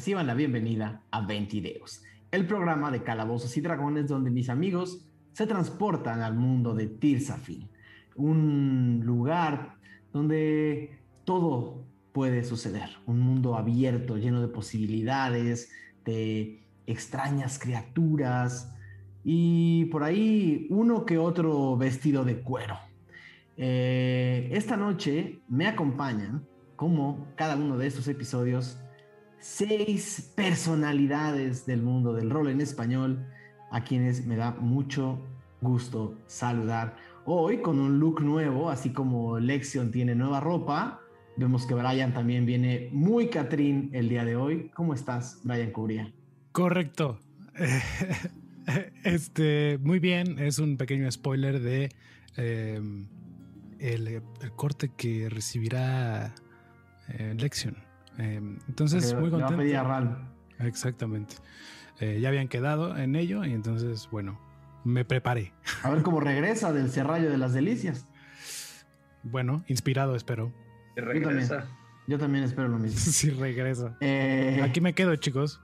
Reciban la bienvenida a Ventideos, el programa de calabozos y dragones donde mis amigos se transportan al mundo de Tirsafil, un lugar donde todo puede suceder, un mundo abierto, lleno de posibilidades, de extrañas criaturas y por ahí uno que otro vestido de cuero. Eh, esta noche me acompañan como cada uno de estos episodios, seis personalidades del mundo del rol en español, a quienes me da mucho gusto saludar. Hoy con un look nuevo, así como Lexion tiene nueva ropa, vemos que Brian también viene muy Catrín el día de hoy. ¿Cómo estás, Brian Cubría? Correcto. Este, muy bien, es un pequeño spoiler de em, el, corte que recibirá eh, Lexion. Eh, entonces, muy contento. Va a Ral. Exactamente. Eh, ya habían quedado en ello y entonces, bueno, me preparé. A ver cómo regresa del Cerrallo de las Delicias. Bueno, inspirado, espero. Yo también, yo también espero lo mismo. sí, regresa. Aquí me quedo, chicos.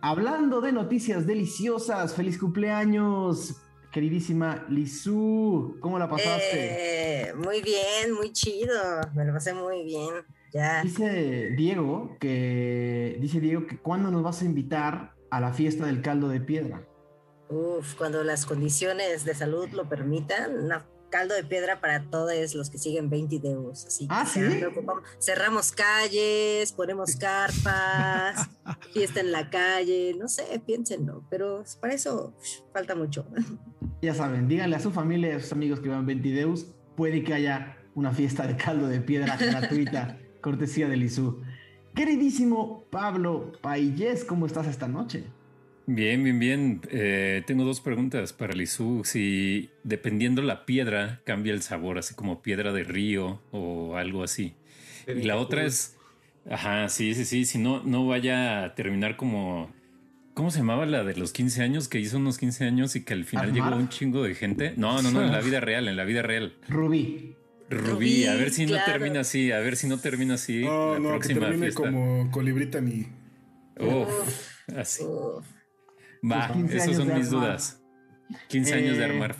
Hablando de noticias deliciosas, feliz cumpleaños, queridísima Lizu, ¿cómo la pasaste? Eh, muy bien, muy chido, me lo pasé muy bien. Ya. Dice Diego que dice Diego que cuándo nos vas a invitar a la fiesta del caldo de piedra. Uf, cuando las condiciones de salud lo permitan, caldo de piedra para todos los que siguen 20 deus. Así ah, ¿sí? cerramos calles, ponemos carpas, fiesta en la calle, no sé, piénsenlo, pero para eso falta mucho. Ya saben, díganle a su familia y a sus amigos que van 20 deus, puede que haya una fiesta de caldo de piedra gratuita, cortesía del ISU. Queridísimo Pablo Payés, ¿cómo estás esta noche? Bien, bien, bien. Eh, tengo dos preguntas para Lizu. Si dependiendo la piedra cambia el sabor, así como piedra de río o algo así. Y la otra es, ajá, sí, sí, sí, si no, no vaya a terminar como, ¿cómo se llamaba la de los 15 años que hizo unos 15 años y que al final llegó un chingo de gente? No, no, no, en la vida real, en la vida real. Rubí. Rubí, a ver si no termina así, a ver si no termina así. No, la no, próxima que termine como colibrita ni. Uf, así. Va, esas son mis dudas. 15 años de eh, armar.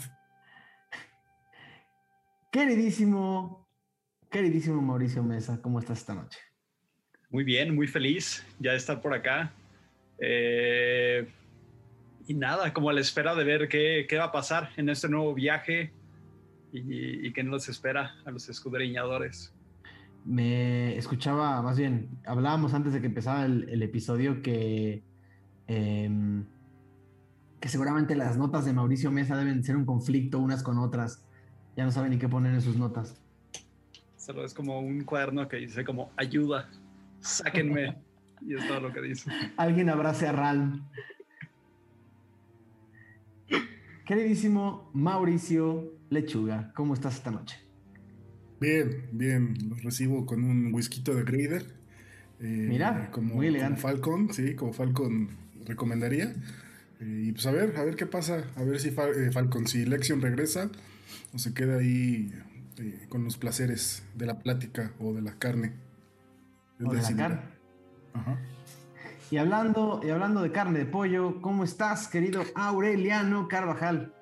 Queridísimo, queridísimo Mauricio Mesa, ¿cómo estás esta noche? Muy bien, muy feliz ya de estar por acá. Eh, y nada, como a la espera de ver qué, qué va a pasar en este nuevo viaje y, y qué nos espera a los escudriñadores. Me escuchaba, más bien, hablábamos antes de que empezara el, el episodio que em, que seguramente las notas de Mauricio Mesa deben ser un conflicto unas con otras. Ya no saben ni qué poner en sus notas. Solo es como un cuaderno que dice como ayuda, sáquenme. y es todo lo que dice. Alguien abrace a Ral. Queridísimo Mauricio Lechuga, ¿cómo estás esta noche? Bien, bien, los recibo con un whisky de Grader. Eh, Mira, como, muy elegante. Como Falcon, sí, como Falcon recomendaría. Eh, y pues a ver, a ver qué pasa, a ver si eh, Falcon, si Lexion regresa o se queda ahí con los placeres de la plática o de la carne. O de la carne. Ajá. Y hablando, y hablando de carne de pollo, ¿cómo estás, querido Aureliano Carvajal?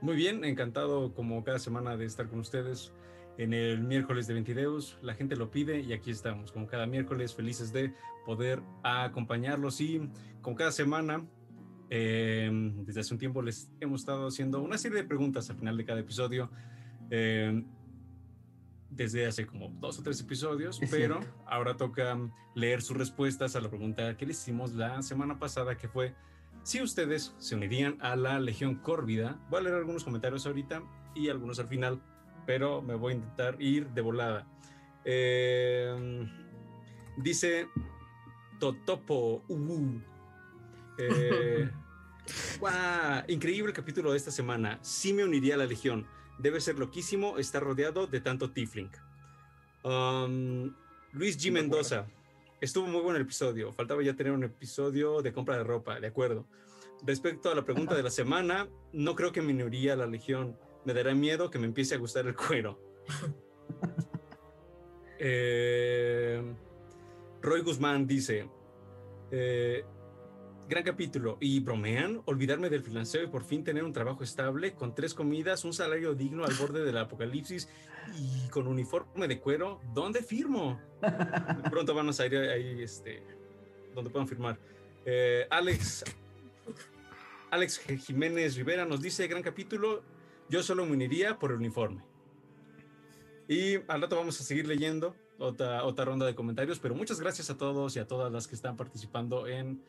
Muy bien, encantado como cada semana de estar con ustedes en el miércoles de Ventideus. La gente lo pide y aquí estamos, como cada miércoles, felices de poder acompañarlos y como cada semana Em, desde hace un tiempo les hemos estado haciendo una serie de preguntas al final de cada episodio. Em, desde hace como dos o tres episodios, pero ahora toca leer sus respuestas a la pregunta que les hicimos la semana pasada, que fue si ustedes se unirían a la Legión Córvida. Voy a leer algunos comentarios ahorita y algunos al final, pero me voy a intentar ir de volada. Em, dice Totopo, uh, eh, Increíble capítulo de esta semana. Sí me uniría a la Legión. Debe ser loquísimo estar rodeado de tanto Tifling. Um, Luis G. Mendoza. Estuvo muy bueno el episodio. Faltaba ya tener un episodio de compra de ropa, de acuerdo. Respecto a la pregunta de la semana, no creo que me uniría a la Legión. Me dará miedo que me empiece a gustar el cuero. eh, Roy Guzmán dice, eh, gran capítulo, ¿y bromean? Olvidarme del financiero y por fin tener un trabajo estable, con tres comidas, un salario digno al borde del apocalipsis y con uniforme de cuero, ¿dónde firmo? Pronto van a salir ahí, este, donde puedan firmar. Eh, Alex, Alex Jiménez Rivera nos dice, gran capítulo, yo solo me uniría por el uniforme. Y al rato vamos a seguir leyendo otra, otra ronda de comentarios, pero muchas gracias a todos y a todas las que están participando en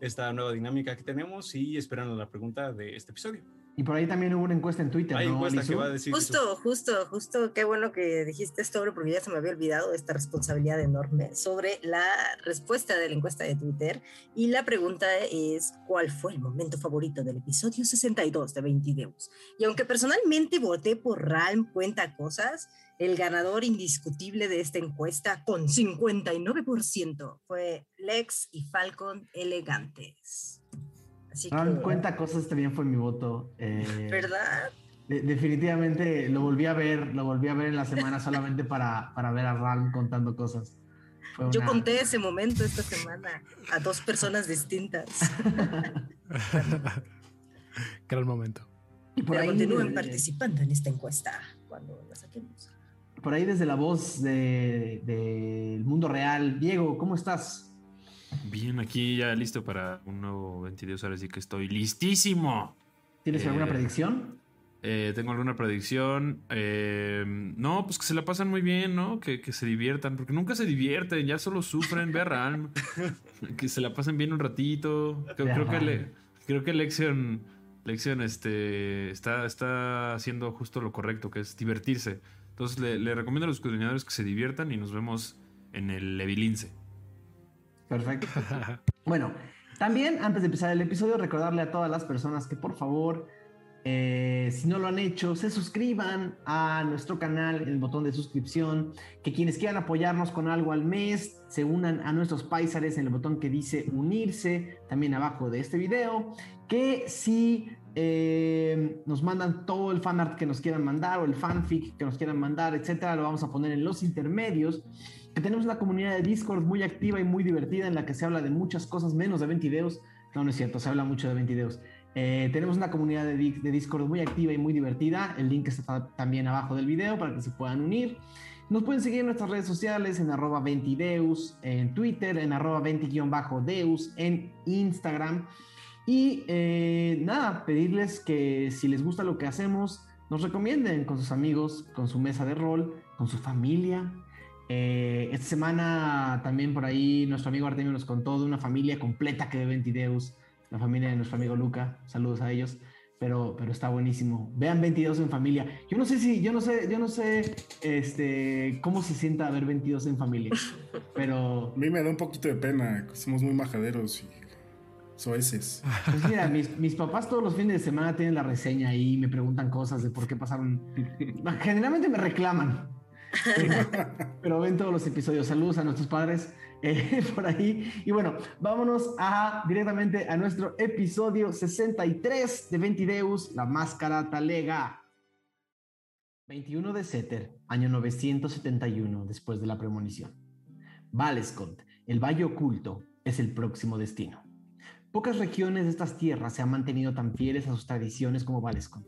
esta nueva dinámica que tenemos y esperando la pregunta de este episodio. Y por ahí también hubo una encuesta en Twitter. Hay ¿no, encuesta que Lizu? va a decir. Justo, justo, justo, qué bueno que dijiste esto, porque ya se me había olvidado esta responsabilidad enorme sobre la respuesta de la encuesta de Twitter. Y la pregunta es, ¿cuál fue el momento favorito del episodio 62 de 20 Deus? Y aunque personalmente voté por Ralm Cuenta Cosas, el ganador indiscutible de esta encuesta con 59% fue Lex y Falcon Elegantes. Así que, Ram cuenta cosas también fue mi voto. eh, ¿verdad? de- definitivamente lo volví a ver, lo volví a ver en la semana solamente para, para ver a Ram contando cosas. Fue Yo una- conté ese momento esta semana a dos personas distintas. Gran momento. Y por Pero ahí, continúen eh, participando en esta encuesta cuando la saquemos. Por ahí desde la voz de- del mundo real. Diego, ¿cómo estás? Bien, aquí ya listo para un nuevo 22, ahora sí que estoy listísimo. ¿Tienes Eh, alguna predicción? Eh, ¿Tengo alguna predicción? Eh, no, pues que se la pasan muy bien, ¿no? Que, que se diviertan, porque nunca se divierten, ya solo sufren, ve a Ralm. que se la pasen bien un ratito. Creo, que, le, creo que Lexion, Lexion este, está, está haciendo justo lo correcto, que es divertirse. Entonces le, recomiendo a los coordinadores que se diviertan y nos vemos en el Levilince. Perfecto. Bueno, también antes de empezar el episodio, recordarle a todas las personas que por favor, eh, si no lo han hecho, se suscriban a nuestro canal, el botón de suscripción, que quienes quieran apoyarnos con algo al mes, se unan a nuestros paisares en el botón que dice unirse, también abajo de este video, que si eh, nos mandan todo el fanart que nos quieran mandar o el fanfic que nos quieran mandar, etcétera, lo vamos a poner en los intermedios que tenemos una comunidad de Discord muy activa y muy divertida en la que se habla de muchas cosas menos de 20 videos. No, no es cierto, se habla mucho de 20 videos. Eh, tenemos una comunidad de, de Discord muy activa y muy divertida. El link está también abajo del video para que se puedan unir. Nos pueden seguir en nuestras redes sociales en arroba 20deus, en Twitter, en arroba 20-deus, en Instagram. Y eh, nada, pedirles que si les gusta lo que hacemos, nos recomienden con sus amigos, con su mesa de rol, con su familia, eh, esta semana también por ahí nuestro amigo Artemio nos contó de una familia completa que ve Ventideus, la familia de nuestro amigo Luca, saludos a ellos, pero, pero está buenísimo. Vean 22 en familia. Yo no sé si, yo no sé, yo no sé este, cómo se sienta ver 22 en familia, pero A mí me da un poquito de pena, somos muy majaderos y soeces. pues mira, mis, mis papás todos los fines de semana tienen la reseña ahí y me preguntan cosas de por qué pasaron. Generalmente me reclaman. pero ven todos los episodios. Saludos a nuestros padres eh, por ahí. Y bueno, vámonos a, directamente a nuestro episodio 63 de Ventideus, la máscara talega. 21 de Seter, año 971, después de la premonición. Valescont, el valle oculto, es el próximo destino. Pocas regiones de estas tierras se han mantenido tan fieles a sus tradiciones como Valescont.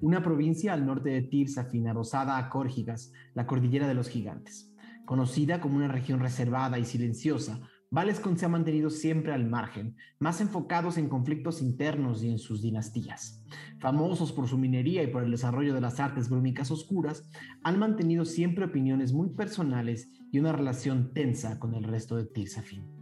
Una provincia al norte de Tirsafin, adosada a Córgigas, la cordillera de los gigantes. Conocida como una región reservada y silenciosa, Valescont se ha mantenido siempre al margen, más enfocados en conflictos internos y en sus dinastías. Famosos por su minería y por el desarrollo de las artes brúmicas oscuras, han mantenido siempre opiniones muy personales y una relación tensa con el resto de Tirsafin.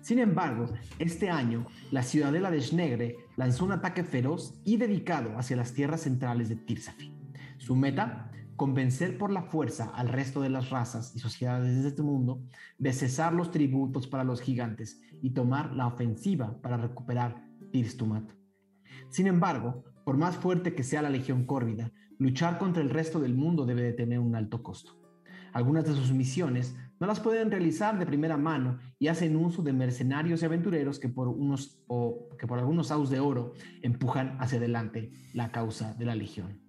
Sin embargo, este año, la ciudadela de Schnegre lanzó un ataque feroz y dedicado hacia las tierras centrales de Tirsafin. Su meta, convencer por la fuerza al resto de las razas y sociedades de este mundo de cesar los tributos para los gigantes y tomar la ofensiva para recuperar Tirstumat. Sin embargo, por más fuerte que sea la Legión Córvida, luchar contra el resto del mundo debe de tener un alto costo. Algunas de sus misiones no las pueden realizar de primera mano y hacen uso de mercenarios y aventureros que por, unos, o que por algunos aus de oro empujan hacia adelante la causa de la Legión.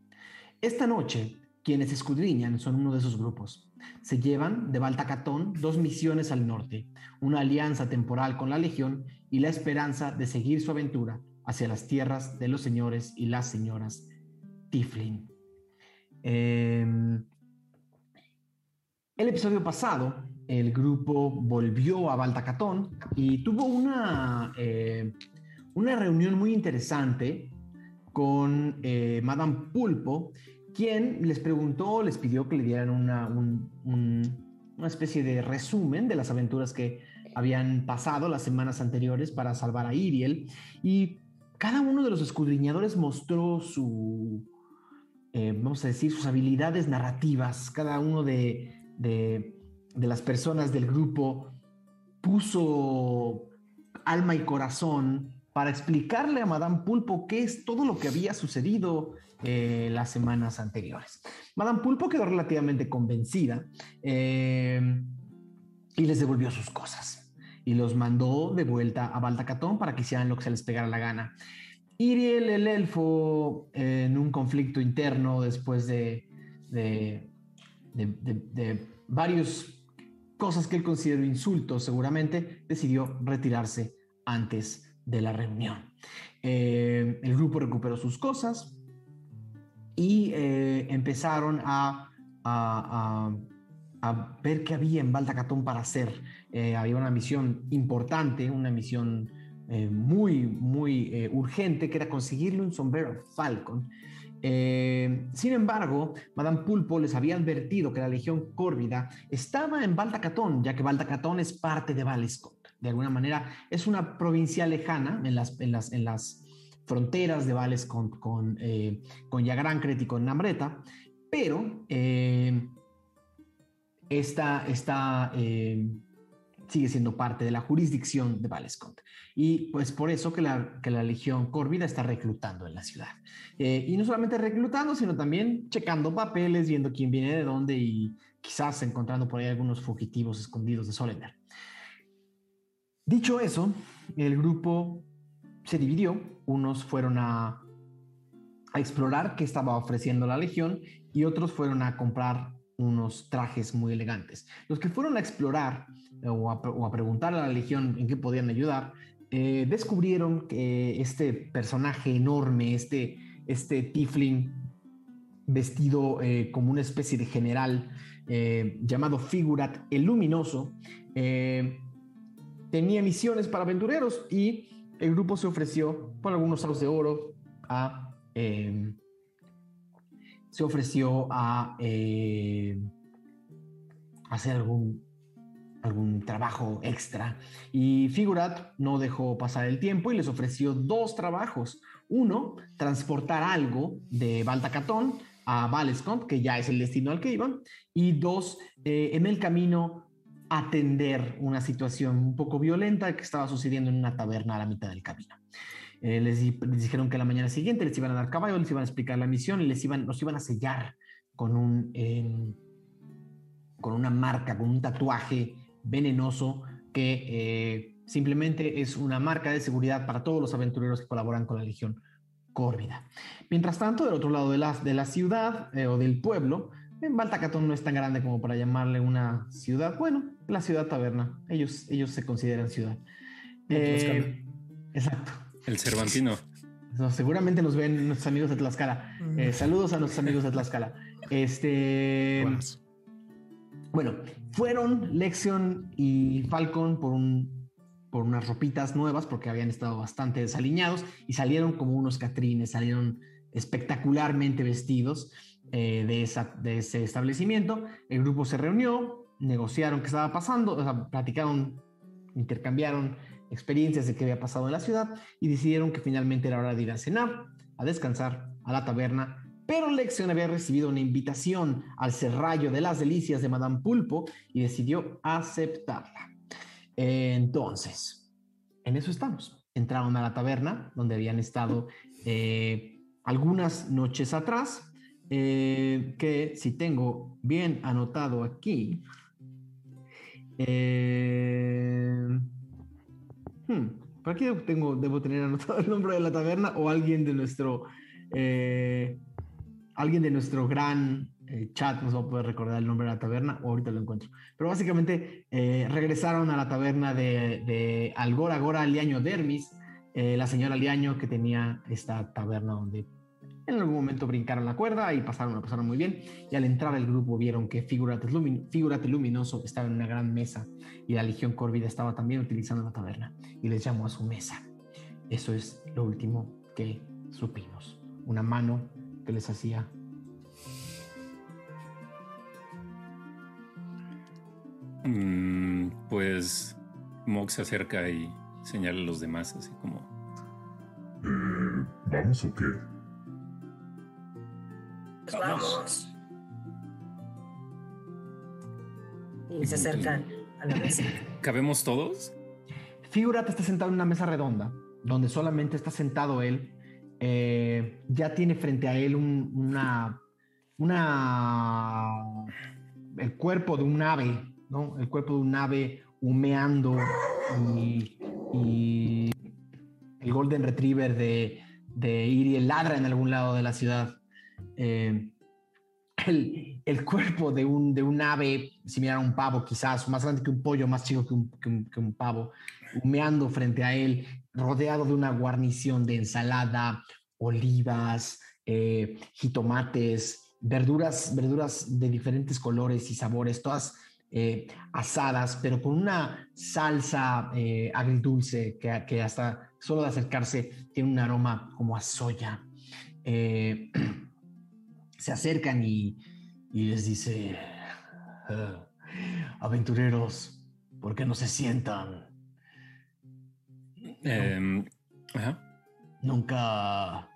Esta noche, quienes escudriñan son uno de esos grupos. Se llevan de Baltacatón dos misiones al norte, una alianza temporal con la Legión y la esperanza de seguir su aventura hacia las tierras de los señores y las señoras Tiflin. Em, el episodio pasado, el grupo volvió a Baltacatón y tuvo una, eh, una reunión muy interesante con eh, Madame Pulpo, quien les preguntó, les pidió que le dieran una, una especie de resumen de las aventuras que habían pasado las semanas anteriores para salvar a Iriel. Y cada uno de los escudriñadores mostró su, eh, vamos a decir, sus habilidades narrativas. Cada uno de, de, de las personas del grupo puso alma y corazón para explicarle a Madame Pulpo qué es todo lo que había sucedido eh, las semanas anteriores. Madame Pulpo quedó relativamente convencida eh, y les devolvió sus cosas y los mandó de vuelta a Baldacatón para que hicieran lo que se les pegara la gana. Iriel, el elfo, en un conflicto interno después de, de, de varias cosas que él consideró insultos, seguramente decidió retirarse antes de la reunión. Eh, el grupo recuperó sus cosas y eh, empezaron a, a, ver qué había en Baldacatón para hacer. Eh, había una misión importante, una misión muy, muy urgente, que era conseguirle un sombrero Falcon. Sin embargo, Madame Pulpo les había advertido que la Legión Córvida estaba en Baldacatón, ya que Baldacatón es parte de Valescon de alguna manera, es una provincia lejana en las, en las, en las fronteras de Vales con, con, eh, con y con Namreta, pero eh, esta, eh, sigue siendo parte de la jurisdicción de Valescont. Y pues por eso que la, que la Legión Córvida está reclutando en la ciudad. Eh, y no solamente reclutando, sino también checando papeles, viendo quién viene de dónde y quizás encontrando por ahí algunos fugitivos escondidos de Soledad. Dicho eso, el grupo se dividió. Unos fueron a, explorar qué estaba ofreciendo la Legión y otros fueron a comprar unos trajes muy elegantes. Los que fueron a explorar o a, preguntar a la Legión en qué podían ayudar, eh, descubrieron que este personaje enorme, este, este Tiflin vestido eh, como una especie de general eh, llamado Figurat el Luminoso, tenía misiones para aventureros y el grupo se ofreció por algunos salos de oro a... Em, se ofreció a eh, hacer algún, algún trabajo extra. Y Figurat no dejó pasar el tiempo y les ofreció dos trabajos. Uno, transportar algo de Baltacatón a Valescont, que ya es el destino al que iban. Y dos, eh, en el camino atender una situación un poco violenta que estaba sucediendo en una taberna a la mitad del camino. Eh, les, dijeron que la mañana siguiente les iban a dar caballo, les iban a explicar la misión y les iban, los iban a sellar con, un, con una marca, con un tatuaje venenoso que eh, simplemente es una marca de seguridad para todos los aventureros que colaboran con la Legión Córvida. Mientras tanto, del otro lado de la, de la ciudad eh, o del pueblo, en Baltacatón no es tan grande como para llamarle una ciudad. Bueno, la ciudad taberna. Ellos, ellos se consideran ciudad. Eh, exacto. El Cervantino. seguramente nos ven nuestros amigos de Tlaxcala. Eh, mm. saludos a nuestros amigos de Tlaxcala. Este. Bueno, fueron Lexion y Falcon por un por unas ropitas nuevas porque habían estado bastante desaliñados y salieron como unos catrines, salieron espectacularmente vestidos. Eh, de, esa, de ese establecimiento. El grupo se reunió, negociaron qué estaba pasando, o sea, platicaron, intercambiaron experiencias de qué había pasado en la ciudad y decidieron que finalmente era hora de ir a cenar, a descansar, a la taberna. Pero Lexion había recibido una invitación al serrallo de las delicias de Madame Pulpo y decidió aceptarla. Entonces, en eso estamos. Entraron a la taberna donde habían estado eh, algunas noches atrás eh, que si tengo bien anotado aquí, eh, hmm, ¿para qué tengo, debo tener anotado el nombre de la taberna o alguien de nuestro, eh, alguien de nuestro gran eh, chat nos va a poder recordar el nombre de la taberna o ahorita lo encuentro. Pero básicamente eh, regresaron a la taberna de, de Algora Agora Liaño Dermis, la señora Liaño que tenía esta taberna donde en algún momento brincaron la cuerda y pasaron, la pasaron muy bien. Y al entrar el grupo vieron que Figurate, Lumin Figurate Luminoso estaba en una gran mesa y la Legión Corvida estaba también utilizando la taberna y les llamó a su mesa. Eso es lo último que supimos. Una mano que les hacía Mm, pues Mog se acerca y señala a los demás así como... Eh, ¿Vamos o qué? Vamos. Y se acercan a la mesa. ¿Cabemos todos? Figurate está sentado en una mesa redonda, donde solamente está sentado él. Eh, ya tiene frente a él un- una, una, el cuerpo de un ave, ¿no? El cuerpo de un ave humeando y, y el Golden Retriever de, de Iriel ladra en algún lado de la ciudad. Eh, el, el cuerpo de un, de un ave similar a un pavo, quizás más grande que un pollo, más chico que un, que un- pavo, humeando frente a él, rodeado de una guarnición de ensalada, olivas, eh, jitomates, verduras, verduras de diferentes colores y sabores, todas eh, asadas, pero con una salsa eh, agridulce que, que hasta solo de acercarse tiene un aroma como a soya. Se acercan y, y les dice, "Ah, aventureros, ¿por qué no se sientan? Em, ajá. Nunca,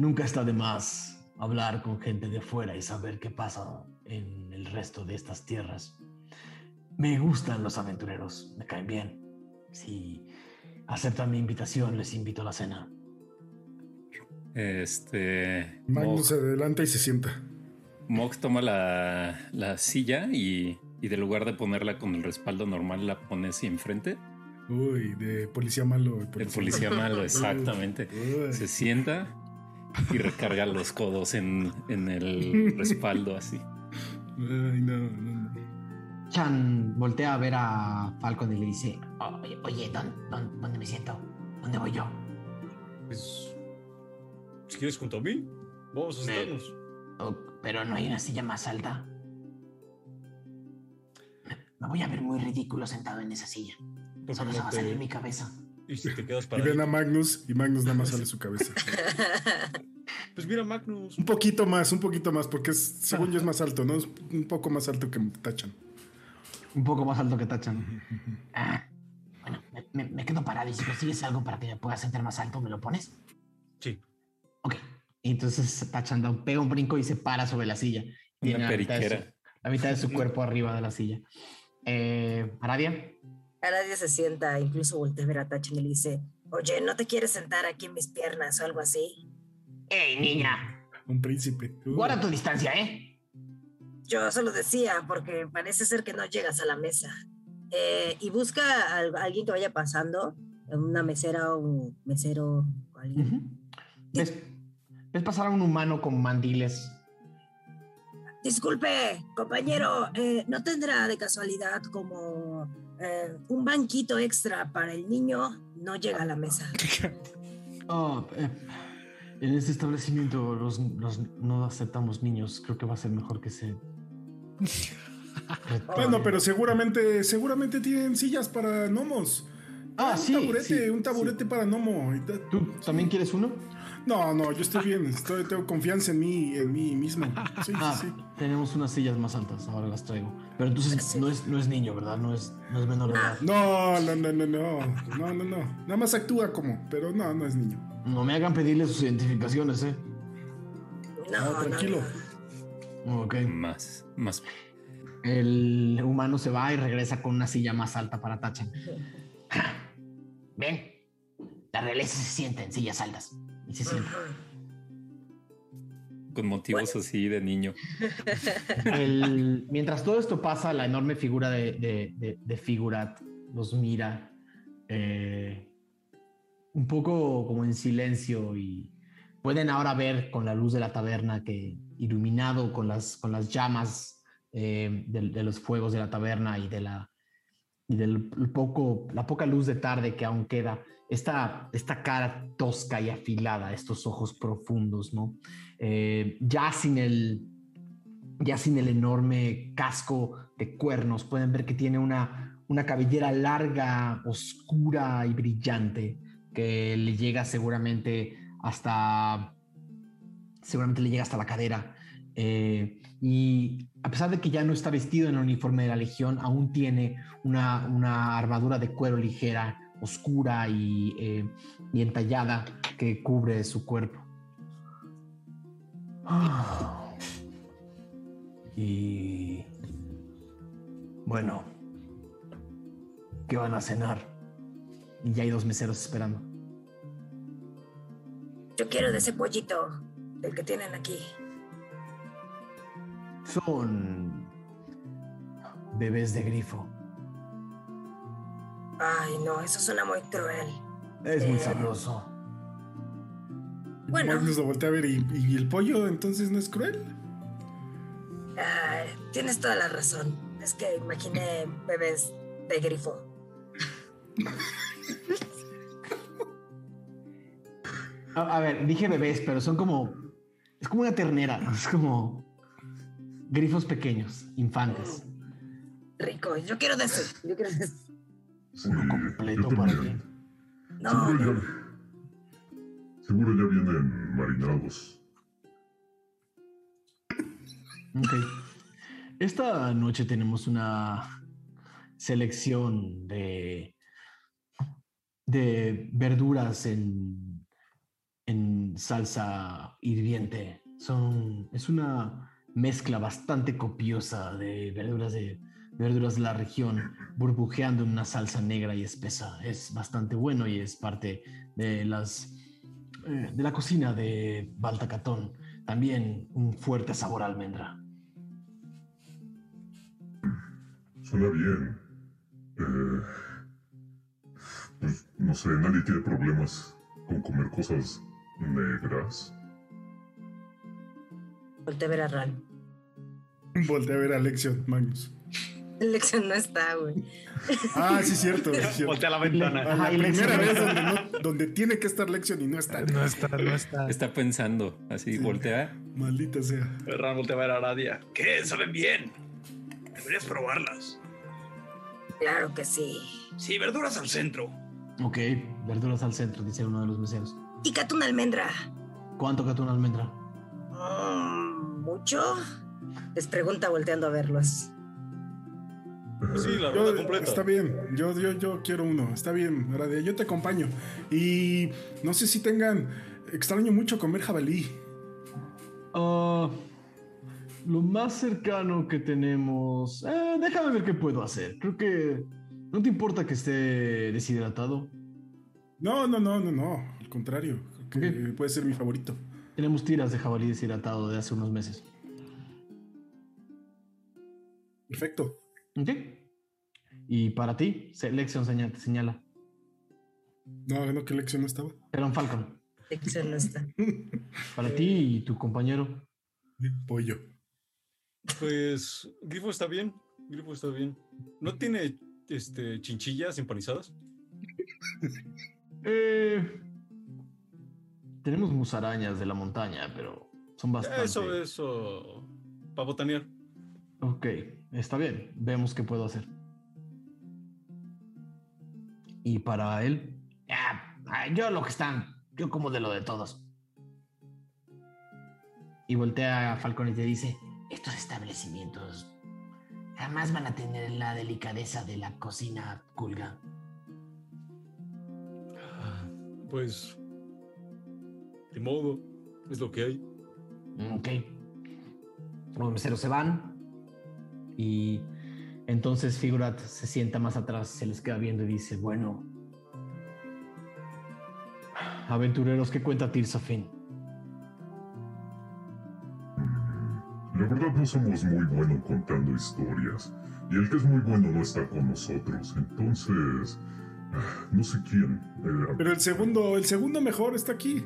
nunca está de más hablar con gente de fuera y saber qué pasa en el resto de estas tierras. Me gustan los aventureros, me caen bien. Si aceptan mi invitación, les invito a la cena. Este. Magnus Mog, se adelanta y se sienta. Mog toma la, la silla y, y de lugar de ponerla con el respaldo normal, la pone así enfrente. Uy, de policía malo. El policía malo, exactamente. Uy. Se sienta y recarga los codos en, en el respaldo así. Ay, no, no, no. Chan voltea a ver a Falcon y le dice, oye, oye ¿dónde, dónde, dónde me siento? ¿Dónde voy yo? Pues, si quieres junto a mí, vamos a Me- sentarnos. Oh, pero no hay una silla más alta. Me- voy a ver muy ridículo sentado en esa silla. Porque Solo se no va a te- salir mi cabeza. Y si te quedas Y para ven a Magnus y Magnus nada más sale su cabeza. Pues mira, Magnus. Un poquito más, un poquito más, porque es, según yo es más alto, ¿no? Es un poco más alto que Tachan. Un poco más alto que Tachan. Ah, bueno, me, me- me quedo parado y si consigues algo para que me pueda sentar más alto, ¿me lo pones? Sí. Y entonces Tachan da un, pega un brinco y se para sobre la silla. Tiene Una la mitad de su- periquera. la mitad de su cuerpo arriba de la silla. Eh, Aradia. Aradia se sienta, incluso voltea a ver a Tachan y le dice, oye, ¿no te quieres sentar aquí en mis piernas o algo así? ¡Ey, niña! Un príncipe. Uy. Guarda tu distancia, ¿eh? Yo se lo decía porque parece ser que no llegas a la mesa. Eh, y busca a al- alguien que vaya pasando, una mesera o un mesero o alguien. Ujú. ¿Ves, ves pasar a un humano con mandiles. Disculpe, compañero, eh, ¿no tendrá de casualidad como eh, un banquito extra para el niño? No llega a la mesa. Oh, eh, en este establecimiento los, los- no aceptamos niños. Creo que va a ser mejor que se. Bueno, pero seguramente, seguramente tienen sillas para gnomos. Ah, un sí, taburete, sí, un taburete para gnomo. ¿Tú también quieres uno? No, no, yo estoy bien. Estoy, tengo confianza en mí, en mí mismo. Sí, Ah, sí, sí. tenemos unas sillas más altas, ahora las traigo. Pero entonces no es, no es niño, ¿verdad? No es, no es menor de edad. No, no, no, no, no. No, no, no. Nada más actúa como, pero no, no es niño. No me hagan pedirle sus identificaciones, ¿eh? No, Ah, no, tranquilo. no. Ok. Más, más. El humano se va y regresa con una silla más alta para Tachan. Ven, la realeza se sienta en sillas altas. Y se sienta. Con motivos así de niño. El- mientras todo esto pasa, la enorme figura de, de, de- de Figurat los mira eh, un poco como en silencio y pueden ahora ver con la luz de la taberna que iluminado con las, con las llamas eh, de, de los fuegos de la taberna y de la y del poco, la poca luz de tarde que aún queda, esta, esta cara tosca y afilada, estos ojos profundos, ¿no? Eh, ya sin el ya sin el enorme casco de cuernos, pueden ver que tiene una, una cabellera larga, oscura y brillante que le llega seguramente hasta seguramente le llega hasta la cadera. Eh, y a pesar de que ya no está vestido en el uniforme de la Legión, aún tiene una, una armadura de cuero ligera, oscura y, eh, y entallada que cubre su cuerpo. Y bueno, ¿qué van a cenar? Y ya hay dos meseros esperando. Yo quiero de ese pollito, del que tienen aquí. Son bebés de grifo. Ay, no, eso suena muy cruel. Es muy Eh, sabroso. Bueno. Magnus lo voltea a ver y, y el pollo entonces no es cruel. Ay, tienes toda la razón. Es que imaginé bebés de grifo. A, a ver, dije bebés, pero son como. Es como una ternera, ¿no? es como grifos pequeños, infantes. Rico, yo quiero de ese. Yo quiero de ese. Uno completo para ti. No, Seguro ya, seguro ya vienen marinados. Ok. Esta noche tenemos una selección de, de verduras en, en salsa hirviente. Son, es una mezcla bastante copiosa de verduras de, verduras de la región burbujeando en una salsa negra y espesa. Es bastante bueno y es parte de las eh, de la cocina de Baltacatón. También un fuerte sabor a almendra. Suena bien. Eh, pues no sé, nadie tiene problemas con comer cosas negras. volteé a ver a Ral. Voltea a ver a Lexion, Magnus. Lección no está, güey. Ah, sí, cierto. sí, cierto. Voltea a la ventana. A la primera vez donde, no- donde tiene que estar Lexion y no está. No está, no está. Está pensando, así, voltea. Maldita sea. Ran voltea a ver a Aradia. ¿Qué? Saben bien. Deberías probarlas. Claro que sí. Sí, verduras al centro. Ok, verduras al centro, dice uno de los meseros. Y catuna almendra. ¿Cuánto cató una almendra? Mm, ¿Mucho? Les pregunta volteando a verlos. Pues sí, la Yo- rueda completa. está bien, yo, yo, yo quiero uno, está bien, Aradia, yo te acompaño. Y no sé si tengan, extraño mucho comer jabalí. Ah, lo más cercano que tenemos. eh, déjame ver qué puedo hacer. Creo que. ¿No te importa que esté deshidratado? No, no, no, no, no, al contrario, creo que puede ser mi favorito. Tenemos tiras de jabalí deshidratado de hace unos meses. Perfecto. ¿Ok? Y para ti, Selección señala, señala. No, no, que Lexion no estaba. Era un Falcon. Lección no está. Para ti y tu compañero. Pollo. Pues Grifo está bien. Grifo está bien. ¿No tiene este chinchillas empanizadas? Eh, tenemos musarañas de la montaña, pero son bastante. Eso, eso. Para botanear. Ok, está bien. Vemos qué puedo hacer. Y para él, ah, ah, yo lo que están, yo como de lo de todos. Y voltea a Falcon y te dice: Estos establecimientos jamás van a tener la delicadeza de la cocina culga. Pues. De modo. Es lo que hay. Ok. Los meseros se van. Y entonces Figurat se sienta más atrás, se les queda viendo y dice, bueno, aventureros, ¿qué cuenta Tirsafin? La verdad no somos muy buenos contando historias. Y el que es muy bueno no está con nosotros. Entonces... ah, No sé quién. eh, Pero el segundo, el segundo mejor está aquí.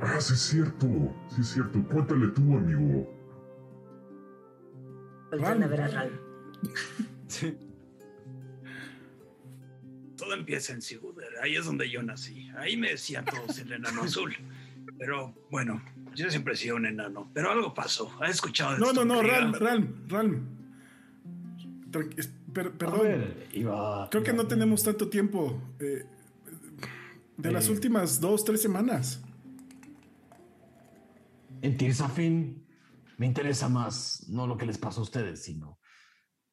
Ah, sí es cierto, sí es cierto. Cuéntale tú, amigo. Voltean a ver a Ral. Sí. Todo empieza en Siguder, ahí es donde yo nací. Ahí me decían todos el enano azul. Pero bueno, yo siempre he sido un enano. Pero algo pasó. ¿Has escuchado de No, no, no? Ralm, Ralm, Ralm. Per- perdón. ver, iba- Creo que iba- no tenemos tanto tiempo. eh, de las últimas dos, tres semanas. En Tirsafin me interesa más no lo que les pasó a ustedes, sino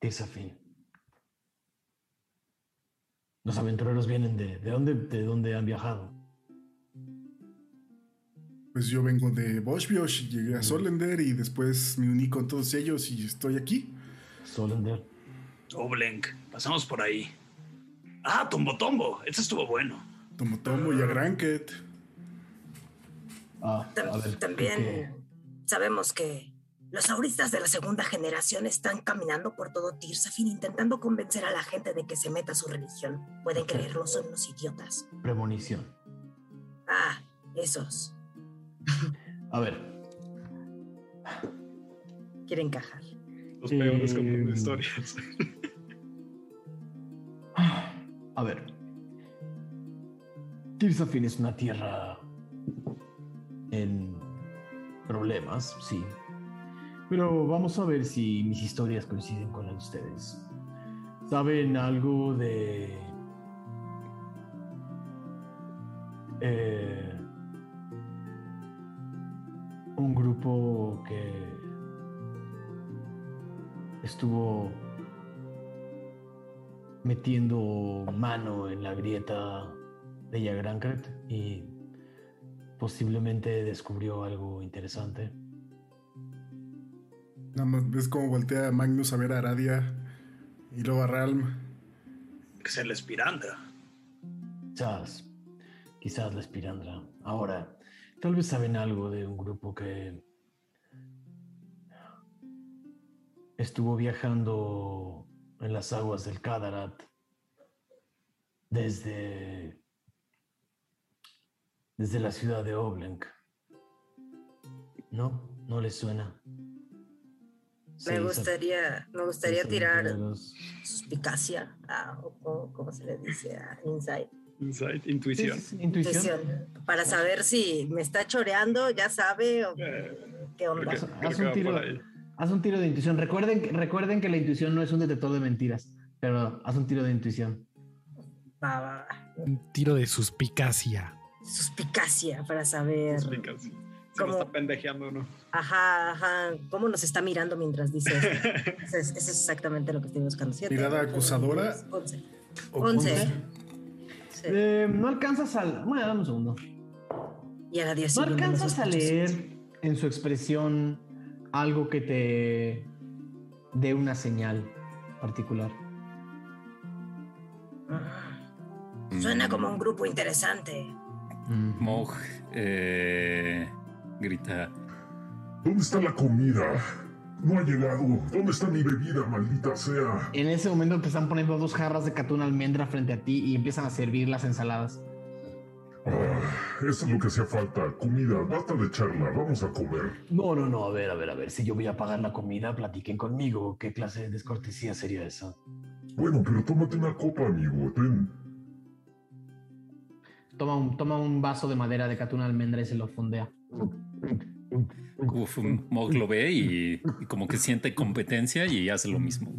Tirsafin. Los aventureros vienen de, ¿de dónde, de dónde han viajado? Pues yo vengo de Boschbiosh, llegué a Solender y después me uní con todos ellos y estoy aquí. Solender. Oblenk, pasamos por ahí. Ah, Tombo Tombo, ese estuvo bueno. Tomo Tomo y a Granket. Ah, Tam- a ver, También sabemos que los auristas de la segunda generación están caminando por todo Tirsafin intentando convencer a la gente de que se meta a su religión. Pueden creerlo, son unos idiotas. premonición. Ah, esos. A ver, Quieren cajar. Los peores contando Eh, historias. a ver. Tirsafin es una tierra en problemas, sí. Pero vamos a ver si mis historias coinciden con las de ustedes. ¿Saben algo de... eh, un grupo que estuvo metiendo mano en la grieta de Yagrancret y posiblemente descubrió algo interesante. Nada más ves cómo voltea Magnus a ver a Aradia y luego a Ralm. Que sea la espiranda. Quizás, quizás la espirandra. Ahora, tal vez saben algo de un grupo que estuvo viajando en las aguas del Kadarat desde desde la ciudad de Oblenk. ¿No? ¿No les suena? Me gustaría, me gustaría tirar suspicacia, ah, o cómo, cómo se le dice, a insight. Insight, intuición. sí, sí, Intuición. Intuición, para saber si me está choreando, ya sabe, o Eh, qué onda. creo Haz, que- creo haz que un tiro, haz un tiro de intuición. Recuerden, que- recuerden que la intuición no es un detector de mentiras, pero haz un tiro de intuición. Va, va, va. Un tiro de suspicacia. Suspicacia para saber. Explicas. ¿Cómo? está pendejeando, ¿no? Ajá, ajá. ¿Cómo nos está mirando mientras dice? Eso es, eso es exactamente lo que estoy buscando. Siete, Mirada acusadora. diez, Once. O Once. once. Sí. Eh, no alcanzas a... Bueno, dame un segundo. Y a la diez No siguiente los alcanzas a leer en su expresión algo que te dé una señal particular. Ah, Suena como un grupo interesante. Mm. Mog eh, grita. ¿Dónde está la comida? No ha llegado. ¿Dónde está mi bebida, maldita sea? En ese momento te están poniendo dos jarras de catún almendra frente a ti y empiezan a servir las ensaladas. Ah, eso es lo que hacía falta. Comida, basta de charla. Vamos a comer. No, no, no, a ver, a ver, a ver. Si yo voy a pagar la comida, platiquen conmigo. ¿Qué clase de descortesía sería esa? Bueno, pero tómate una copa, amigo. Ten. Toma un, toma un vaso de madera de catún almendra y se lo fondea. Uf, Mog lo ve y, y como que siente competencia y hace lo mismo.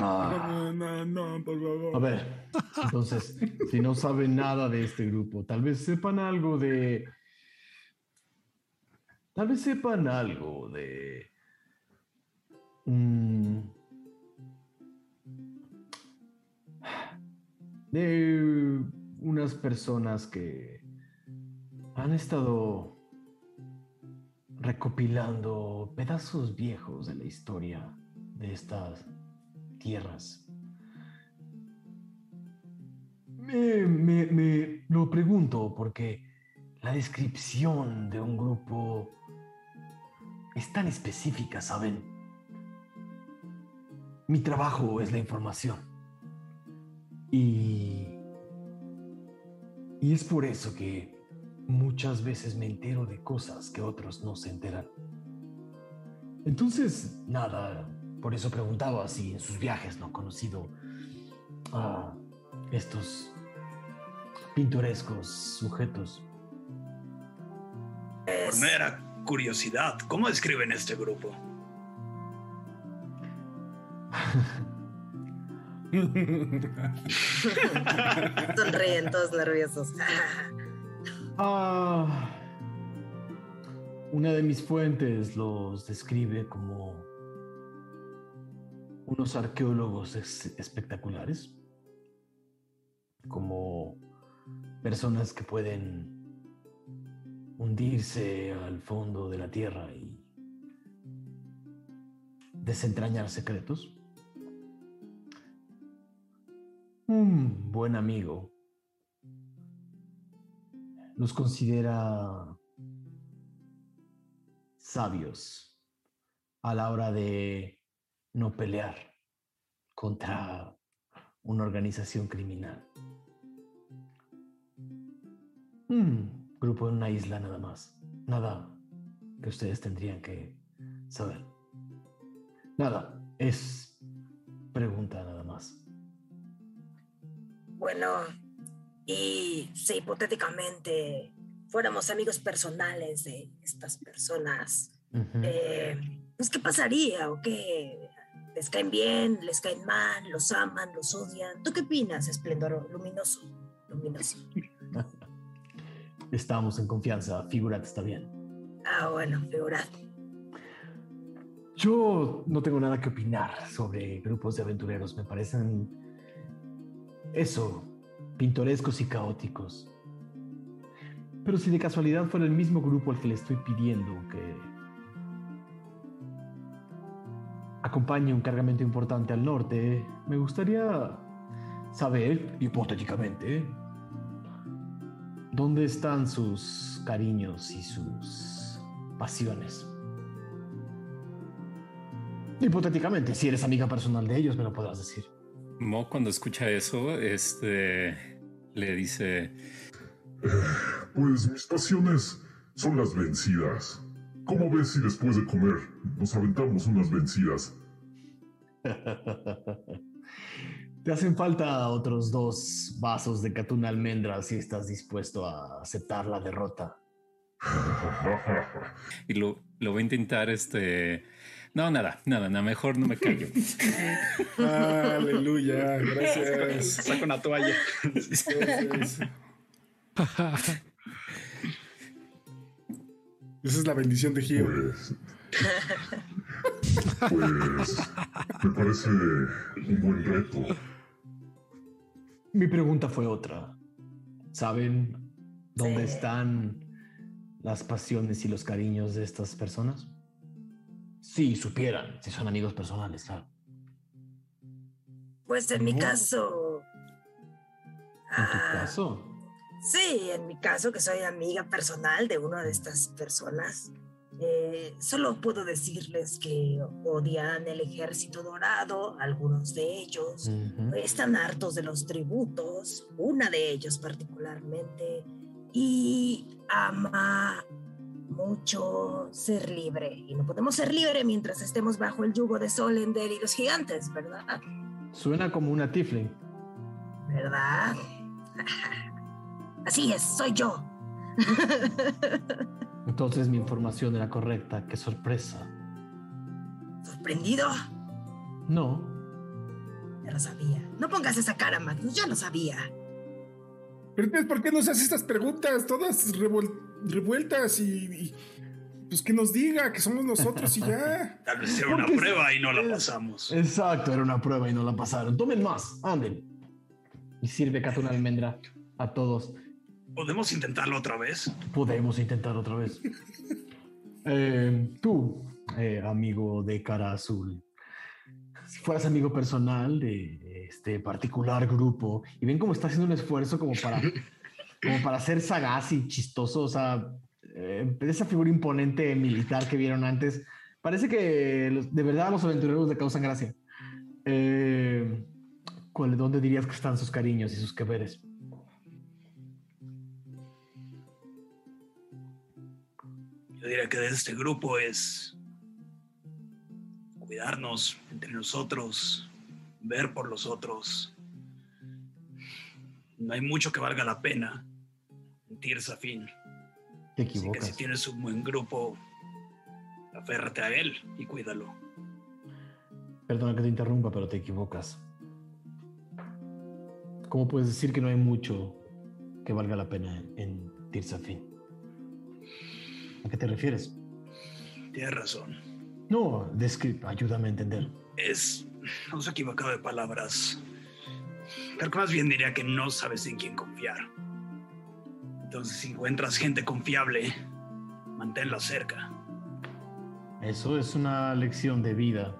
Ah. No, no, no, por A favor. ver, entonces, si no saben nada de este grupo, tal vez sepan algo de. Tal vez sepan algo de. mm, de unas personas que han estado recopilando pedazos viejos de la historia de estas tierras. Me, me- me lo pregunto porque la descripción de un grupo es tan específica, ¿saben? Mi trabajo es la información. Y... Y es por eso que muchas veces me entero de cosas que otros no se enteran. Entonces, nada, por eso preguntaba si en sus viajes no han conocido a estos pintorescos sujetos. Por mera curiosidad, ¿cómo describen este grupo? Sonríen todos nerviosos. Ah, una de mis fuentes los describe como unos arqueólogos espectaculares, como personas que pueden hundirse al fondo de la tierra y desentrañar secretos. Un buen amigo los considera sabios a la hora de no pelear contra una organización criminal. Grupo en una isla nada más. Nada que ustedes tendrían que saber. Nada, es pregunta nada más. Bueno, y si hipotéticamente fuéramos amigos personales de estas personas, eh, pues ¿qué pasaría? ¿O qué? ¿Les caen bien? ¿Les caen mal? ¿Los aman? ¿Los odian? ¿Tú qué opinas, esplendor luminoso? Luminoso. Estamos en confianza, figurate, está bien. Ah, bueno, figurad. Yo no tengo nada que opinar sobre grupos de aventureros. Me parecen eso, pintorescos y caóticos. Pero si de casualidad fuera el mismo grupo al que le estoy pidiendo que acompañe un cargamento importante al norte, me gustaría saber, hipotéticamente, dónde están sus cariños y sus pasiones. Hipotéticamente, si eres amiga personal de ellos, me lo podrás decir. Mo cuando escucha eso, este le dice, Pues mis pasiones son las vencidas. ¿Cómo ves si después de comer nos aventamos unas vencidas? Te hacen falta otros dos vasos de catuna almendra si estás dispuesto a aceptar la derrota. y lo, lo va a intentar, este... No, nada, nada, nada, mejor no me callo. Aleluya, gracias. Saca una toalla. Gracias. Esa es la bendición de Gio. Pues. Pues. Me parece un buen reto. Mi pregunta fue otra. ¿Saben dónde Sí. están las pasiones y los cariños de estas personas? Si supieran, si son amigos personales, claro. Pues en mi caso... En tu ah, caso, Sí, en mi caso, que soy amiga personal de una de estas personas, eh, solo puedo decirles que odian el ejército dorado, algunos de ellos. Están hartos de los tributos, una de ellos particularmente, y ama mucho ser libre. Y no podemos ser libre mientras estemos bajo el yugo de Solender y los gigantes, ¿verdad? suena como una tifling. ¿Verdad? Así es, soy yo. Entonces mi información era correcta. Qué sorpresa. ¿Sorprendido? No, Ya lo sabía. No pongas esa cara, Magnus, ya lo sabía. Pero entonces, ¿por qué nos hace estas preguntas todas revuel- revueltas y, y, pues que nos diga que somos nosotros y ya? Tal vez era una Porque es- prueba y no la es- pasamos. Exacto, era una prueba y no la pasaron. Tomen más, anden. Y sirve catuna almendra a todos. ¿Podemos intentarlo otra vez? Podemos intentar otra vez. Eh, tú, eh, amigo de cara azul, si fueras amigo personal de este particular grupo y ven cómo está haciendo un esfuerzo como para, como para ser sagaz y chistoso, o sea, eh, esa figura imponente militar que vieron antes, parece que los- de verdad los aventureros le causan gracia. Eh, ¿cuál- ¿Dónde dirías que están sus cariños y sus que veres? Yo diría que de este grupo es cuidarnos entre nosotros, ver por los otros. No hay mucho que valga la pena en Tirsa Fin. Te Así que equivocas. si tienes un buen grupo, aférrate a él y cuídalo. Perdona que te interrumpa, pero te equivocas. ¿Cómo puedes decir que no hay mucho que valga la pena en, en Tirsafin? ¿A qué te refieres? Tienes razón. No, descri- ayúdame a entender. Es. No se equivocado de palabras. Creo más bien diría que no sabes en quién confiar. Entonces, si encuentras gente confiable, manténla cerca. Eso es una lección de vida.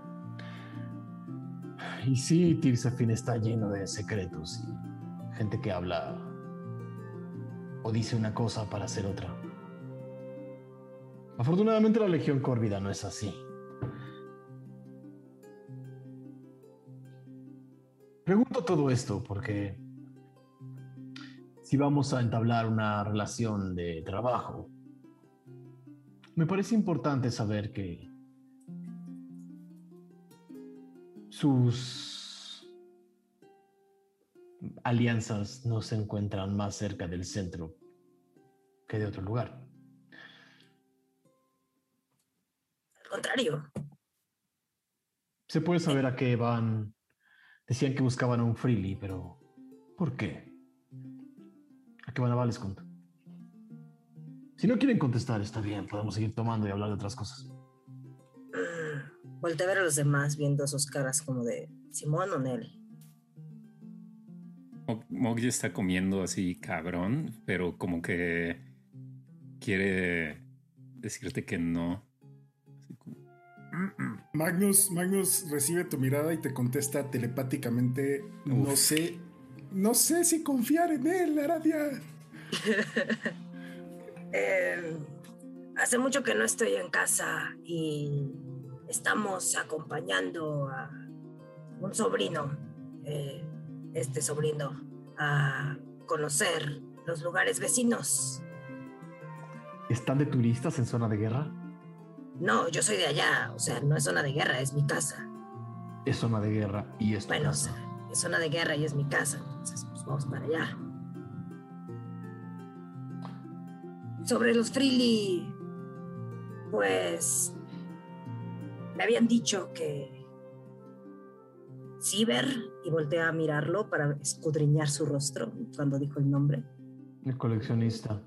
Y sí, Tirsafin está lleno de secretos y gente que habla o dice una cosa para hacer otra. Afortunadamente la Legión Córvida no es así. Pregunto todo esto porque si vamos a entablar una relación de trabajo, me parece importante saber que sus alianzas no se encuentran más cerca del centro que de otro lugar. Al contrario, Se puede saber a qué van. Decían que buscaban a un Freely, pero ¿por qué? ¿A qué van a Valescont? Si no quieren contestar, está bien, podemos seguir tomando y hablar de otras cosas. volteé a ver a los demás viendo sus caras como de Simón o Nel. Mog- Mog ya está comiendo así cabrón, pero como que quiere decirte que no. Magnus, Magnus recibe tu mirada y te contesta telepáticamente, no sé, no sé si confiar en él, Aradia. Eh, hace mucho que no estoy en casa y estamos acompañando a un sobrino, eh, este sobrino, a conocer los lugares vecinos. ¿Están de turistas en zona de guerra? No, yo soy de allá, o sea, no es zona de guerra, es mi casa. Es zona de guerra y esto. Bueno, o sea, es zona de guerra y es mi casa, entonces pues vamos para allá. Sobre los Freely, pues me habían dicho que Ciber, y volteé a mirarlo para escudriñar su rostro cuando dijo el nombre. El coleccionista.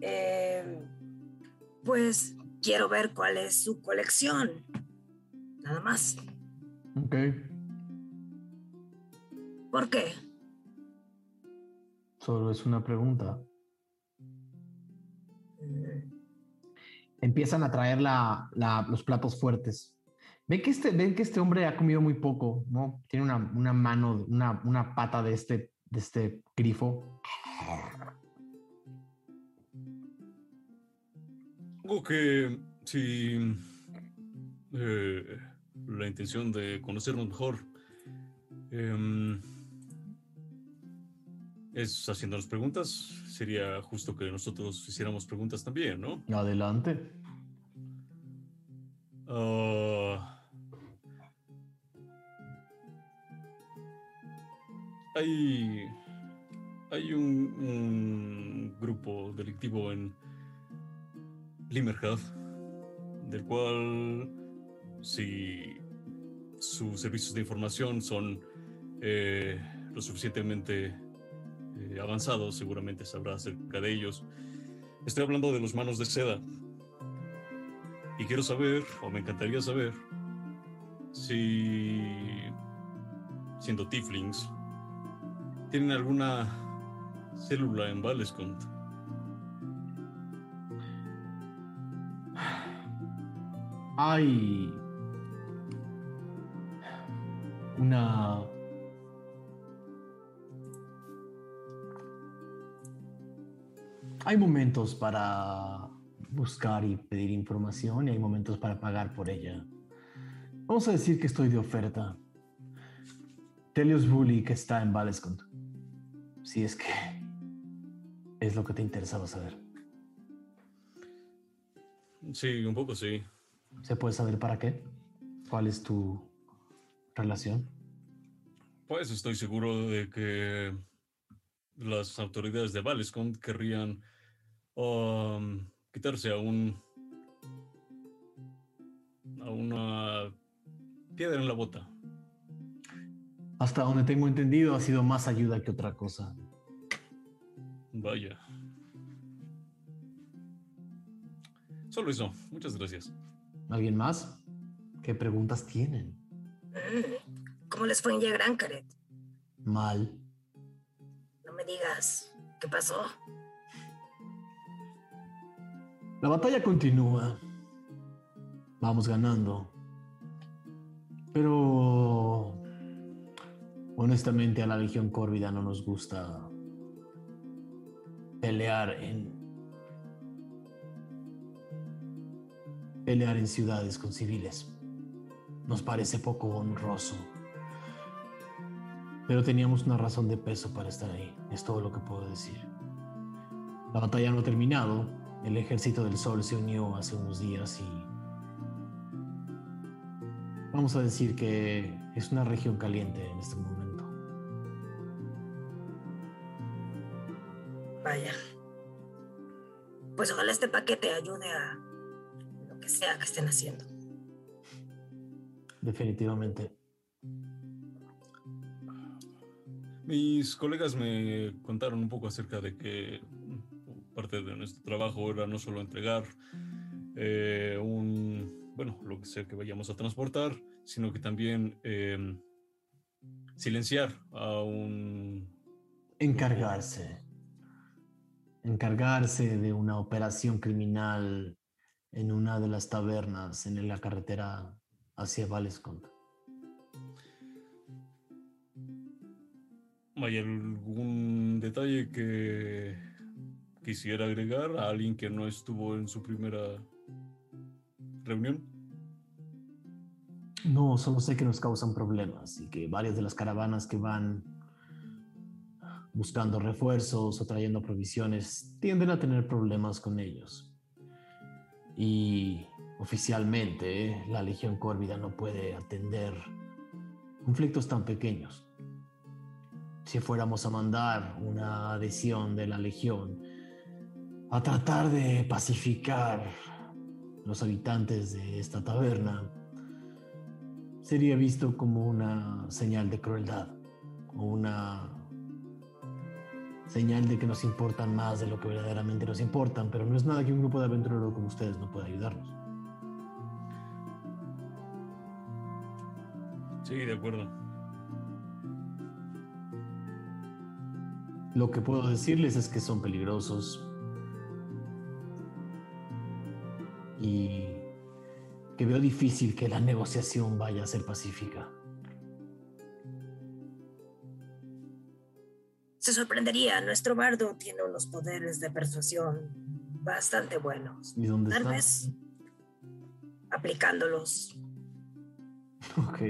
Eh, pues quiero ver cuál es su colección. Nada más. Ok. ¿Por qué? Solo es una pregunta. Mm, Empiezan a traer la- la- los platos fuertes. Ven que, este, ven que este hombre ha comido muy poco, ¿no? Tiene una, una mano, una, una pata de este, de este grifo. Algo que si eh, la intención de conocernos mejor em, es haciéndonos preguntas, sería justo que nosotros hiciéramos preguntas también, ¿no? Adelante. Ah, hay hay un, un grupo delictivo en Limerhad, del cual si sus servicios de información son eh, lo suficientemente eh, avanzados, seguramente sabrá acerca de ellos. Estoy hablando de los manos de seda. Y quiero saber, o me encantaría saber, si, siendo Tiflings, tienen alguna célula en Valescont. Hay una hay momentos para buscar y pedir información y hay momentos para pagar por ella. Vamos a decir que estoy de oferta. Telios Bully que está en Valescont. Si es que es lo que te interesaba saber. Sí, un poco sí. ¿Se puede saber para qué? ¿Cuál es tu relación? Pues estoy seguro de que las autoridades de Valescont querrían um, quitarse a un a una piedra en la bota. Hasta donde tengo entendido ha sido más ayuda que otra cosa. Vaya. Solo eso. Muchas gracias. ¿Alguien más? ¿Qué preguntas tienen? Mm, ¿Cómo les fue en Yegran, Caret? Mal. No me digas. ¿Qué pasó? La batalla continúa. Vamos ganando. Pero honestamente a la Legión Córvida no nos gusta pelear en pelear en ciudades con civiles. Nos parece poco honroso. Pero teníamos una razón de peso para estar ahí. Es todo lo que puedo decir. La batalla no ha terminado. El ejército del sol se unió hace unos días y vamos a decir que es una región caliente en este momento. Vaya. Pues ojalá este paquete ayude a que sea que estén haciendo. Definitivamente. Mis colegas me contaron un poco acerca de que parte de nuestro trabajo era no solo entregar eh, un, bueno, lo que sea que vayamos a transportar, sino que también eh, silenciar a un... Encargarse. Encargarse de una operación criminal en una de las tabernas en la carretera hacia Valescont. ¿Hay algún detalle que quisiera agregar a alguien que no estuvo en su primera reunión? No, solo sé que nos causan problemas y que varias de las caravanas que van buscando refuerzos o trayendo provisiones tienden a tener problemas con ellos. Y oficialmente la Legión Córvida no puede atender conflictos tan pequeños. Si fuéramos a mandar una adhesión de la Legión a tratar de pacificar los habitantes de esta taberna, sería visto como una señal de crueldad o una señal de que nos importan más de lo que verdaderamente nos importan, pero no es nada que un grupo de aventureros como ustedes no pueda ayudarnos. Sí, de acuerdo. Lo que puedo decirles es que son peligrosos y que veo difícil que la negociación vaya a ser pacífica. Se sorprendería, nuestro bardo tiene unos poderes de persuasión bastante buenos. ¿Y dónde Tal está? vez aplicándolos. Ok,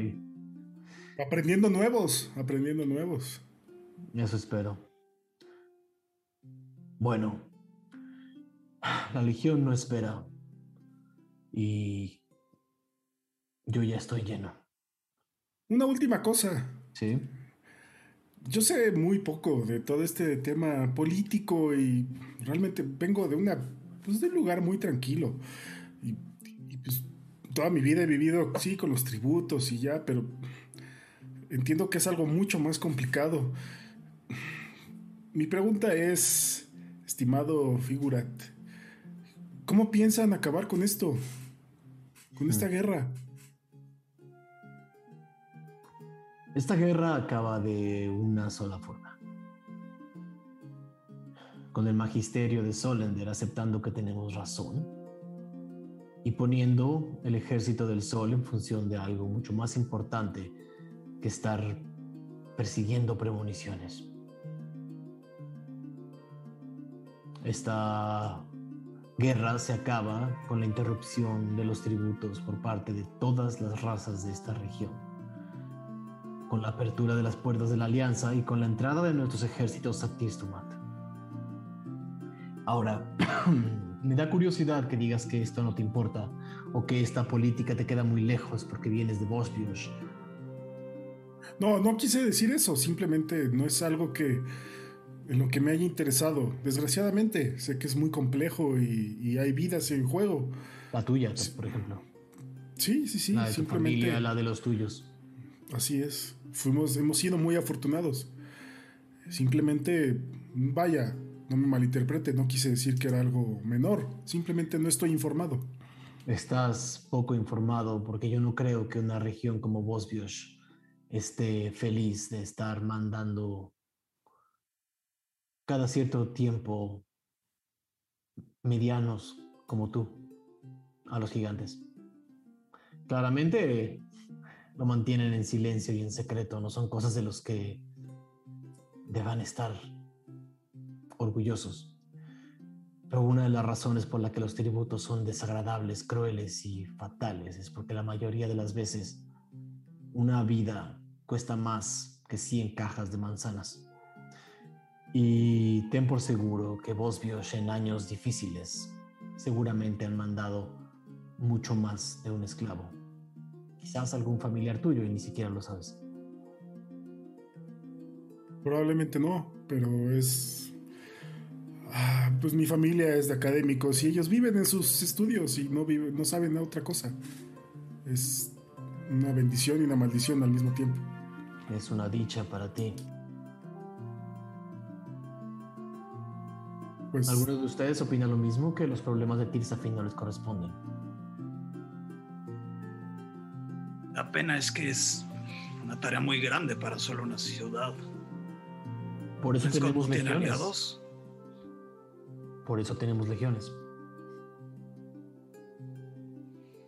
Aprendiendo nuevos, aprendiendo nuevos. eso espero. Bueno, la Legión no espera y yo ya estoy lleno. Una última cosa. ¿Sí? Yo sé muy poco de todo este tema político y realmente vengo de una pues, de un lugar muy tranquilo. Y, y, pues toda mi vida he vivido, sí, con los tributos y ya, pero entiendo que es algo mucho más complicado. Mi pregunta es, estimado Figurat, ¿cómo piensan acabar con esto? Con esta guerra. Esta guerra acaba de una sola forma. Con el magisterio de Solender aceptando que tenemos razón y poniendo el ejército del sol en función de algo mucho más importante que estar persiguiendo premoniciones. Esta guerra se acaba con la interrupción de los tributos por parte de todas las razas de esta región con la apertura de las puertas de la alianza y con la entrada de nuestros ejércitos a Tirstumat. Ahora, me da curiosidad que digas que esto no te importa o que esta política te queda muy lejos porque vienes de Bosbios. No, no quise decir eso, simplemente no es algo que en lo que me haya interesado. Desgraciadamente, sé que es muy complejo y, hay vidas en juego. La tuya, por ejemplo. Sí, sí, sí. La de tu familia, la de los tuyos. Así es. Fuimos, hemos sido muy afortunados. Simplemente, vaya, no me malinterprete, no quise decir que era algo menor. Simplemente no estoy informado. Estás poco informado porque yo no creo que una región como Bosbios esté feliz de estar mandando cada cierto tiempo medianos como tú a los gigantes. Claramente lo mantienen en silencio y en secreto, no son cosas de los que deban estar orgullosos. Pero una de las razones por la que los tributos son desagradables, crueles y fatales es porque la mayoría de las veces una vida cuesta más que 100 cajas de manzanas. Y ten por seguro que vos, Biosh, en años difíciles, seguramente han mandado mucho más de un esclavo. Quizás algún familiar tuyo y ni siquiera lo sabes. Probablemente no, pero es... Ah, pues mi familia es de académicos y ellos viven en sus estudios y no, viven, no saben otra cosa. Es una bendición y una maldición al mismo tiempo. Es una dicha para ti. Pues ¿Algunos de ustedes opinan lo mismo que los problemas de Tirsafin no les corresponden? La pena es que es una tarea muy grande para solo una ciudad. Por eso tenemos legiones. Por eso tenemos legiones.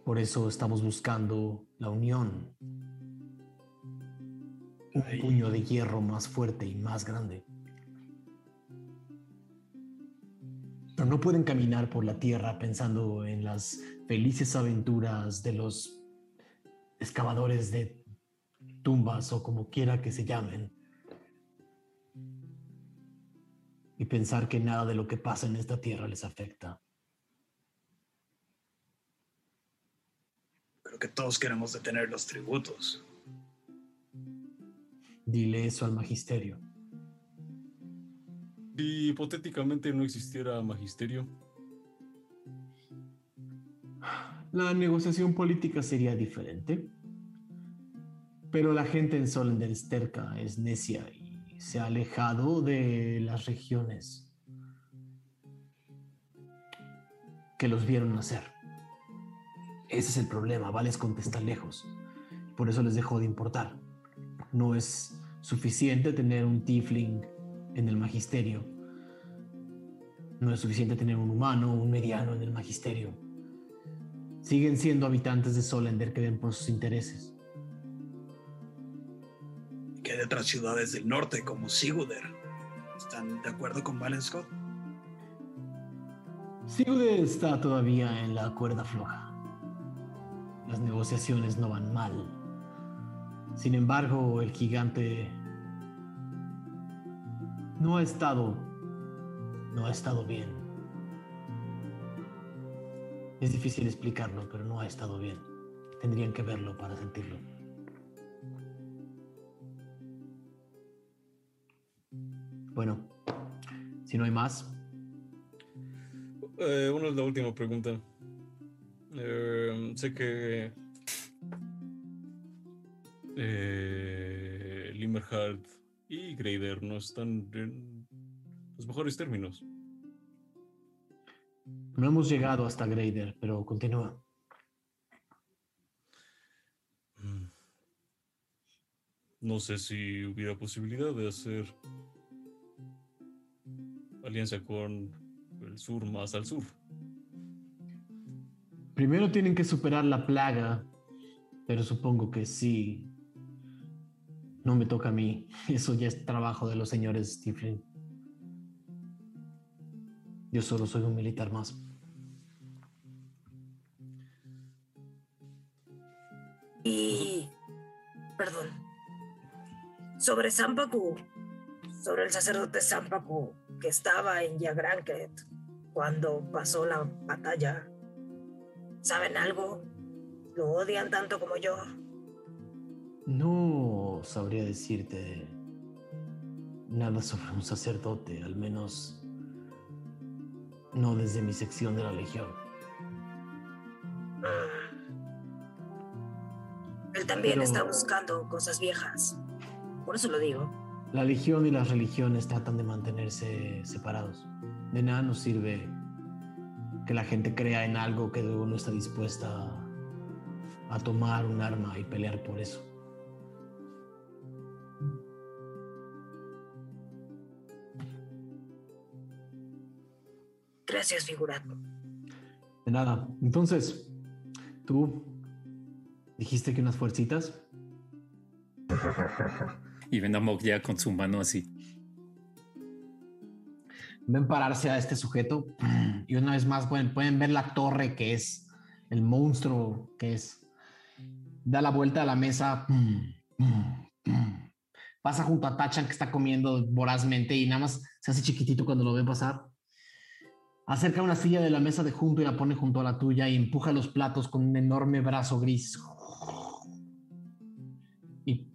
Por eso estamos buscando la unión. Un puño de hierro más fuerte y más grande. Pero no pueden caminar por la tierra pensando en las felices aventuras de los excavadores de tumbas o como quiera que se llamen. Y pensar que nada de lo que pasa en esta tierra les afecta. Pero que todos queremos detener los tributos. Dile eso al magisterio. Si hipotéticamente no existiera magisterio. La negociación política sería diferente. Pero la gente en Solender es terca, es necia y se ha alejado de las regiones que los vieron nacer. Ese es el problema, Vales contesta lejos. Por eso les dejó de importar. No es suficiente tener un tiefling en el magisterio. No es suficiente tener un humano, un mediano en el magisterio siguen siendo habitantes de Solender que ven por sus intereses. ¿Qué de otras ciudades del norte como Siguder? ¿Están de acuerdo con Valenscott? Siguder está todavía en la cuerda floja. Las negociaciones no van mal. Sin embargo, el gigante no ha estado no ha estado bien. Es difícil explicarlo, pero no ha estado bien. Tendrían que verlo para sentirlo. Bueno, si no hay más. Eh, una es la última pregunta. Eh, sé que eh, y Greider no están en los mejores términos. No hemos llegado hasta Grader, pero continúa. Mm. No sé si hubiera posibilidad de hacer alianza con el sur más al sur. Primero tienen que superar la plaga, pero supongo que sí. No me toca a mí. Eso ya es trabajo de los señores Stiflin. Yo solo soy un militar más. Y, perdón, sobre Zampacu, sobre el sacerdote Zampacu que estaba en Yagranket, cuando pasó la batalla. ¿Saben algo? ¿Lo odian tanto como yo? No sabría decirte nada sobre un sacerdote, al menos no desde mi sección de la Legión. Él también Pero- está buscando cosas viejas. Por eso lo digo. La Legión y las religiones tratan de mantenerse separados. De nada nos sirve que la gente crea en algo que luego no está dispuesta a, a tomar un arma y pelear por eso. Gracias, figurato. De nada. Entonces, tú dijiste que unas fuercitas. Y ven a Mog ya con su mano así. ven pararse a este sujeto y una vez más pueden, pueden ver la torre que es el monstruo que es. Da la vuelta a la mesa. Pasa junto a Tachan que está comiendo vorazmente y nada más se hace chiquitito cuando lo ve pasar. Acerca una silla de la mesa de junto y la pone junto a la tuya y empuja los platos con un enorme brazo gris. Y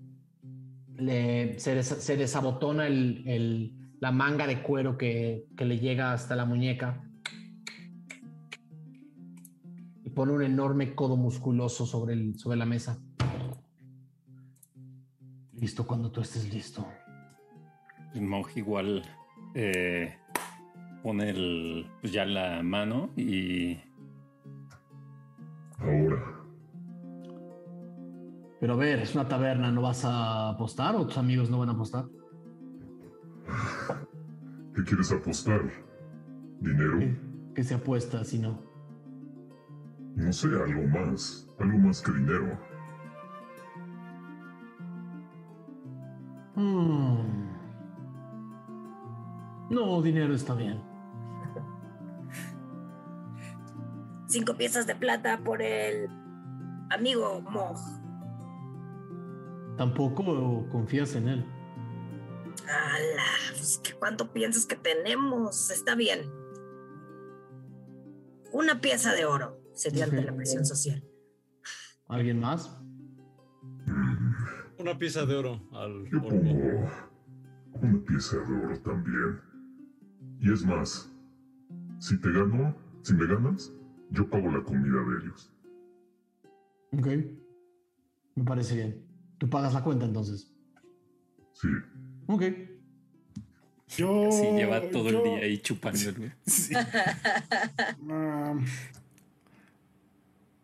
se, des- se desabotona el, la manga de cuero que, le llega hasta la muñeca. Y pone un enorme codo musculoso sobre, sobre la mesa. Listo cuando tú estés listo. El Mog igual eh, pone el, pues ya la mano y Ahora, Pero a ver, es una taberna, ¿no vas a apostar o tus amigos no van a apostar? ¿qué quieres apostar? ¿Dinero? ¿Qué, qué se apuesta si no? No sé, algo más. Algo más que dinero. Mm. No, dinero está bien. Cinco piezas de plata por el amigo Mog. Tampoco confías en él. Ala, pues, ¿qué ¿cuánto piensas que tenemos? Está bien. Una pieza de oro sería ante la presión social. ¿Alguien más? Una pieza de oro al Yo pongo una pieza de oro también. Y es más, si te gano, si me ganas, yo pago la comida de ellos. Ok. Me parece bien. Tú pagas la cuenta entonces. Sí. Ok. Yo. sí lleva todo yo- el día ahí chupando. Sí.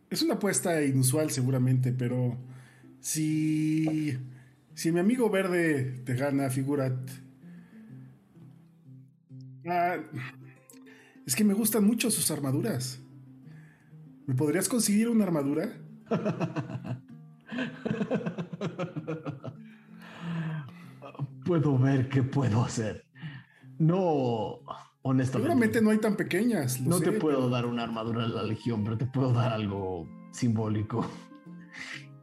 Es una apuesta inusual seguramente, pero si, si mi amigo verde te gana, figurat. Ah, es que me gustan mucho sus armaduras. ¿Me podrías conseguir una armadura? Puedo ver qué puedo hacer. No, honestamente. Seguramente no hay tan pequeñas. No te puedo pero- dar una armadura de la Legión, pero te puedo dar algo simbólico.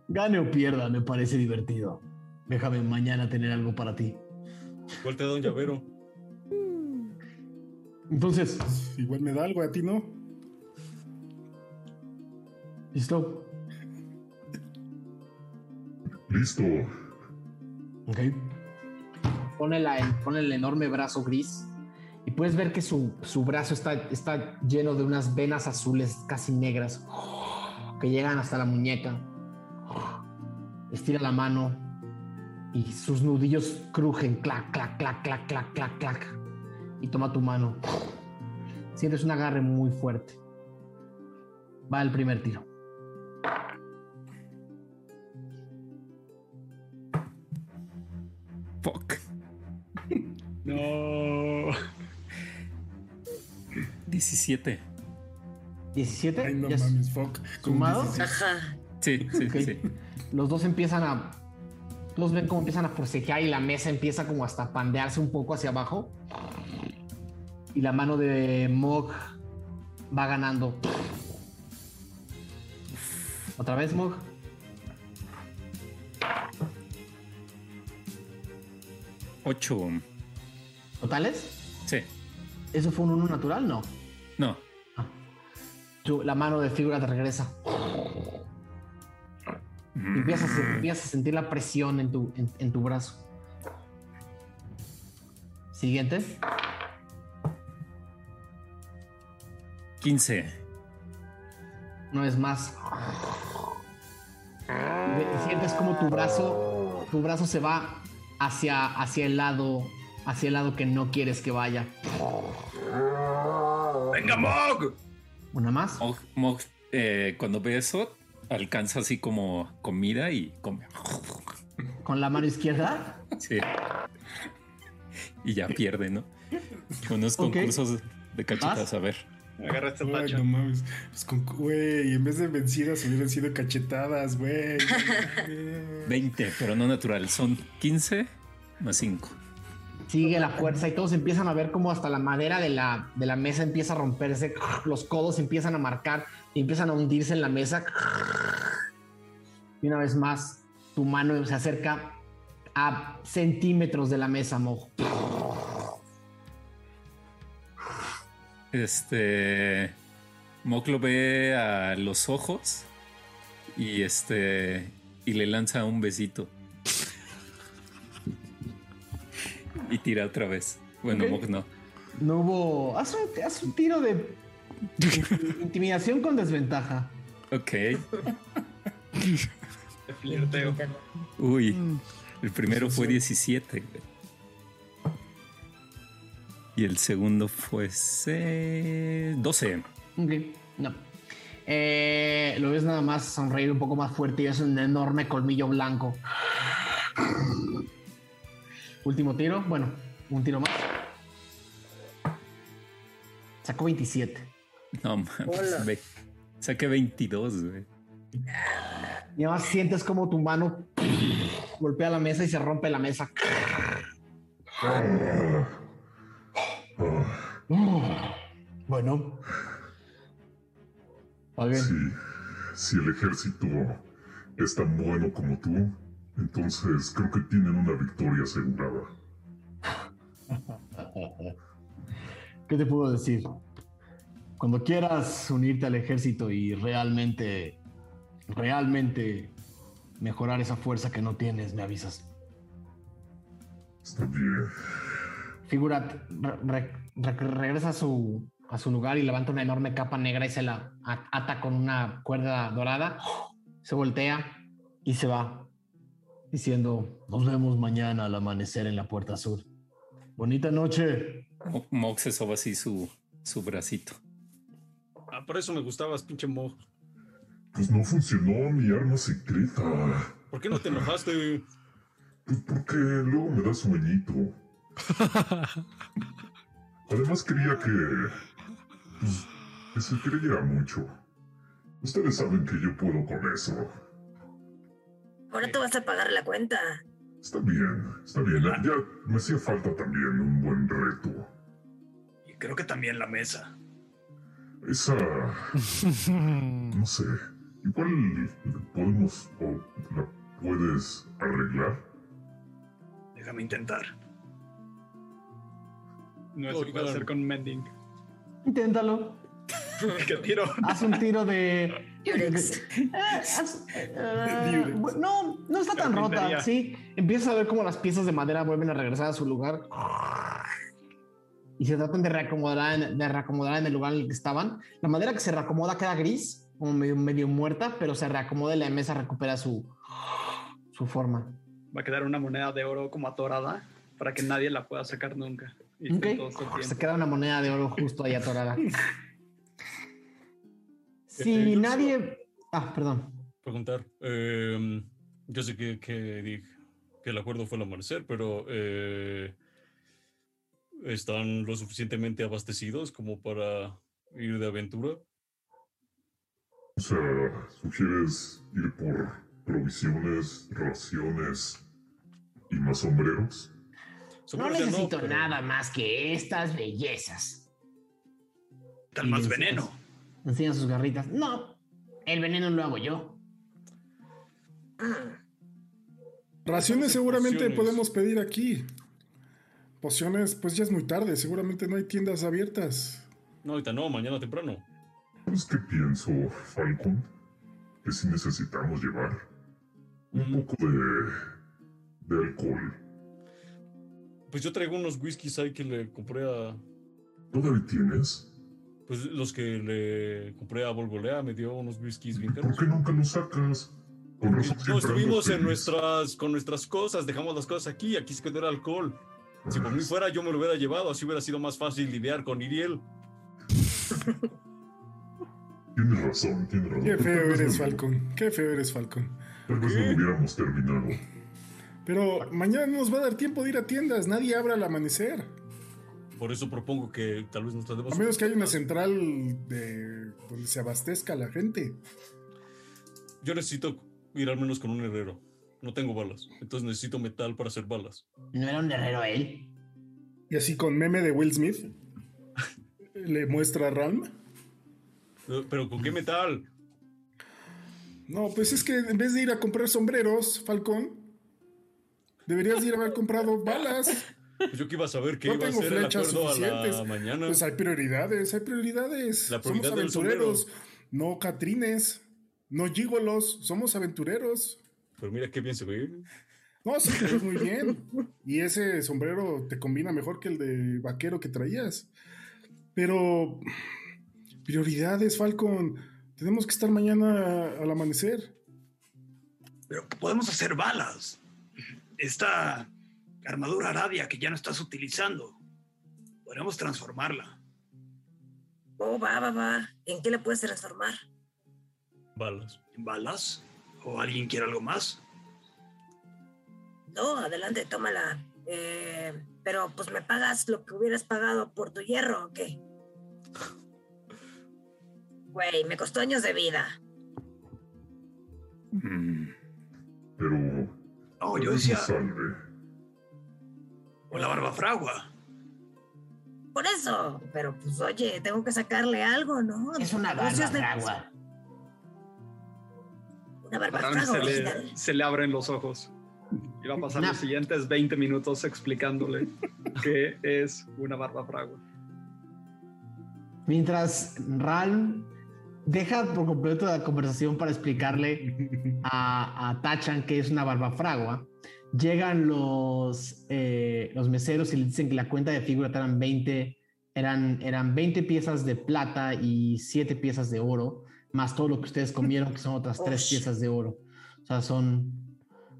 Gane o pierda, me parece divertido. Déjame mañana tener algo para ti. Igual te da un llavero. Entonces, Igual me da algo a ti, ¿no? ¿Listo? Listo. Ok. Pone, la, pone el enorme brazo gris y puedes ver que su, su brazo está, está lleno de unas venas azules casi negras que llegan hasta la muñeca. Estira la mano y sus nudillos crujen, clac, clac, clac, clac, clac, clac, clac. Y toma tu mano. Sientes un agarre muy fuerte. Va el primer tiro. Fuck. No. 17. 17. Ay, no mames, fuck. Con ¿Sumado? 17. Ajá. Sí, sí, sí. Los dos empiezan a. Los ven como empiezan a forcejear y la mesa empieza como hasta a pandearse un poco hacia abajo. Y la mano de Mog va ganando. Otra vez, Mog. Ocho. ¿Totales? Sí. ¿Eso fue un uno natural? No. No. Tu- la mano de figura te regresa. Y empiezas, a, empiezas a sentir la presión en tu, en, en tu brazo. Siguiente. 15. Una vez más. Sientes como tu brazo, tu brazo se va hacia, hacia el lado, hacia el lado que no quieres que vaya. ¡Venga, Mog! Una más. Mog, Mog, eh, cuando ve eso, alcanza así como comida y come. Con la mano izquierda. Sí. Y ya pierde, ¿no? Unos concursos de cachetas, ¿Vas? a ver. Agarra esta Ay, no mames. Pues con, güey, en vez de vencidas hubieran sido cachetadas, güey. 20, pero no natural. Son 15 más 5. Sigue la fuerza y todos empiezan a ver como hasta la madera de la, de la mesa empieza a romperse. Los codos empiezan a marcar y empiezan a hundirse en la mesa. Y una vez más, tu mano se acerca a centímetros de la mesa, Mo. Este. Mok lo ve a los ojos y este. Y le lanza un besito. Y tira otra vez. Bueno, Ok. Mok no. No hubo. Haz un, haz un tiro de intimidación con desventaja. Ok. Flirteo. Uy. El primero fue 17. Y el segundo fue se- 12. Ok, no. Eh, lo ves nada más sonreír un poco más fuerte y es un enorme colmillo blanco. Último tiro. Bueno, un tiro más. Sacó 27. No mames. Saqué 22, güey. Y además sientes como tu mano golpea la mesa y se rompe la mesa. Bueno. ¿Va bien? Si, el ejército es tan bueno como tú, entonces creo que tienen una victoria asegurada. ¿Qué te puedo decir? Cuando quieras unirte al ejército y realmente, realmente mejorar esa fuerza que no tienes, me avisas. Está bien. Re- re- regresa a su, a su lugar y levanta una enorme capa negra y se la ata con una cuerda dorada. Se voltea y se va diciendo, nos vemos mañana al amanecer en la puerta sur. Bonita noche. Mo- Mok se soba así su, su bracito. Ah, por eso me gustabas, pinche Mog. Pues no funcionó mi arma secreta. ¿Por qué no te enojaste? Pues porque luego me da sueñito. Además quería que... Pues, que se creyera mucho. Ustedes saben que yo puedo con eso. Ahora tú vas a pagar la cuenta. Está bien, está bien. Ya me hacía falta también un buen reto. Y creo que también la mesa. Esa... No sé. Igual podemos o la puedes arreglar. Déjame intentar. No es lo que puedo hacer con Mending. Inténtalo. ¿Qué tiro? Haz un tiro de... Eh, eh, no, no está tan rota. Sí, empiezas a ver cómo las piezas de madera vuelven a regresar a su lugar. Y se tratan de reacomodar, en, de reacomodar en el lugar en el que estaban. La madera que se reacomoda queda gris, como medio, medio muerta, pero se reacomoda y la mesa recupera su, su forma. Va a quedar una moneda de oro como atorada para que nadie la pueda sacar nunca. Y Ok. esté todo este Se queda una moneda de oro justo ahí atorada. Si yo nadie. Ah, perdón. Preguntar. eh, yo sé que, que, el acuerdo fue al amanecer, pero eh, ¿están lo suficientemente abastecidos como para ir de aventura? O sea, ¿sugieres ir por provisiones, raciones y más sombreros? No necesito pero- nada más que estas bellezas. Tal más veneno. Enseña sus garritas. No, el veneno lo hago yo. Raciones seguramente Pociones. podemos pedir aquí. Pociones, pues ya es muy tarde, seguramente no hay tiendas abiertas. No, ahorita no, mañana temprano. ¿Sabes qué pienso, Falcon? Que si necesitamos llevar un poco de, de alcohol. Pues yo traigo unos whiskies ahí que le compré a. ¿Todavía tienes? Pues los que le compré a Volgolea me dio unos whiskies bien ¿Por caros. qué nunca los sacas? Con razón No estuvimos en nuestras, con nuestras cosas, dejamos las cosas aquí, aquí se quedó el alcohol. Si por mí fuera, yo me lo hubiera llevado, así hubiera sido más fácil lidiar con Iriel. Tienes razón, tienes razón. Qué feo tal vez eres, no- Falcon. Qué feo eres, Falcon. Tal vez no lo hubiéramos terminado. Pero mañana no nos va a dar tiempo de ir a tiendas. Nadie abre al amanecer. Por eso propongo que tal vez nos tratemos. A menos que haya una central de donde se abastezca la gente. Yo necesito ir al menos con un herrero. No tengo balas, entonces necesito metal para hacer balas. ¿No era un guerrero él? Y así con meme de Will Smith. Le muestra a Ralm. Eh, Pero ¿con qué metal? No, pues es que en vez de ir a comprar sombreros, Falcón, deberías ir a haber comprado balas. Pues yo que iba a saber que No iba a tengo ser el flechas a suficientes. la mañana. Pues hay prioridades, hay prioridades. La somos prioridad aventureros, no catrines, no gigolos, somos aventureros. Pero mira qué bien se ve. No, sí, te ves muy bien. Y ese sombrero te combina mejor que el de vaquero que traías. Pero prioridades, Falcon. Tenemos que estar mañana al amanecer. Pero podemos hacer balas. Esta armadura aradia que ya no estás utilizando, podríamos transformarla. Oh, va, va, va. ¿En qué le puedes transformar? Balas. ¿En balas? ¿O alguien quiere algo más? No, adelante, tómala. Eh, pero pues me pagas lo que hubieras pagado por tu hierro, ¿o qué? Güey, me costó años de vida. Mm, Pero. No, yo decía, o la barba fragua. Por eso. Pero pues oye, tengo que sacarle algo, ¿no? Es una barba Negocios de- fragua. Una barba fragua se le, se le abren los ojos. Y va a pasar los siguientes 20 minutos explicándole qué es una barba fragua. Mientras Ral deja por completo la conversación para explicarle a, a Tachan que es una barbafragua, llegan los, eh, los meseros y le dicen que la cuenta de figura eran 20, eran, eran 20 piezas de plata y 7 piezas de oro, más todo lo que ustedes comieron, que son otras 3 Ush. piezas de oro. O sea, son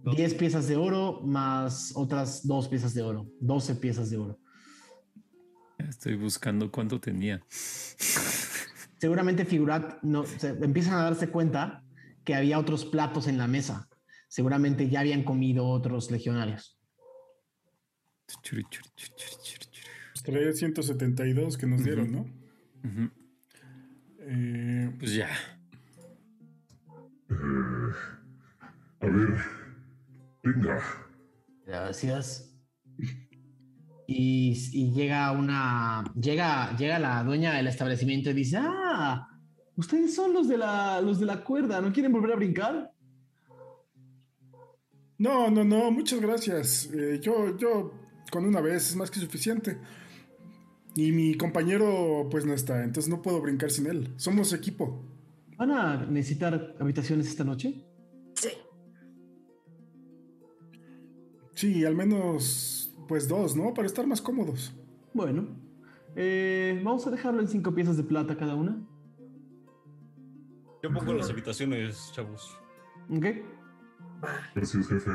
10 piezas de oro más otras 2 piezas de oro, 12 piezas de oro. Estoy buscando cuánto tenía. Seguramente Figurat no, se, empiezan a darse cuenta que había otros platos en la mesa. Seguramente ya habían comido otros legionarios. Traía 172 que nos dieron, ¿no? Eh, Pues ya. Eh, a ver. Venga. Gracias. Y, y llega una. Llega, llega la dueña del establecimiento y dice: Ah, ustedes son los de la, los de la cuerda, ¿no quieren volver a brincar? no, no, no, muchas gracias. Eh, yo, yo, con una vez es más que suficiente. Y mi compañero, pues no está, entonces no puedo brincar sin él. Somos equipo. ¿Van a necesitar habitaciones esta noche? Sí. Sí, al menos, pues dos, ¿no? Para estar más cómodos. Bueno, eh, vamos a dejarlo en cinco piezas de plata cada una. Yo pongo las habitaciones, chavos. ¿Ok? Gracias, jefe.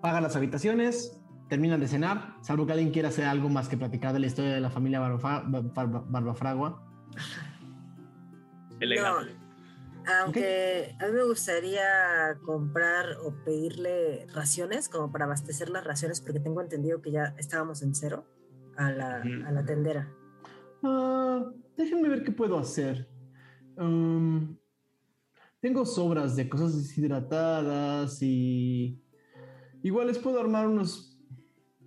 pagan las habitaciones, terminan de cenar, salvo que alguien quiera hacer algo más que platicar de la historia de la familia Barbafragua. Elegante. Aunque a mí me gustaría comprar o pedirle raciones, como para abastecer las raciones, porque tengo entendido que ya estábamos en cero a la, Ujú. a la tendera. Ah, déjenme ver qué puedo hacer. Um, tengo sobras de cosas deshidratadas y igual les puedo armar unos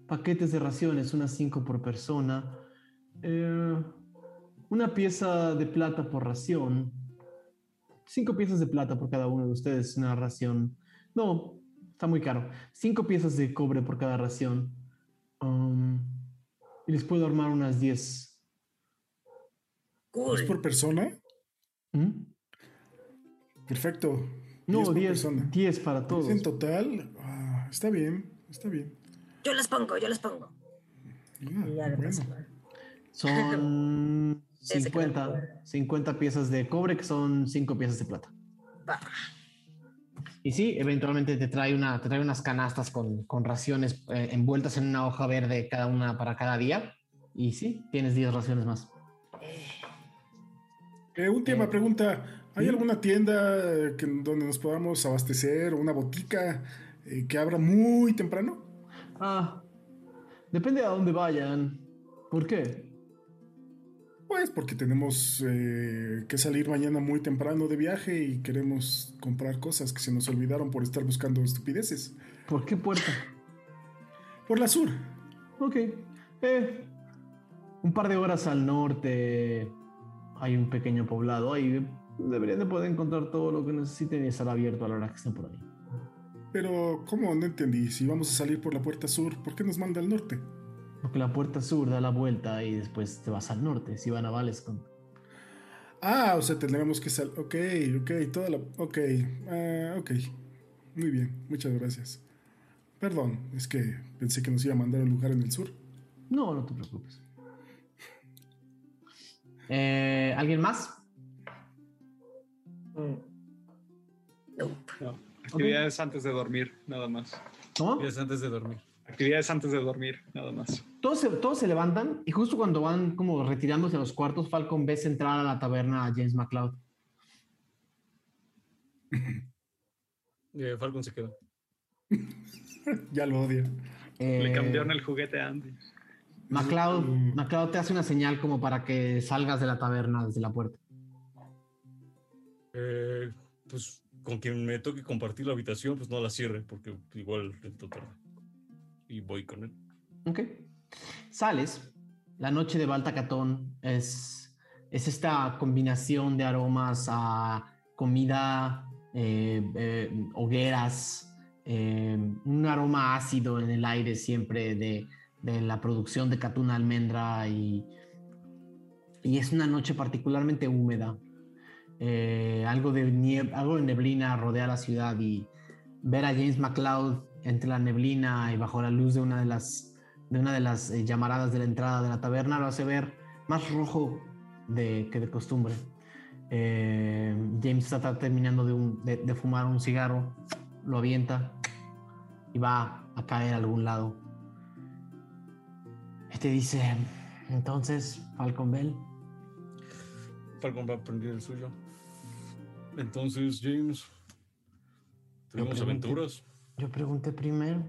paquetes de raciones, unas cinco por persona. Eh, una pieza de plata por ración. Cinco piezas de plata por cada uno de ustedes, una ración. No, está muy caro. Cinco piezas de cobre por cada ración. Um, y les puedo armar unas 10 Cool. ¿Es por persona? ¿Mm? Perfecto. No, por 10 persona. 10 para todos. ¿Es en total? Ah, está bien, está bien. Yo las pongo, yo las pongo. Ah, Y ya le bueno. Son 50, acuerdo. 50 piezas de cobre, que son 5 piezas de plata. Y sí, eventualmente te trae, una, te trae unas canastas con, con raciones eh, envueltas en una hoja verde cada una para cada día. Y sí, tienes 10 raciones más. Eh, última Eh, pregunta. ¿Hay ¿sí? alguna tienda eh, que, donde nos podamos abastecer o una botica eh, que abra muy temprano? Ah, depende a dónde vayan. ¿Por qué? Pues porque tenemos eh, que salir mañana muy temprano de viaje y queremos comprar cosas que se nos olvidaron por estar buscando estupideces. ¿Por qué puerta? Por la sur. Ok. Eh, un par de horas al norte hay un pequeño poblado. Ahí deberían de poder encontrar todo lo que necesiten y estar abierto a la hora que estén por ahí. Pero, ¿cómo? No entendí. Si vamos a salir por la puerta sur, ¿por qué nos manda al norte? Porque la puerta sur da la vuelta y después te vas al norte. Si van a Valescon. Ah, o sea, tendremos que salir. Ok, ok, toda la. Ok, ah, ok. Muy bien, muchas gracias. Perdón, es que pensé que nos iba a mandar a un lugar en el sur. No, no te preocupes. Eh, ¿Alguien más? Nope. No. Actividades antes de dormir, nada más. ¿Cómo? Días antes de dormir. Actividades antes de dormir, nada más. Todos se, todos se levantan y justo cuando van como retirándose a los cuartos, Falcon ves entrar a la taberna a James McCloud. Eh, Falcon se queda. Ya lo odia. Le Eh, cambiaron el juguete a Andy. McLeod, Mm. McLeod te hace una señal como para que salgas de la taberna desde la puerta. Eh, pues con quien me toque compartir la habitación, pues no la cierre, porque igual entro tarde. Y voy con él. Ok. Sales. La noche de Baltacatón es, es esta combinación de aromas a comida, eh, eh, hogueras, eh, un aroma ácido en el aire siempre de, de la producción de catuna almendra y, y es una noche particularmente húmeda. Algo, de nieb- algo de neblina rodea la ciudad y ver a James McLeod entre la neblina y bajo la luz de una de las de una de las eh, llamaradas de la entrada de la taberna lo hace ver más rojo de, que de costumbre. Eh, James está terminando de, un- de- de fumar un cigarro, lo avienta y va a caer a algún lado. Y te dice, entonces, Falcon Bell, Falcon va a prender el suyo. Entonces, James, ¿tenemos pregunté. aventuras? yo pregunté primero.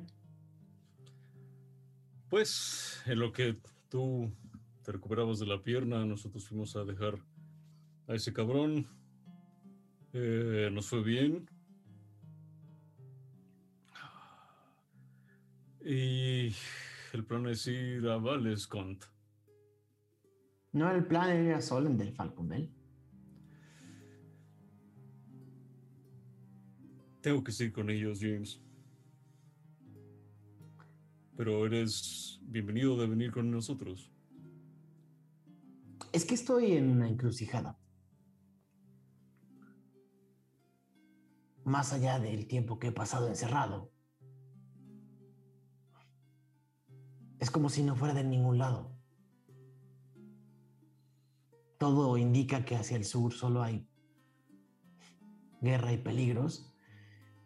Pues, en lo que tú te recuperabas de la pierna, nosotros fuimos a dejar a ese cabrón. Eh, nos fue bien. Y el plan es ir a Valescont. No era el plan de ir a Solen del Falcon Bell. Tengo que seguir con ellos, James. Pero eres bienvenido de venir con nosotros. Es que estoy en una encrucijada. Más allá del tiempo que he pasado encerrado. Es como si no fuera de ningún lado. Todo indica que hacia el sur solo hay guerra y peligros.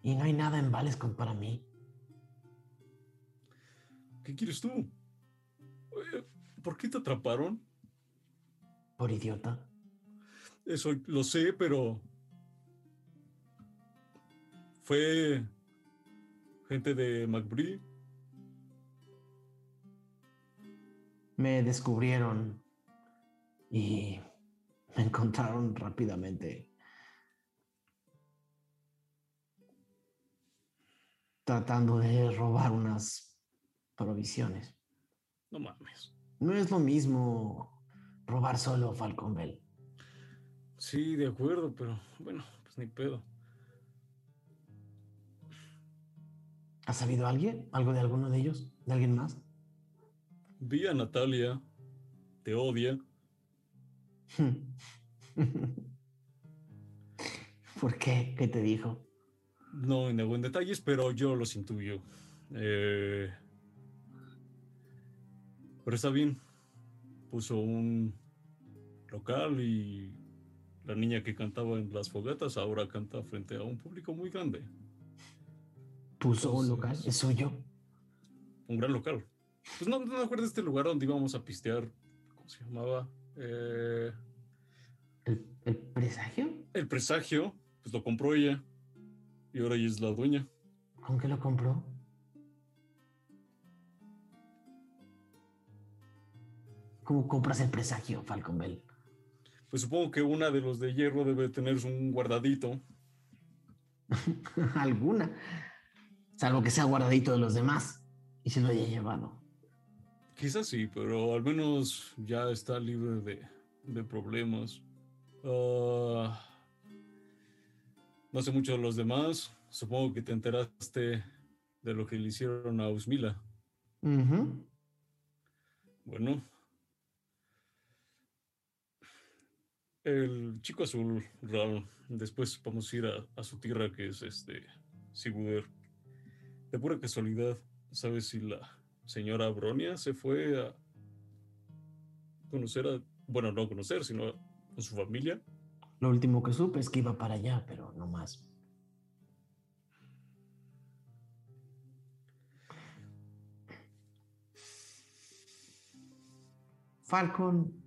Y no hay nada en Valescon para mí. ¿Qué quieres tú? ¿Por qué te atraparon? Por idiota. Eso lo sé, pero fue gente de McBree. Me descubrieron y me encontraron rápidamente. Tratando de robar unas provisiones. No mames. No es lo mismo robar solo Falcon Bell. Sí, de acuerdo, pero bueno, pues ni pedo. ¿Has sabido alguien? ¿Algo de alguno de ellos? ¿De alguien más? Vi a Natalia, te odia. ¿Por qué? ¿Qué te dijo? No indago en detalles, pero yo los intuyo. Eh, pero está bien. Puso un local y la niña que cantaba en las fogatas ahora canta frente a un público muy grande. ¿Puso un local? ¿Es suyo? Un gran local. Pues no, no me acuerdo de este lugar donde íbamos a pistear. ¿Cómo se llamaba? Eh, ¿El, el presagio? el presagio. Pues lo compró ella. Y ahora ella es la dueña. ¿Con qué lo compró? ¿Cómo compras el presagio, Falcon Bell? Pues supongo que una de los de hierro debe tener un guardadito. Alguna. Salvo que sea guardadito de los demás y se lo haya llevado. Quizás sí, pero al menos ya está libre de, de problemas. Ah, no sé mucho de los demás. Supongo que te enteraste de lo que le hicieron a Usmila. Ujú. Bueno. El chico azul, Ral, después vamos a ir a, a su tierra que es este Siguder. De pura casualidad, ¿sabes si la señora Bronia se fue a conocer a, bueno, no a conocer, sino a su familia? Lo último que supe es que iba para allá, pero no más. Falcon,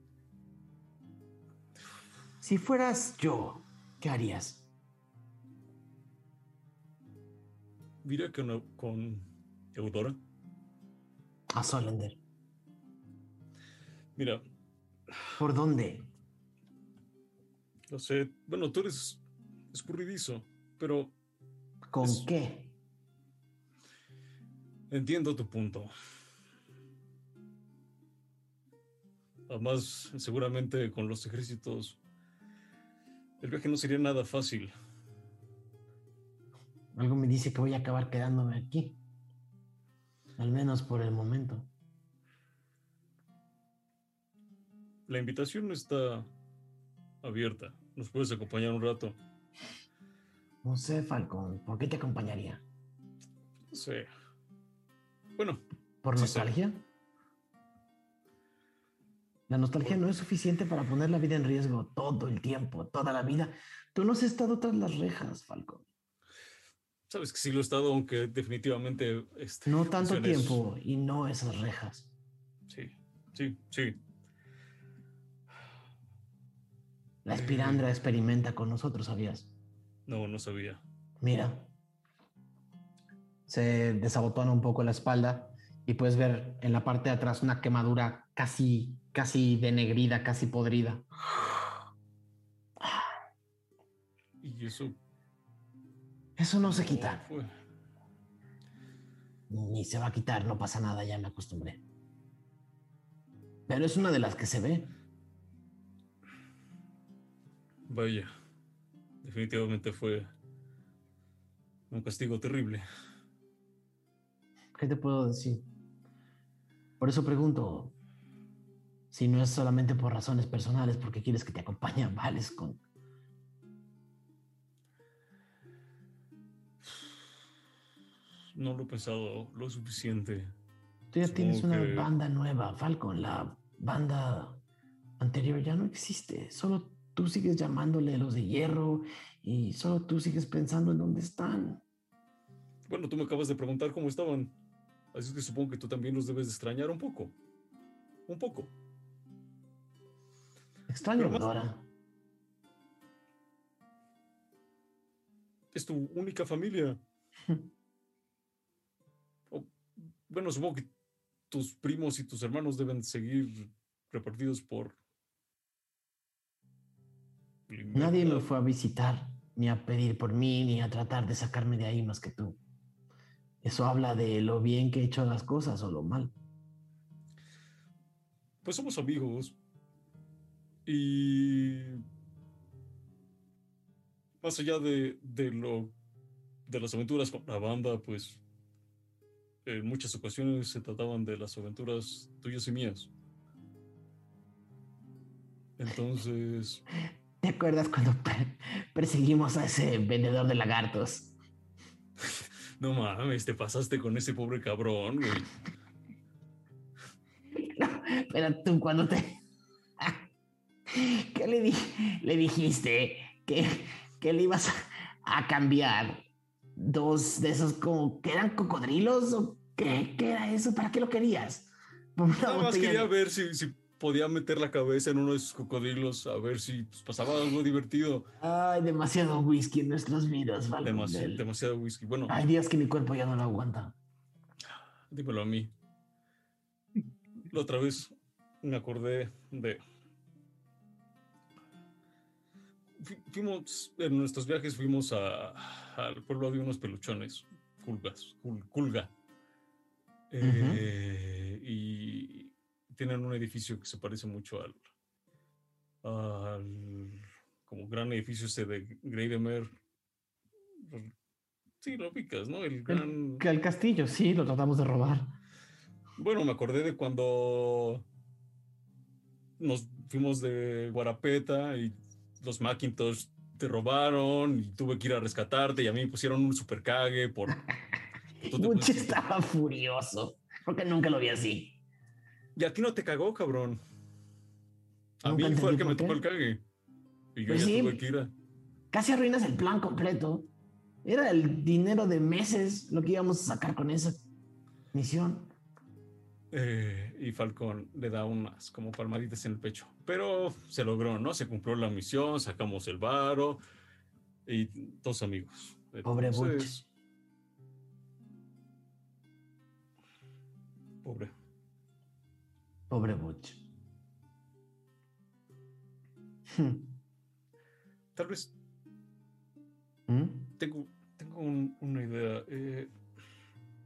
si fueras yo, ¿qué harías? Mira que no- con Eudora. A Solender. Mira, ¿Por dónde? no sé, bueno, tú eres escurridizo, pero ¿Con Es- qué? Entiendo tu punto. Además, seguramente con los ejércitos, el viaje no sería nada fácil. Algo me dice que voy a acabar quedándome aquí. Al menos por el momento. La invitación está abierta. Nos puedes acompañar un rato. No sé, Falcon, ¿por qué te acompañaría? No sé. Bueno, ¿Por Sí, sé. La nostalgia no es suficiente para poner la vida en riesgo todo el tiempo, toda la vida. Tú no has estado tras las rejas, Falcon. sabes que sí lo he estado, aunque definitivamente... Este, No tanto tiempo y no esas rejas. Sí, sí, sí. La espirandra experimenta con nosotros, ¿sabías? No, no sabía. Mira. Se desabotona un poco la espalda y puedes ver en la parte de atrás una quemadura casi, casi denegrida, casi podrida. Y eso Eso no se ¿cómo quita. fue? Ni se va a quitar, no pasa nada, ya me acostumbré. Pero es una de las que se ve. Vaya, definitivamente fue un castigo terrible. ¿Qué te puedo decir? Por eso pregunto si no es solamente por razones personales, porque quieres que te acompañe a Vales con... No lo he pensado lo suficiente. Tú ya Supongo tienes una que- banda nueva, Falcon. La banda anterior ya no existe. Solo tú sigues llamándole los de hierro y solo tú sigues pensando en dónde están. Bueno, tú me acabas de preguntar cómo estaban. Así que supongo que tú también los debes de extrañar un poco. Un poco. Extraño. Es tu única familia. O, bueno, supongo que tus primos y tus hermanos deben seguir repartidos por... Nadie me fue a visitar, ni a pedir por mí, ni a tratar de sacarme de ahí más que tú. Eso habla de lo bien que he hecho las cosas o lo mal. Pues somos amigos. Y más allá de, de lo de las aventuras con la banda, pues en muchas ocasiones se trataban de las aventuras tuyas y mías. Entonces, ¿Te acuerdas cuando per- perseguimos a ese vendedor de lagartos? no mames, te pasaste con ese pobre cabrón, güey. Pero tú cuando te... ¿Qué le, di- le dijiste? ¿Que, que le ibas a, a cambiar dos de esos como... que eran cocodrilos? ¿O qué, qué era eso? ¿Para qué lo querías? Nada más quería ver si, si podía meter la cabeza en uno de esos cocodrilos, a ver si pues, pasaba algo divertido. Ay, demasiado whisky en nuestras vidas, Demasi- Valmondel. demasiado whisky. Bueno, Hay días que mi cuerpo ya no lo aguanta. dímelo a mí. La otra vez me acordé de... Fuimos, en nuestros viajes fuimos a, al pueblo de unos peluchones, culgas, cul- culga. Eh, Y tienen un edificio que se parece mucho al, al como gran edificio ese de Greidemer. Sí, lo ubicas, ¿no? El gran... El, que el castillo, sí, lo tratamos de robar. Bueno, me acordé de cuando nos fuimos de Guarapeta y los Macintosh te robaron y tuve que ir a rescatarte y a mí me pusieron un super cague por... pusiste- estaba furioso, porque nunca lo vi así. Y a ti no te cagó, cabrón. A Nunca mí fue el que me tocó el cague. Y yo Pues ya sí. tuve que ir a... Casi arruinas el plan completo. Era el dinero de meses lo que íbamos a sacar con esa misión. Eh, y Falcón le da unas como palmaditas en el pecho. Pero se logró, ¿no? Se cumplió la misión, sacamos el varo y dos amigos. Pobre Butch. Pobre. Pobre Butch. Hmm. Tal vez ¿Mm? tengo, tengo un- una idea. Eh,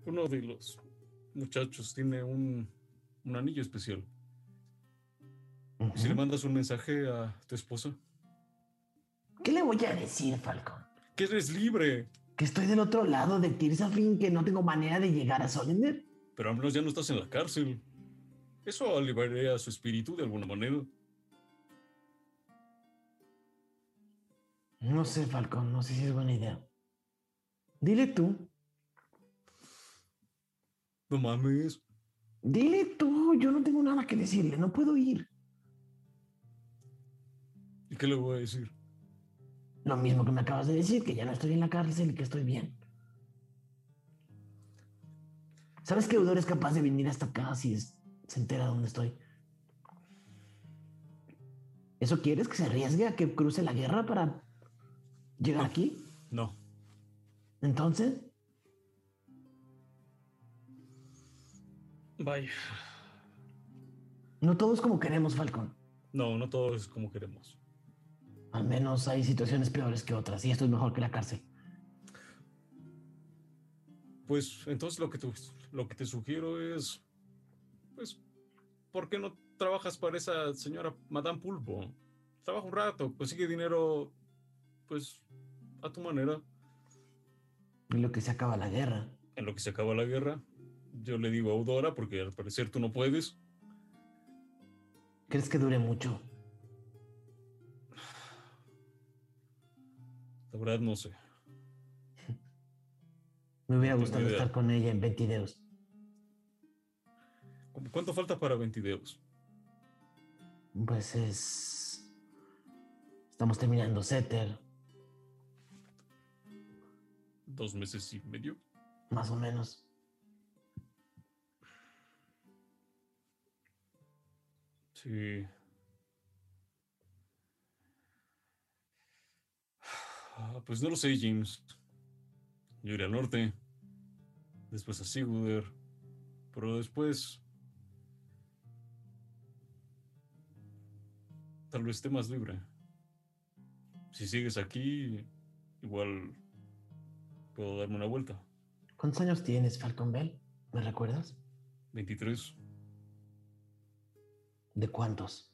uno de los muchachos tiene un, un anillo especial. Si le mandas un mensaje a tu esposa, ¿Qué le voy a decir, Falcon? que eres libre, Que estoy del otro lado de Tirsafin, que no tengo manera de llegar a Solender. pero al menos ya no estás en la cárcel. Eso aliviaría su espíritu de alguna manera. No sé, Falcon, no sé si es buena idea. Dile tú, No mames. dile tú, yo no tengo nada que decirle, no puedo ir. ¿Y qué le voy a decir? Lo mismo que me acabas de decir, que ya no estoy en la cárcel y que estoy bien. ¿Sabes que Eudor es capaz de venir hasta acá si es- se entera dónde estoy? ¿Eso quieres que se arriesgue a que cruce la guerra para llegar aquí? No. Entonces, Vaya. no todos como queremos, Falcon. No, no todo es como queremos. Al menos hay situaciones peores que otras y esto es mejor que la cárcel. Pues entonces lo que te, lo que te sugiero es, pues, ¿por qué no trabajas para esa señora Madame Pulpo? Trabaja un rato, consigue dinero, pues, a tu manera. Y lo que se acaba la guerra. En lo que se acaba la guerra, yo le digo a Eudora, porque al parecer tú no puedes. ¿Crees que dure mucho? La verdad no sé. Me hubiera No gustado estar con ella en 20 dedos. ¿Cómo- ¿Cuánto falta para 20 videos? Pues es. Estamos terminando Setter, ¿Dos meses y medio? más o menos. Sí. Ah, Pues no lo sé, James. Yo iré al norte. Después a Sigurder. Pero después. Tal vez esté más libre. Si sigues aquí, igual puedo darme una vuelta. ¿Cuántos años tienes, Falcon Bell? ¿Me recuerdas? 23. ¿De cuántos?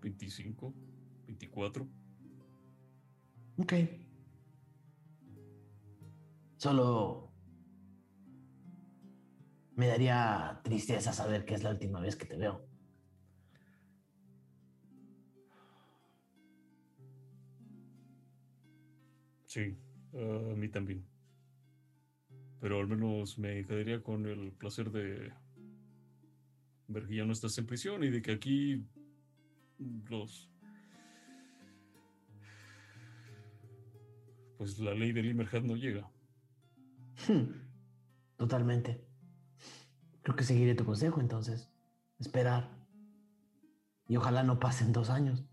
25. 24. Ok. Solo. Me daría tristeza saber que es la última vez que te veo. Sí, a mí también. Pero al menos me quedaría con el placer de ver que ya no estás en prisión y de que aquí los... Pues la ley del Immerhat no llega. Totalmente. Creo que seguiré tu consejo entonces. Esperar. Y ojalá no pasen dos años.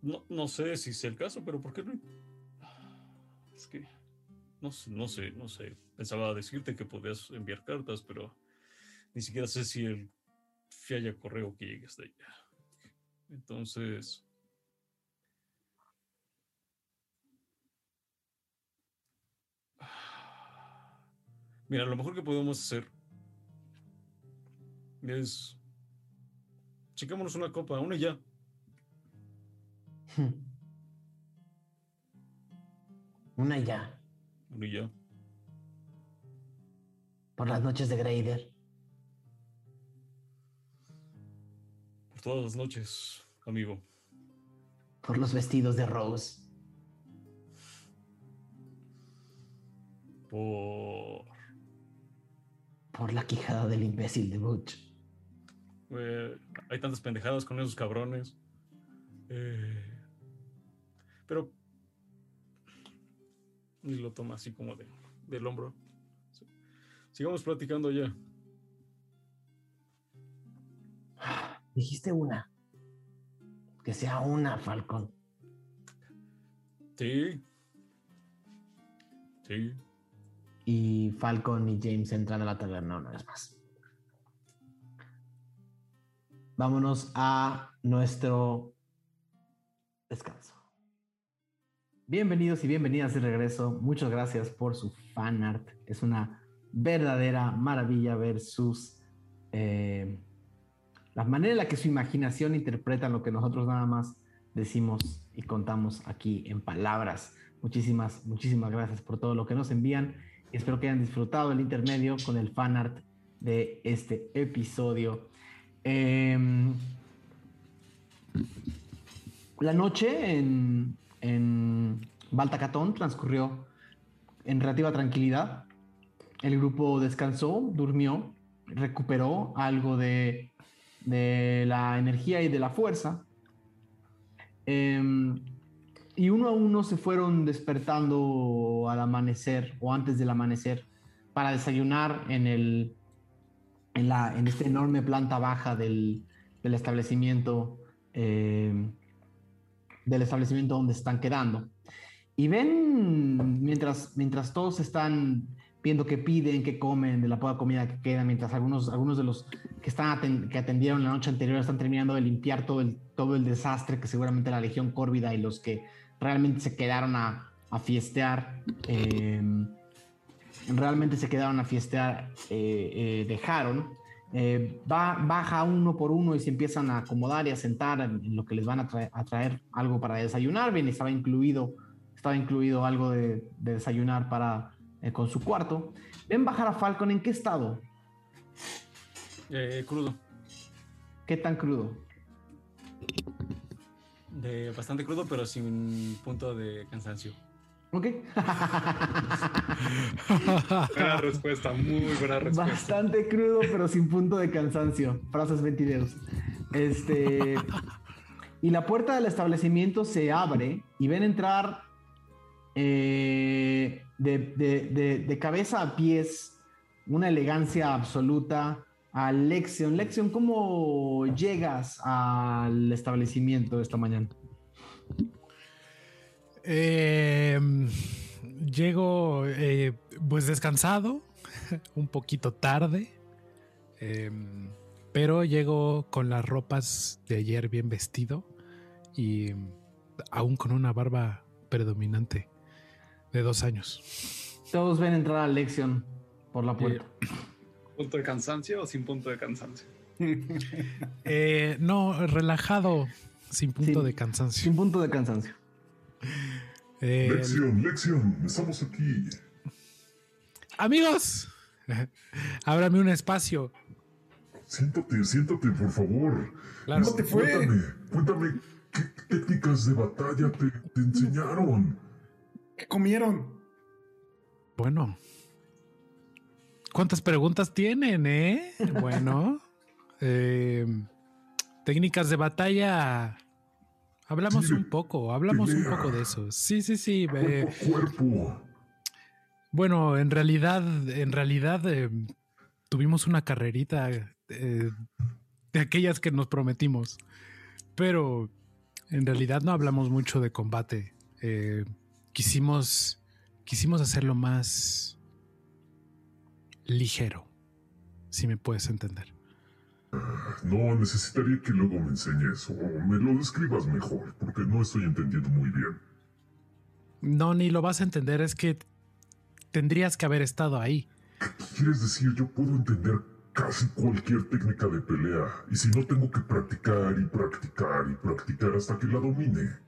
No, no sé si sea el caso, pero ¿por qué no? Es que no, sé- no sé, no sé. Pensaba decirte que podías enviar cartas, pero ni siquiera sé si el correo que llegue hasta allá. Entonces, mira, lo mejor que podemos hacer es chicámonos una copa, una ya. Una ya. Ya. Por las noches de Grader. Por todas las noches, amigo. Por los vestidos de Rose. Por. Por la quijada del imbécil de Butch. eh, hay tantas pendejadas con esos cabrones. Eh, pero. Y lo toma así como de, del hombro. Sigamos platicando ya. Dijiste una. Que sea una, Falcon. Sí. Sí. Y Falcon y James entran a la taberna una vez más. Vámonos a nuestro descanso. Bienvenidos y bienvenidas de regreso. Muchas gracias por su fan art. Es una verdadera maravilla ver sus. eh, la manera en la que su imaginación interpreta lo que nosotros nada más decimos y contamos aquí en palabras. Muchísimas, muchísimas gracias por todo lo que nos envían. Espero que hayan disfrutado el intermedio con el fan art de este episodio. Em, la noche en, en Baltacatón transcurrió en relativa tranquilidad. El grupo descansó, durmió, recuperó algo de, de la energía y de la fuerza. Em, y uno a uno se fueron despertando al amanecer o antes del amanecer para desayunar en, el, en, la, en esta enorme planta baja del, del establecimiento em, del establecimiento donde están quedando. Y ven, mientras, mientras todos están viendo qué piden, qué comen, de la poca comida que queda, mientras algunos, algunos de los que, están que atendieron la noche anterior están terminando de limpiar todo el, todo el desastre que seguramente la Legión Córvida y los que realmente se quedaron a, a fiestear, eh, realmente se quedaron a fiestear, eh, eh, dejaron. Eh, va, baja uno por uno y se empiezan a acomodar y a sentar en, lo que les van a, traer- a traer algo para desayunar. Bien, estaba incluido, estaba incluido algo de, de desayunar para, eh, con su cuarto. Ven bajar a Falcon, ¿en qué estado? Eh, crudo. ¿Qué tan crudo? De bastante crudo, pero sin punto de cansancio. ¿Ok? Buena respuesta, muy buena respuesta. Bastante crudo, pero sin punto de cansancio. Frases ventideos. Este. Y la puerta del establecimiento se abre y ven entrar eh, de, de- de- de cabeza a pies una elegancia absoluta a Lexion. Lexion, ¿cómo llegas al establecimiento esta mañana? Eh, llego eh, pues descansado, un poquito tarde, eh, pero llego con las ropas de ayer bien vestido y aún con una barba predominante de dos años. Todos ven entrar a Lexion por la puerta. ¿Punto de cansancio o sin punto de cansancio? Eh, no, relajado, sin punto de cansancio. Sin punto de cansancio. Eh, Lección, lección, estamos aquí. Amigos, ábrame un espacio. Siéntate, siéntate, por favor. Claro. ¿Cómo te fue? Cuéntame, cuéntame, ¿qué técnicas de batalla te, te enseñaron? ¿Qué comieron? Bueno. ¿Cuántas preguntas tienen, eh? Bueno. eh, técnicas de batalla. Hablamos un poco, hablamos un poco de eso. Sí, sí, sí. eh, Cuerpo cuerpo. bueno, en realidad, en realidad eh, tuvimos una carrerita eh, de aquellas que nos prometimos. Pero en realidad no hablamos mucho de combate. Quisimos, quisimos hacerlo más ligero, si me puedes entender. No, necesitaría que luego me enseñes o me lo describas mejor, porque no estoy entendiendo muy bien. No, ni lo vas a entender, es que tendrías que haber estado ahí. ¿Qué quieres decir? Yo puedo entender casi cualquier técnica de pelea, y si no tengo que practicar y practicar y practicar hasta que la domine.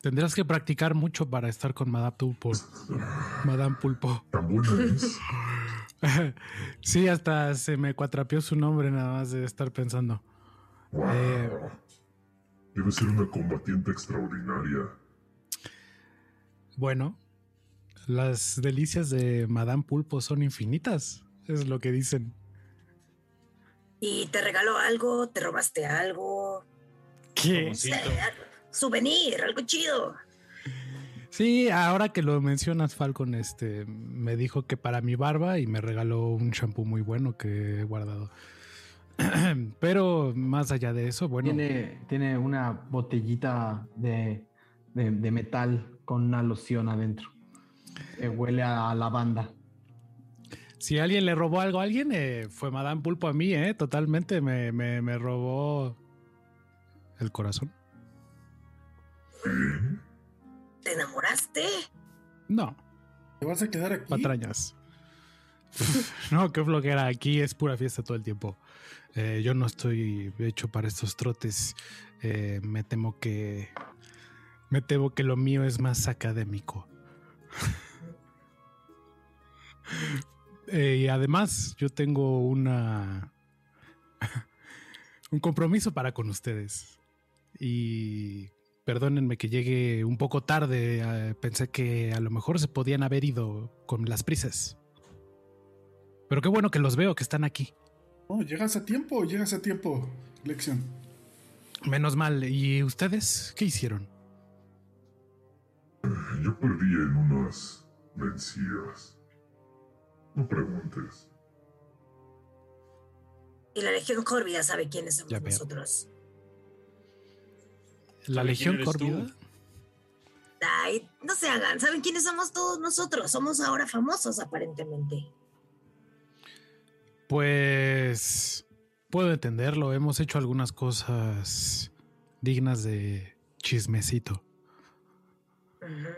Tendrás que practicar mucho para estar con Madame Pulpo. Madame Pulpo. ¿Tan buena es? sí, hasta se me cuatrapeó su nombre nada más de estar pensando. Wow. Eh. Debe ser una combatiente extraordinaria. Bueno, las delicias de Madame Pulpo son infinitas, es lo que dicen. ¿Y te regaló algo? ¿Te robaste algo? ¿Qué? No sé, souvenir, algo chido. Sí, ahora que lo mencionas, Falcon, este, me dijo que para mi barba y me regaló un shampoo muy bueno que he guardado. Pero más allá de eso, bueno, Tiene, tiene una botellita de, de- de metal con una loción adentro. Que huele a lavanda. si alguien le robó algo a alguien, eh, fue Madame Pulpo a mí, ¿eh? Totalmente me, me- me robó el corazón. ¿Te enamoraste? No, ¿Te vas a quedar aquí? patrañas. no, qué flojera. Aquí es pura fiesta todo el tiempo. Eh, yo no estoy hecho para estos trotes. Eh, me temo que. Me temo que lo mío es más académico. Eh, y además, yo tengo una. un compromiso para con ustedes. Y perdónenme que llegue un poco tarde. eh, pensé que a lo mejor se podían haber ido con las prisas. Pero qué bueno que los veo, que están aquí. No, llegas a tiempo, llegas a tiempo. Lección. Menos mal. ¿Y ustedes qué hicieron? Yo perdí en unas vencidas. No preguntes. Y la Legión Córvida sabe quiénes somos nosotros. ¿La ¿Sabe Legión? Córvida? Ay, no se hagan, ¿saben quiénes somos todos nosotros? Somos ahora famosos aparentemente. Pues puedo entenderlo. Hemos hecho algunas cosas dignas de chismecito. Ujú.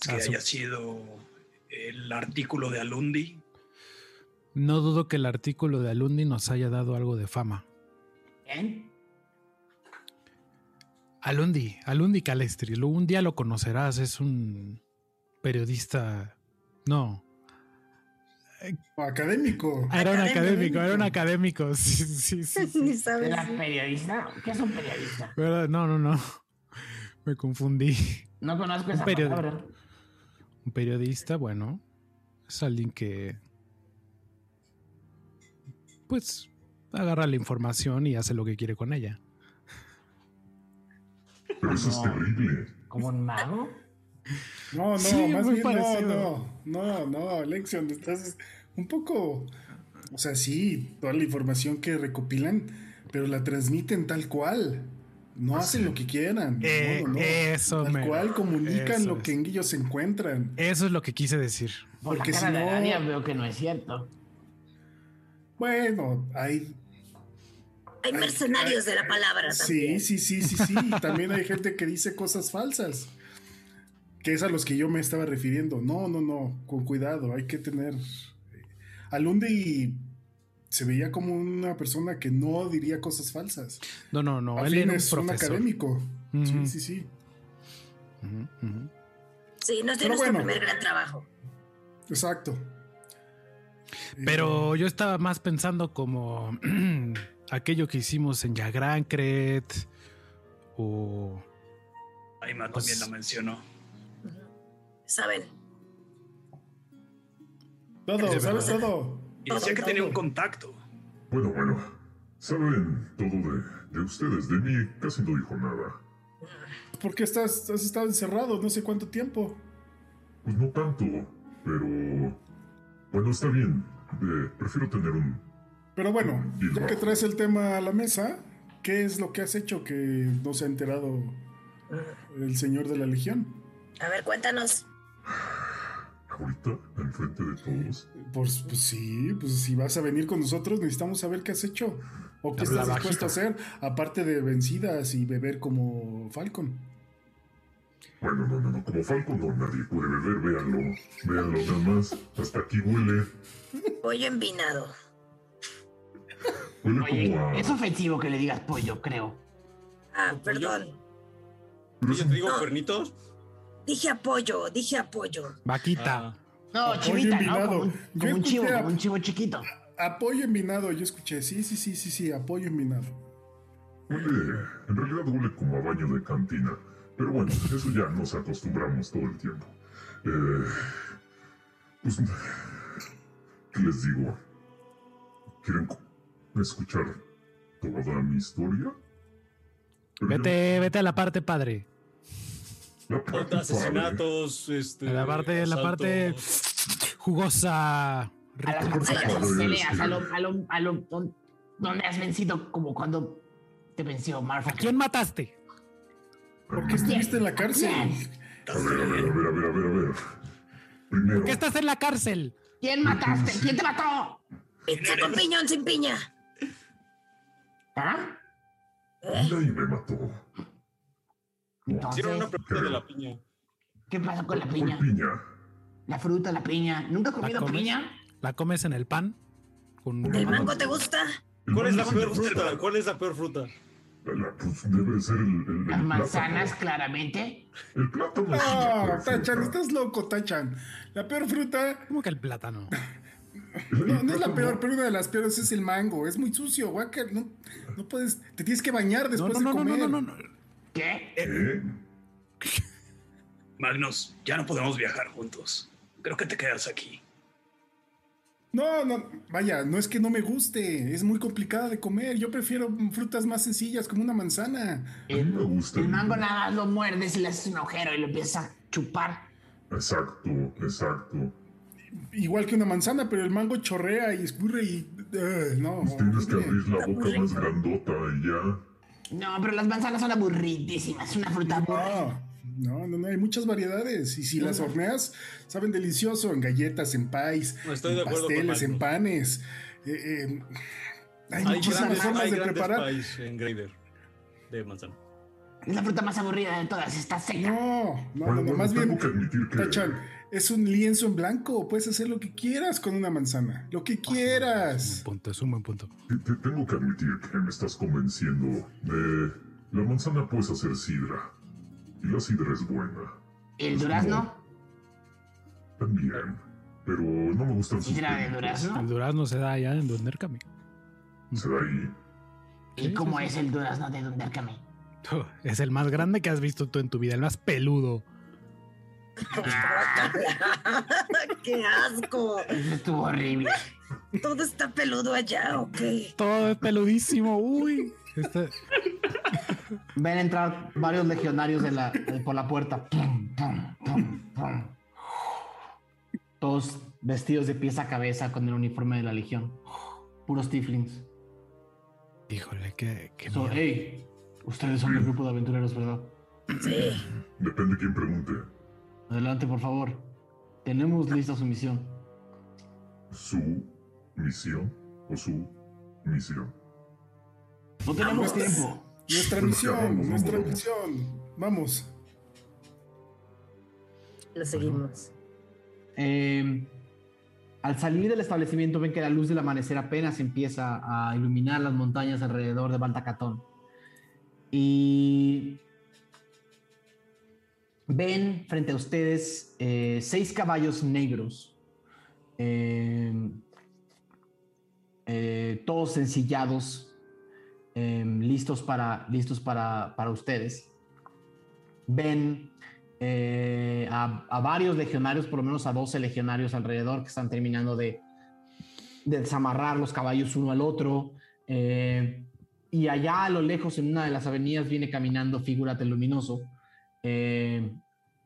Que haya sido el artículo de Alundi. No dudo que el artículo de Alundi nos haya dado algo de fama. ¿Quién? Alundi, Alundi Calestri, un día lo conocerás, es un periodista. No, Académico. era un Académico. era un académico. Sí, sí, sí. ¿Era periodista? ¿Qué es un periodista? Pero No, no, no. Me confundí. No conozco esa periodi- palabra. Un periodista, bueno, es alguien que. Pues agarra la información y hace lo que quiere con ella. Pero eso es terrible. ¿Como un mago? No, no, Sí, más bien parecido. no, no, no, no, Lexion, estás un poco, o sea, sí, toda la información que recopilan, pero la transmiten tal cual. No hacen lo que quieran. Eh, no, no, no. eso, Tal mero. cual comunican Eso lo es. que en ellos se encuentran. Eso es lo que quise decir. Por Porque la si cara de no- Arania veo que no es cierto. Bueno, hay Hay mercenarios de la palabra Sí, también. sí, sí, sí, sí. Y También hay gente que dice cosas falsas. Que es a los que yo me estaba refiriendo. No, no, no, con cuidado, hay que tener... Alundi se veía como una persona que no diría cosas falsas. No, no, no. Al él fin era un es un académico. Sí, sí, sí. Sí, no es de nuestro bueno. primer gran trabajo. Exacto. Pero yo estaba más pensando como aquello que hicimos en Yagrancret o Aima Pues- también la mencionó. Saben, Todo, Es ¿sabes todo? Y decía que tenía un contacto. Bueno, bueno. Saben todo de, de ustedes. De mí casi no dijo nada. ¿Por qué estás, has estado encerrado no sé cuánto tiempo? Pues no tanto, pero... Bueno, está bien. Eh, prefiero tener un... Pero bueno, ya que traes el tema a la mesa, ¿qué es lo que has hecho que no se ha enterado el señor de la Legión? a ver, cuéntanos. Ahorita, enfrente de todos. Pues, pues sí, pues si vas a venir con nosotros necesitamos saber qué has hecho. O qué Habla estás dispuesto a hacer, aparte de vencidas y beber como Falcon. Bueno, no, no, no. Como Falcon no, nadie puede beber. Véanlo. Véanlo nada más. Hasta aquí huele. Pollo envinado. Huele Oye, como a... es ofensivo que le digas pollo, creo. Ah, perdón. Pero Yo te digo No. cuernitos. Dije apoyo, dije apoyo. vaquita. Ah, No, chivita, ¿no? Como un, Yo como un chivo, a- como un chivo chiquito. Apoyo envinado, yo escuché. Sí, sí, sí, sí, sí, apoyo envinado. Huele, en realidad huele como a baño de cantina. Pero bueno, eso ya nos acostumbramos todo el tiempo. Eh, pues, ¿qué les digo? ¿Quieren escuchar toda mi historia? Pero yo- Vete, vete a la parte padre. la parte padre. asesinatos, este. A la parte, la parte asaltos. jugosa. A las padre, peleas, a lo, a lo, a lo don- donde has vencido, como cuando te venció Marfa. ¿A quién mataste? ¿Por qué estuviste en la cárcel? A ver, a ver, a ver, a ver, a ver, a ver. Primero, ¿Por qué estás en la cárcel? ¿Quién mataste? ¿Quién te mató? Pizza con piñón sin piña. ¿Ah? nadie me mató. Entonces, Hicieron una pregunta de la piña. ¿qué pasó con la ¿Cuál piña? piña? La fruta, la piña. ¿Nunca has ¿La comido piña? ¿La comes en el pan? Con ¿El mango te gusta? ¿Cuál es la peor fruta? ¿Cuál es la peor fruta? La- pues debe ser el, el, el Las manzanas, plátano. claramente. El plátano No, Tachan, fruta. estás loco, Tachan. La peor fruta, ¿Cómo que el plátano? El- el no, no es la peor, pero una de las peores es el mango. Es muy sucio, guaca. No, no puedes, te tienes que bañar No, después no, no, de no, comer. no, no, no. ¿Qué? ¿Qué? Magnus, ya no podemos viajar juntos. Creo que te quedas aquí. No, no, vaya, no es que no me guste, es muy complicada de comer. Yo prefiero frutas más sencillas como una manzana. A mí me gusta El el- mango nada lo muerdes y le haces un agujero y lo empiezas a chupar. Exacto, exacto. Igual que una manzana, pero el mango chorrea y escurre y... eh, no, Pues tienes que abrir la boca más grandota y ya. No, pero las manzanas son aburridísimas. Es una fruta aburrida. No, no, no, no, hay muchas variedades. Y si las horneas, saben delicioso en galletas, en pies, No, estoy en de acuerdo con pasteles, en panes. Eh, eh, hay, Hay muchísimas grandes, formas hay de preparar. pies en Grader de manzana. Es la fruta más aburrida de todas. Está seca. No, no, Bueno, no, no, bueno, más tengo bien, que admitir que... Tachan, es un lienzo en blanco. Puedes hacer lo que quieras con una manzana. Lo que Un quieras. punto, es un buen punto. te- te- tengo que admitir que me estás convenciendo de... La manzana puedes hacer sidra. Y la sidra es buena. El durazno. También. Pero no me gustan sus Sidra de durazno. El durazno se da allá en Dunderkami. ¿Se da ahí? ¿Y cómo es el durazno de Dunderkame? Es el más grande que has visto tú en tu vida, el más peludo. ¡Qué asco! Eso estuvo horrible. ¿Todo está peludo allá o qué? Todo es peludísimo, uy. Este- Ven entrar varios legionarios de la- de- por la puerta. Pum, pum, pum, pum. Todos vestidos de pies a cabeza con el uniforme de la legión. Puros tieflings. Híjole, qué, qué So, miedo. hey, ustedes son el grupo de aventureros, ¿verdad? Sí. Depende quién pregunte. Adelante, por favor. Tenemos lista su misión. ¿Su misión o su misión? No tenemos Nuestra- tiempo. Nuestra misión, vamos, nuestra vamos. misión. Vamos. Lo seguimos. Eh, al salir del establecimiento ven que la luz del amanecer apenas empieza a iluminar las montañas alrededor de Baltacatón. Y ven frente a ustedes eh, seis caballos negros eh, eh, todos ensillados, em, listos, para, listos para, para ustedes. Ven eh, a, varios legionarios, por lo menos a 12 legionarios alrededor que están terminando de, de desamarrar los caballos uno al otro. y allá a lo lejos, en una de las avenidas, viene caminando Figúrate Luminoso. Eh,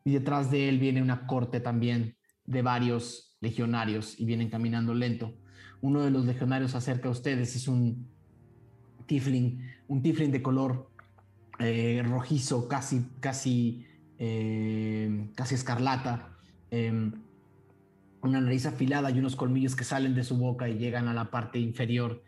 y detrás de él viene una corte también de varios legionarios y vienen caminando lento. Uno de los legionarios acerca a ustedes, es un tifling, un tifling de color eh, rojizo, casi, casi, eh, casi escarlata. em, una nariz afilada y unos colmillos que salen de su boca y llegan a la parte inferior,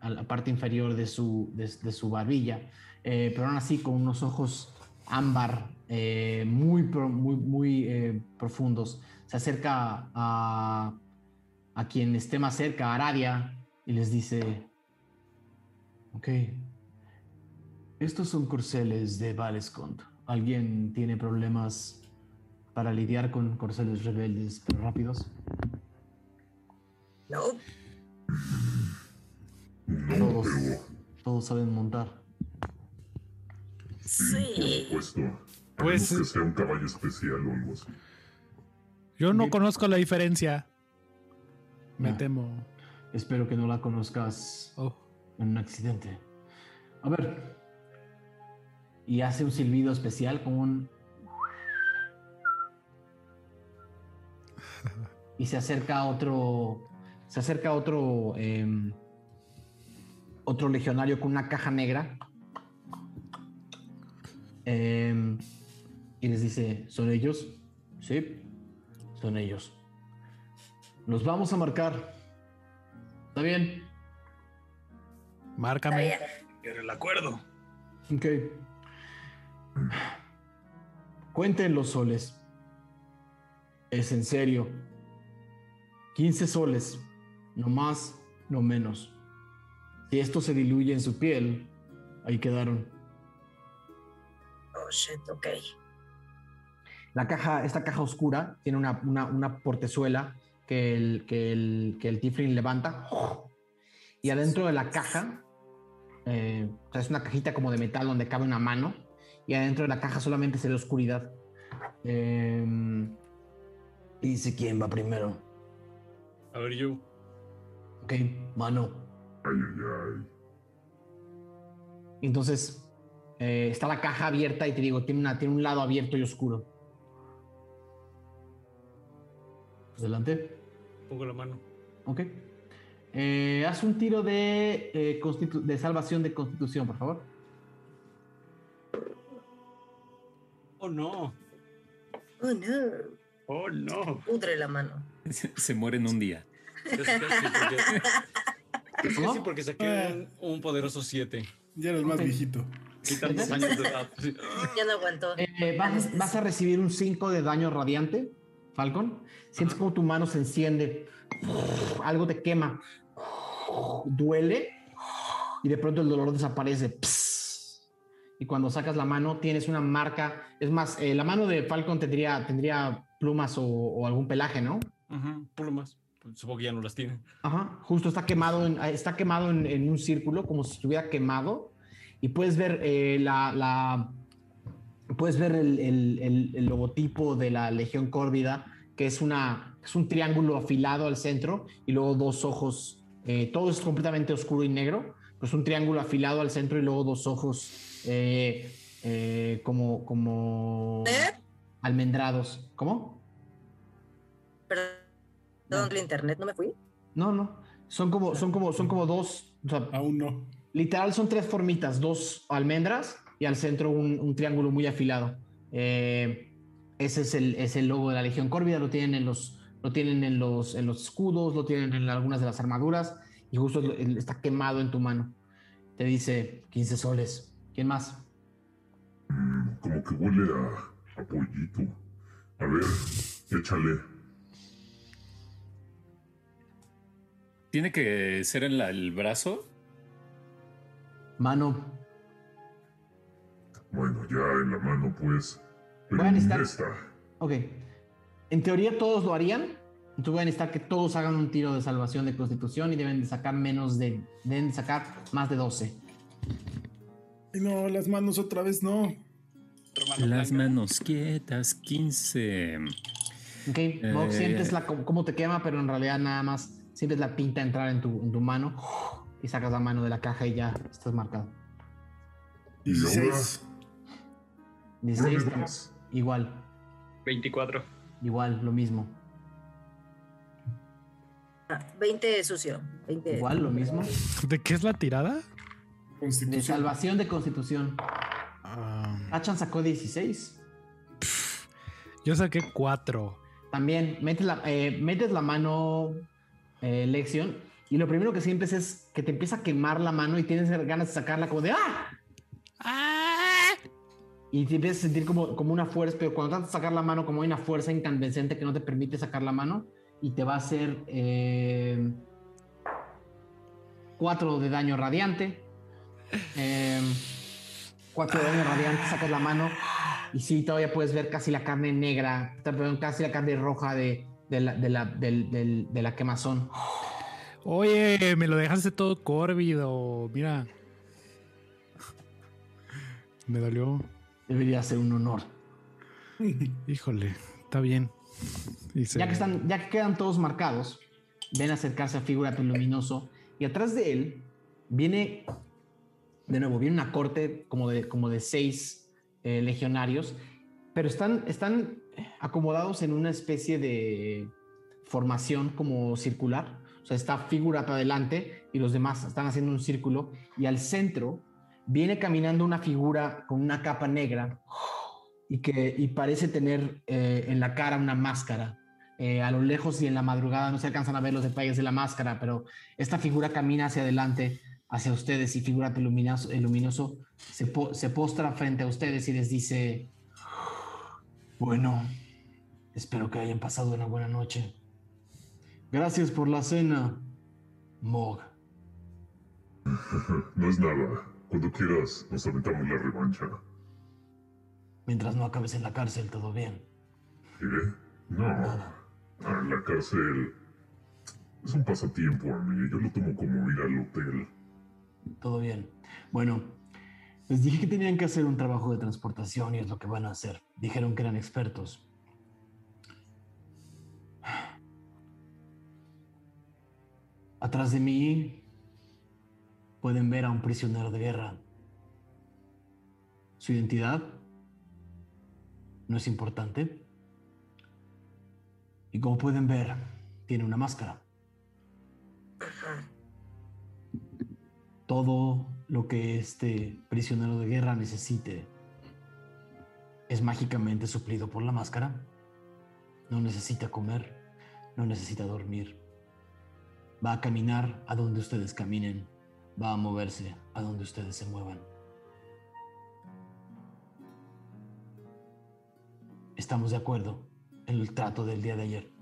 a la parte inferior de su, de, de su barbilla, pero aún así con unos ojos ámbar eh, muy, muy, muy eh, profundos. Se acerca a, a quien esté más cerca, a Aradia, y les dice, ok, estos son corceles de Valescont. ¿Alguien tiene problemas para lidiar con corceles rebeldes pero rápidos? No, No, Todos, todos saben montar. Sí. por supuesto. Pues- que sea un caballo especial o algo así. Yo no conozco la diferencia. Me Ah. temo. Espero que no la conozcas Oh. en un accidente. A ver. Y hace un silbido especial como un... Y se acerca a otro... Se acerca a otro... em, otro legionario con una caja negra. Em, y les dice, ¿son ellos? Sí, son ellos. Los vamos a marcar. ¿Está bien? Márcame. Era el acuerdo. Ok. Cuenten los soles. Es en serio. 15 soles. No más, no menos. Si esto se diluye en su piel, ahí quedaron. Oh, shit, ok. La caja, esta caja oscura tiene una, una- una portezuela que el, que el, que el Tiflin levanta. Y adentro de la caja, eh, o sea, es una cajita como de metal donde cabe una mano. Y adentro de la caja solamente se ve oscuridad. Eh, y dice quién va primero. A ver, yo. Ok, mano. Ay, ay, ay. Entonces eh, está la caja abierta y te digo, tiene, una, tiene un lado abierto y oscuro. Adelante. Pongo la mano. Ok. Eh, haz un tiro de, eh, de salvación de constitución, por favor. Oh, no. Oh, no. Oh, no. Pudre la mano. Se, se muere en un día. Casi, casi porque, saqué un, un poderoso 7. Ya eres más viejito. Quitan dos años de edad. Ya no aguantó. Eh, vas, vas a recibir un 5 de daño radiante, Falcon. Sientes como tu mano se enciende. Algo te quema. Duele. Y de pronto el dolor desaparece. Y cuando sacas la mano, tienes una marca. Es más, eh, la mano de Falcon tendría, tendría plumas o, o algún pelaje, ¿no? Ajá, plumas. Supongo que ya no las tiene. Ajá, justo está quemado, en, está quemado en, en un círculo, como si estuviera quemado. Y puedes ver eh, la, la- puedes ver el, el- el- el logotipo de la Legión Córvida, que es una es un triángulo afilado al centro y luego dos ojos. eh, todo es completamente oscuro y negro, pues un triángulo afilado al centro y luego dos ojos eh, eh, como como ¿Eh? almendrados. ¿Cómo? Perdón, el internet, no me fui. No, no. Son como son como son como dos. o sea, Aún no. Literal son tres formitas, dos almendras y al centro un, un triángulo muy afilado. Eh, ese es el, es el logo de la Legión Córvida, lo tienen en los, lo tienen en los, en los escudos, lo tienen en algunas de las armaduras y justo está quemado en tu mano. Te dice 15 soles. ¿Quién más? Como que huele a, a pollito. A ver, échale. ¿Tiene que ser en la- el brazo? Mano. Bueno, ya en la mano, pues. Pero Voy a necesitar- esta. Ok. En teoría todos lo harían, Tú voy a necesitar que todos hagan un tiro de salvación de constitución y deben de sacar menos de. Deben de sacar más de 12. Y no, las manos otra vez no. Las manos quietas, 15. Ok, Eh. sientes la, cómo te quema, pero en realidad nada más sientes la tinta entrar en tu, en tu mano y sacas la mano de la caja y ya estás marcado. 16. 16, Roll más. igual, 24. igual, lo mismo. Ah, 20 sucio. 20. Igual, lo mismo. ¿De qué es la tirada? De Constitución. salvación de constitución. Ah, Achan sacó 16. yo saqué cuatro. También metes la, eh, metes la mano, eh, Lexion, y lo primero que sientes es que te empieza a quemar la mano y tienes ganas de sacarla como de ¡ah! Y te empiezas a sentir como, como una fuerza, pero cuando tratas de sacar la mano, como hay una fuerza incandescente que no te permite sacar la mano, y te va a hacer 4 de daño radiante. 4 de daño radiante, sacas la mano, y sí, todavía puedes ver casi la carne negra, perdón, casi la carne roja de, de, la, de, la, de la quemazón. Oye, me lo dejaste todo córvido. Mira. Me dolió. Debería ser un honor. Híjole, está bien. Se- Ya que, están, ya que quedan todos marcados, ven acercarse a Figurato Luminoso y atrás de él viene, de nuevo, viene una corte como de, como de seis eh, legionarios, pero están, están acomodados en una especie de formación como circular. Sea, está Figurato adelante y los demás están haciendo un círculo y al centro viene caminando una figura con una capa negra y que y parece tener eh, en la cara una máscara. Eh, a lo lejos y en la madrugada no se alcanzan a ver los detalles de la máscara, pero esta figura camina hacia adelante, hacia ustedes y figura luminoso, el luminoso se, po- se postra frente a ustedes y les dice, bueno, espero que hayan pasado una buena noche. Gracias por la cena, Mog. No es nada. Cuando quieras, nos aventamos la revancha. Mientras no acabes en la cárcel, todo bien. ¿Qué? No. Ah, la cárcel es un pasatiempo a mí. Yo lo tomo como ir al hotel. Todo bien. Bueno, les dije que tenían que hacer un trabajo de transportación y es lo que van a hacer. Dijeron que eran expertos. Atrás de mí pueden ver a un prisionero de guerra. Su identidad no es importante. Y como pueden ver, tiene una máscara. todo lo que este prisionero de guerra necesite es mágicamente suplido por la máscara. No necesita comer, no necesita dormir. Va a caminar a donde ustedes caminen, va a moverse a donde ustedes se muevan. Estamos de acuerdo en el trato del día de ayer.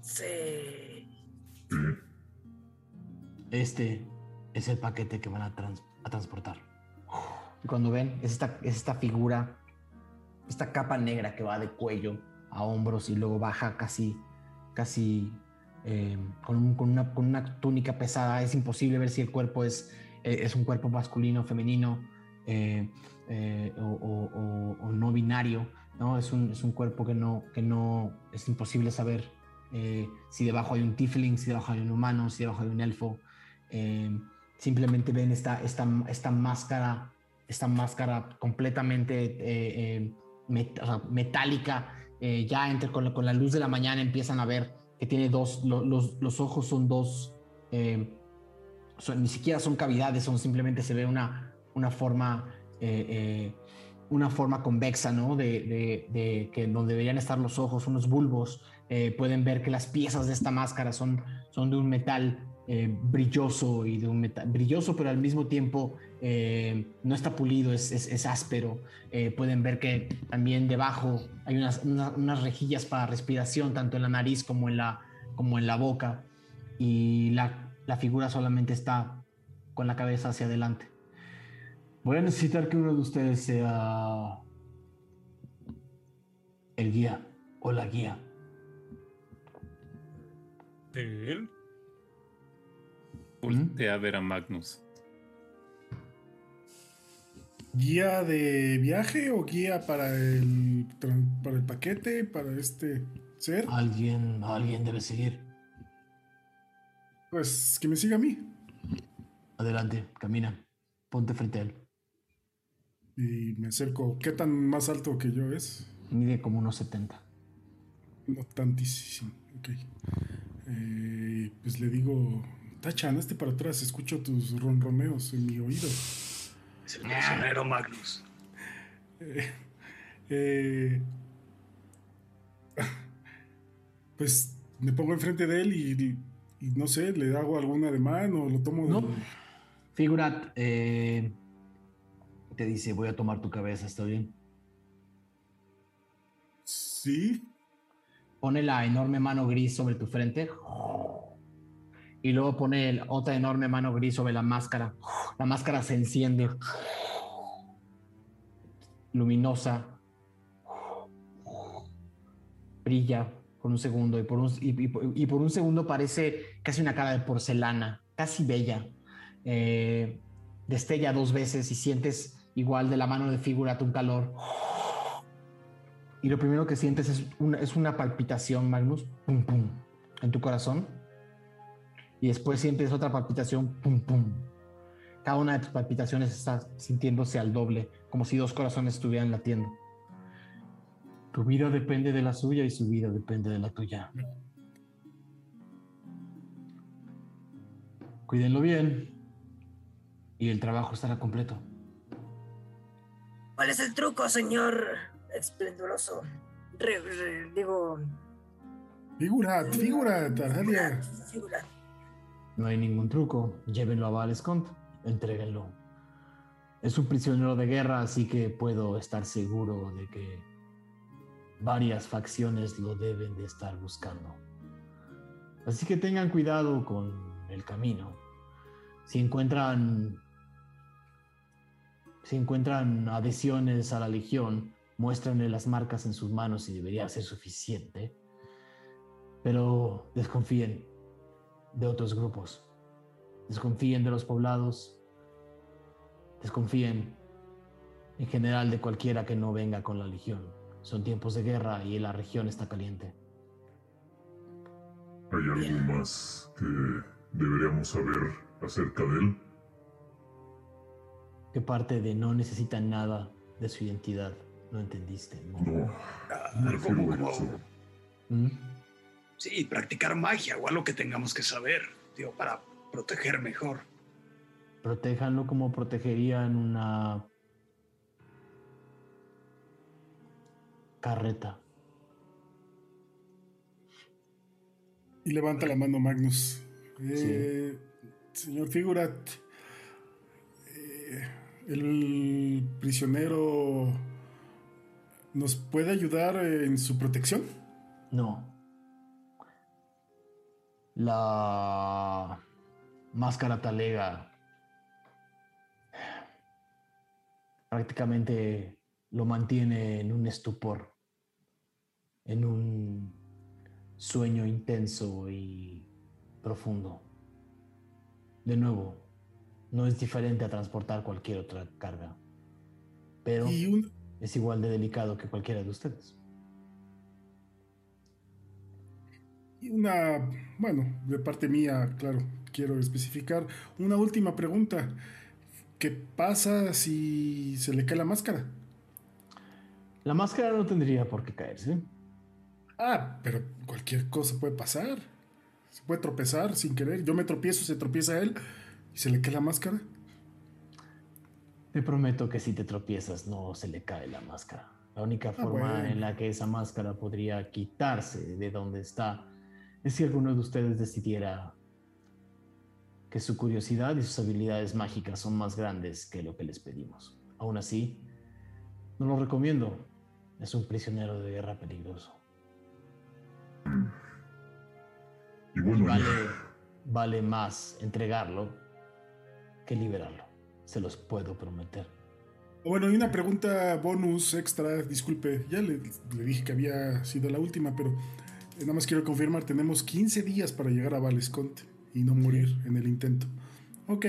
Sí. Sí. Este es el paquete que van a, trans- a transportar. Y cuando ven, es esta, es esta figura, esta capa negra que va de cuello a hombros y luego baja casi, casi eh, con, un- con una, con una túnica pesada. Es imposible ver si el cuerpo es, eh, es un cuerpo masculino, femenino eh, eh, o, o- o- no binario. ¿no? Es, un, es un cuerpo que no, que no es imposible saber eh, si debajo hay un tiefling, si debajo hay un humano, si debajo hay un elfo. Eh, simplemente ven esta, esta, esta máscara, esta máscara completamente met- o sea, metálica. ya entre, con, con la luz de la mañana empiezan a ver que tiene dos, lo- los, los ojos son dos, eh, ni siquiera son cavidades, son simplemente se ve una, una forma, eh, eh, una forma convexa, ¿no? De, de- de que donde deberían estar los ojos, unos bulbos. pueden ver que las piezas de esta máscara son, son de un metal eh, brilloso y de un metal brilloso, pero al mismo tiempo eh, no está pulido, es, es- áspero. Eh, pueden ver que también debajo hay unas, una- unas rejillas para respiración, tanto en la nariz como en la, como en la boca. Y la, la figura solamente está con la cabeza hacia adelante. Voy a necesitar que uno de ustedes sea el guía o la guía. ¿De él? Voltea a ver a Magnus. ¿Guía de viaje o guía para el, para el paquete, para este ser? Alguien, alguien debe seguir. Pues que me siga a mí. Adelante, camina. Ponte frente a él. Y me acerco. ¿Qué tan más alto que yo es? Mide como unos 70. No tantísimo. Ok. Eh, pues le digo, Tachan, hazte para atrás. Escucho tus ronroneos en mi oído. Es el prisionero Magnus. Eh, eh, pues me pongo enfrente de él y, y no sé, le hago algún ademán o lo tomo. No. del- Figurat eh, te dice, voy a tomar tu cabeza, ¿está bien? Sí. Pone la enorme mano gris sobre tu frente. Y luego pone otra enorme mano gris sobre la máscara. La máscara se enciende. Luminosa. Brilla por un segundo y por un, segundo parece casi una cara de porcelana, casi bella. Eh, destella dos veces y sientes igual de la mano de Figurat un calor. Y lo primero que sientes es una, palpitación, Magnus, en tu corazón. Y después sientes otra palpitación, pum, pum. Cada una de tus palpitaciones está sintiéndose al doble, como si dos corazones estuvieran latiendo. Tu vida depende de la suya y su vida depende de la tuya. Cuídenlo bien y el trabajo estará completo. ¿Cuál es el truco, señor esplendoroso? Re- re- digo, Figurat, figurat, Aralia. figura. No hay ningún truco. Llévenlo a Valescont. Entréguenlo. Es un prisionero de guerra, así que puedo estar seguro de que varias facciones lo deben de estar buscando. Así que tengan cuidado con el camino. Si encuentran si encuentran adhesiones a la legión, muéstrenle las marcas en sus manos y debería ser suficiente. Pero desconfíen de otros grupos. Desconfíen de los poblados. Desconfíen en general de cualquiera que no venga con la legión. Son tiempos de guerra y la región está caliente. ¿Hay algo más que deberíamos saber acerca de él? ¿Qué parte de no necesitan nada de su identidad? No entendiste. ¿no? No, Ah, me algo Sí, practicar magia o algo que tengamos que saber, digo, para proteger mejor. Protéjanlo como protegerían una carreta. Y levanta la mano Magnus. Eh, Señor Figurat, eh, el prisionero nos puede ayudar en su protección. No. La máscara talega prácticamente lo mantiene en un estupor, en un sueño intenso y profundo. De nuevo, no es diferente a transportar cualquier otra carga, pero un, es igual de delicado que cualquiera de ustedes. Una, bueno, de parte mía, claro, quiero especificar. Una última pregunta. ¿Qué pasa si se le cae la máscara? La máscara no tendría por qué caerse. Ah, pero cualquier cosa puede pasar. Se puede tropezar sin querer. Yo me tropiezo, se tropieza él y se le cae la máscara. Te prometo que si te tropiezas no se le cae la máscara. La única forma bueno. en la que esa máscara podría quitarse de donde está es si alguno de ustedes decidiera que su curiosidad y sus habilidades mágicas son más grandes que lo que les pedimos. Aún así, no lo recomiendo. Es un prisionero de guerra peligroso. Y Y bueno, vale, vale más entregarlo que liberarlo. Se los puedo prometer. Bueno, y una pregunta bonus extra, disculpe, ya le, le dije que había sido la última, pero nada más quiero confirmar, tenemos 15 días para llegar a Valesconte y no morir en el intento. Ok,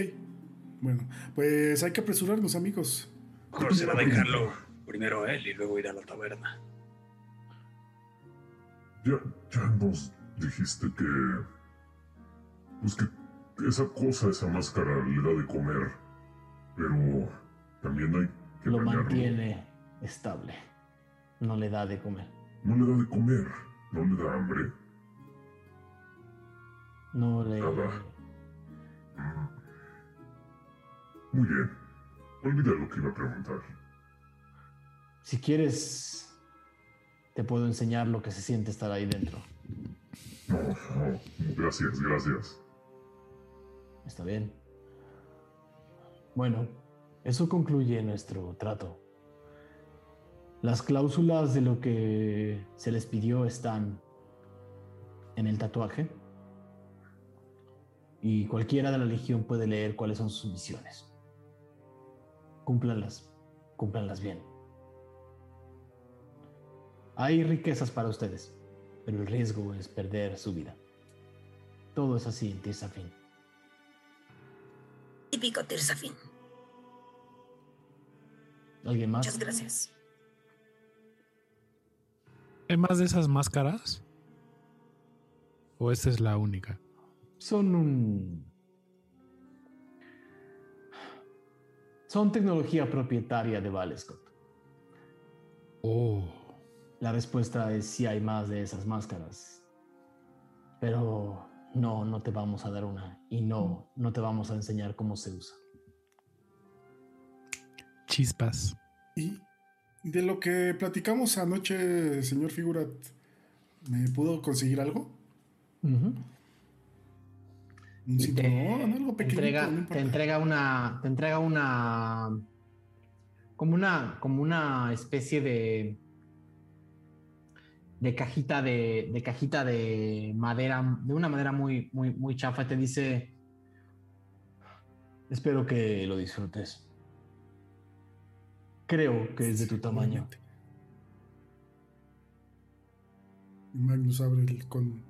bueno, pues hay que apresurarnos, amigos. Mejor será dejarlo primero a él y luego ir a la taberna. Ya, ya nos dijiste que. Pues que esa cosa, esa máscara le da de comer. Pero también hay que Lo bañarlo. mantiene estable. No le da de comer. No le da de comer, no le da hambre. No le. Nada. Muy bien. Olvida lo que iba a preguntar. Si quieres, te puedo enseñar lo que se siente estar ahí dentro. No, no, gracias, gracias. Está bien. Bueno, eso concluye nuestro trato. Las cláusulas de lo que se les pidió están en el tatuaje. Y cualquiera de la legión puede leer cuáles son sus misiones. Cúmplanlas, cúmplanlas bien. Hay riquezas para ustedes, pero el riesgo es perder su vida. Todo es así en Tirsafin. Típico Tirsafin. ¿Alguien más? Muchas gracias. ¿Hay más de esas máscaras? ¿O esta es la única? Son un... Son tecnología propietaria de Valescott. Oh. La respuesta es sí hay más de esas máscaras. Pero no, no te vamos a dar una. Y no, no te vamos a enseñar cómo se usa. Chispas. Y de lo que platicamos anoche, señor Figurat, ¿me pudo conseguir algo? Un cinturón, algo te pequeñito. entrega, no te entrega una. Te entrega una. Como una. Como una especie de. De cajita de. de cajita de madera. De una madera muy, muy, muy chafa. Te dice. Espero que lo disfrutes. Creo que es de tu tamaño. Y Magnus abre el con.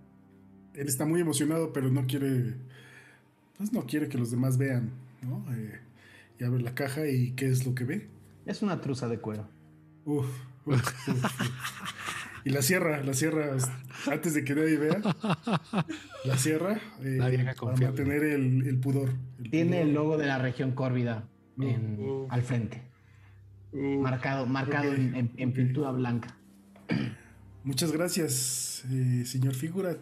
Él está muy emocionado, pero no quiere. Pues no quiere que los demás vean, ¿no? Eh, y abre la caja y ¿qué es lo que ve? Es una truza de cuero. Uf, uf, uf, uf. Y la cierra, la cierra antes de que nadie vea. La cierra eh, La vieja para mantener el, el pudor. el Tiene el logo de la región córvida en- Uh. al frente. Uh, Marcado, marcado en, en- en ok. pintura blanca. Muchas gracias, eh, señor Figurat.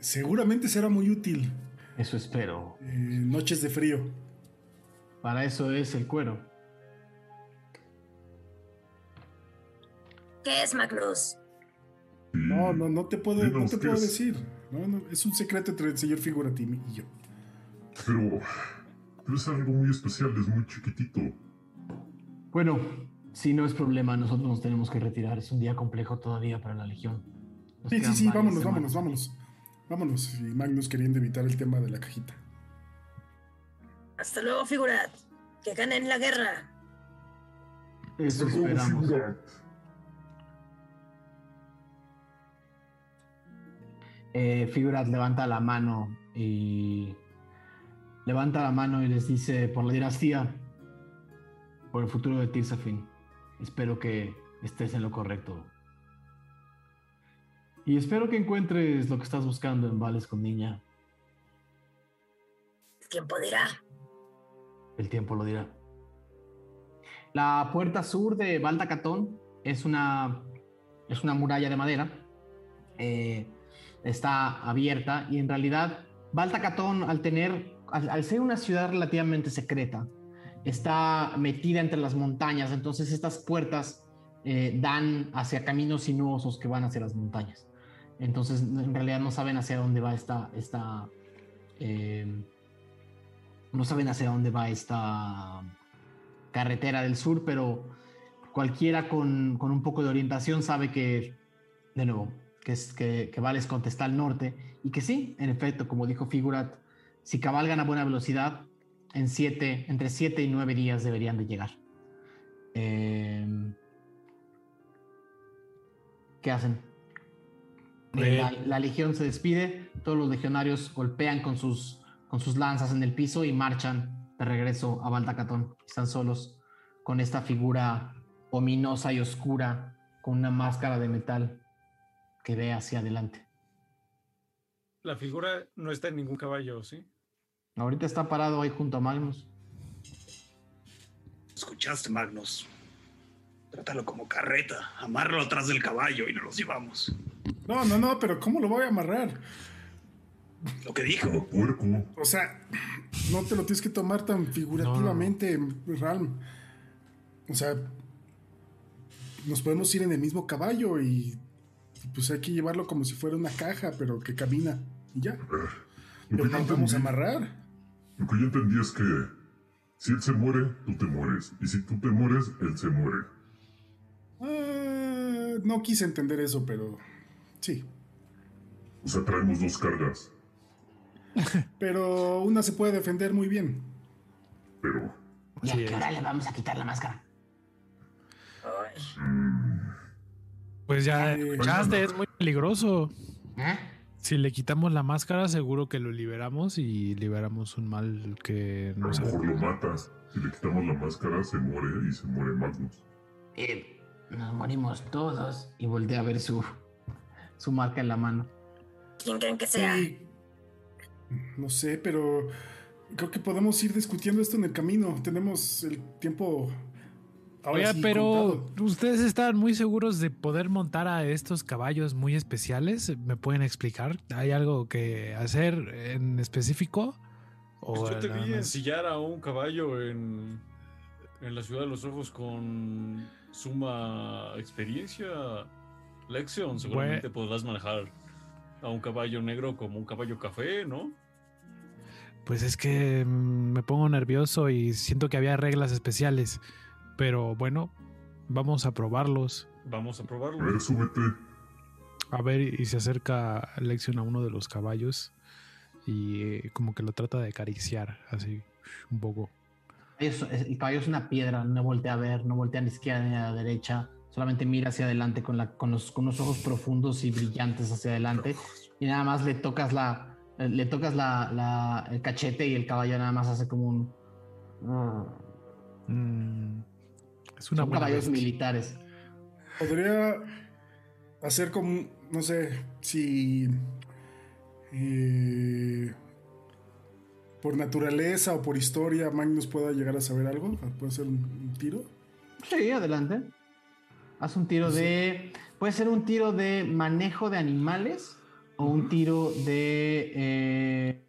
Seguramente será muy útil. Eso espero. Eh, noches de frío. Para eso es el cuero. ¿Qué es? Y- No, no, no te puedo, no te puedo es. decir. No, no, es un secreto entre el señor Figurat y yo. Pero debe ser algo muy especial, es muy chiquitito. Bueno, si no es problema, nosotros nos tenemos que retirar. Es un día complejo todavía para la Legión. Nos Sí, sí, sí, vámonos, semanas. vámonos, vámonos. Vámonos. Y Magnus queriendo evitar el tema de la cajita. Hasta luego, Figurat. Que ganen la guerra. Eso esperamos. Eh, Figurat levanta la mano y levanta la mano y les dice por la dinastía, por el futuro de Tirsafin. Espero que estés en lo correcto. Y espero que encuentres lo que estás buscando en Vales con Niña. El tiempo dirá. El tiempo lo dirá. La puerta sur de Baldacatón es una, es una muralla de madera. Eh, está abierta y en realidad Baldacatón, al tener, al, al ser una ciudad relativamente secreta, está metida entre las montañas. Entonces estas puertas eh, dan hacia caminos sinuosos que van hacia las montañas. Entonces en realidad no saben hacia dónde va esta, esta eh, no saben hacia dónde va esta carretera del sur, pero cualquiera con, con un poco de orientación sabe que, de nuevo, que, es, que, que Vales contesta al norte y que sí, en efecto, como dijo Figurat, si cabalgan a buena velocidad, en siete, entre 7 y 9 días deberían de llegar. Eh, ¿Qué hacen? Eh, la, la legión se despide, todos los legionarios golpean con sus, con sus lanzas en el piso y marchan de regreso a Baldacatón. Están solos con esta figura ominosa y oscura, con una máscara de metal que ve hacia adelante. La figura no está en ningún caballo, ¿sí? Ahorita está parado ahí junto a Magnus. Escuchaste, Magnus. Trátalo como carreta. Amárralo atrás del caballo y nos los llevamos. No, no, no, pero ¿cómo lo voy a amarrar? Lo que dijo. Puerco. O sea, no te lo tienes que tomar tan figurativamente, Ralm. O sea, nos podemos ir en el mismo caballo y pues hay que llevarlo como si fuera una caja, pero que camina y ya. Lo que Pero no podemos entendí- amarrar. Lo que yo entendí es que si él se muere, tú te mueres. Y si tú te mueres, él se muere. Ah, no quise entender eso, pero sí. O sea, traemos dos cargas. Pero una se puede defender muy bien. Pero ¿Y a qué es. hora le vamos a quitar la máscara? Ay, Pues ya Eh, escuchaste, es muy peligroso. ¿Eh? Si le quitamos la máscara, seguro que lo liberamos y liberamos un mal que a no lo sabe. mejor lo matas. Si le quitamos la máscara, se muere y se muere Magnus. Nos morimos todos. Y voltea a ver su, su marca en la mano. ¿Quién creen que sea? Sí. No sé, pero creo que podemos ir discutiendo esto en el camino. Tenemos el tiempo. Ahora Oiga, sí pero contado. ustedes están muy seguros de poder montar a estos caballos muy especiales. ¿Me pueden explicar? ¿Hay algo que hacer en específico? ¿O Pues yo te vi más? ensillar a un caballo en, en la ciudad de los ojos con suma experiencia. Lexion, seguramente podrás manejar a un caballo negro como un caballo café, ¿no? Pues es que mm, me pongo nervioso y siento que había reglas especiales. Pero bueno, vamos a probarlos. Vamos a A probarlo. ver, súbete. A ver, y se acerca Lexion a uno de los caballos y eh, como que lo trata de acariciar, así un poco. El caballo es una piedra, no voltea a ver, no voltea ni siquiera ni a la derecha, solamente mira hacia adelante con, la, con, los, con los ojos profundos y brillantes hacia adelante y nada más le tocas la le tocas la, la- el cachete y el caballo nada más hace como un Mm, es una son buena caballos bestia. militares Podría hacer como. No sé si. eh, por naturaleza o por historia, Magnus pueda llegar a saber algo. Puede ser un, un tiro. sí adelante haz un tiro de puede ser un tiro de manejo de animales o un tiro de eh,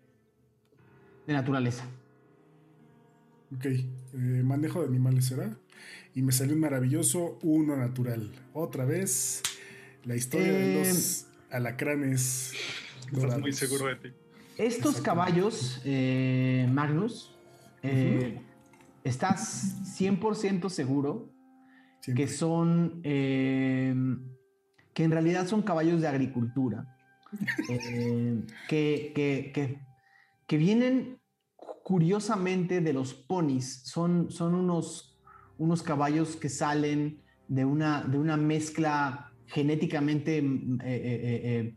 de naturaleza Ok. eh, manejo de animales será. Y me salió un maravilloso uno natural. Otra vez. La historia de Eh, los alacranes. Estás dorados. muy seguro de ti. Estos caballos, eh, Magnus, eh, estás 100% seguro Siempre. que son, eh, que en realidad son caballos de agricultura, eh, que, que- que- que vienen curiosamente de los ponis, son, son unos, unos caballos que salen de una, de una mezcla genéticamente, eh, eh, eh, eh,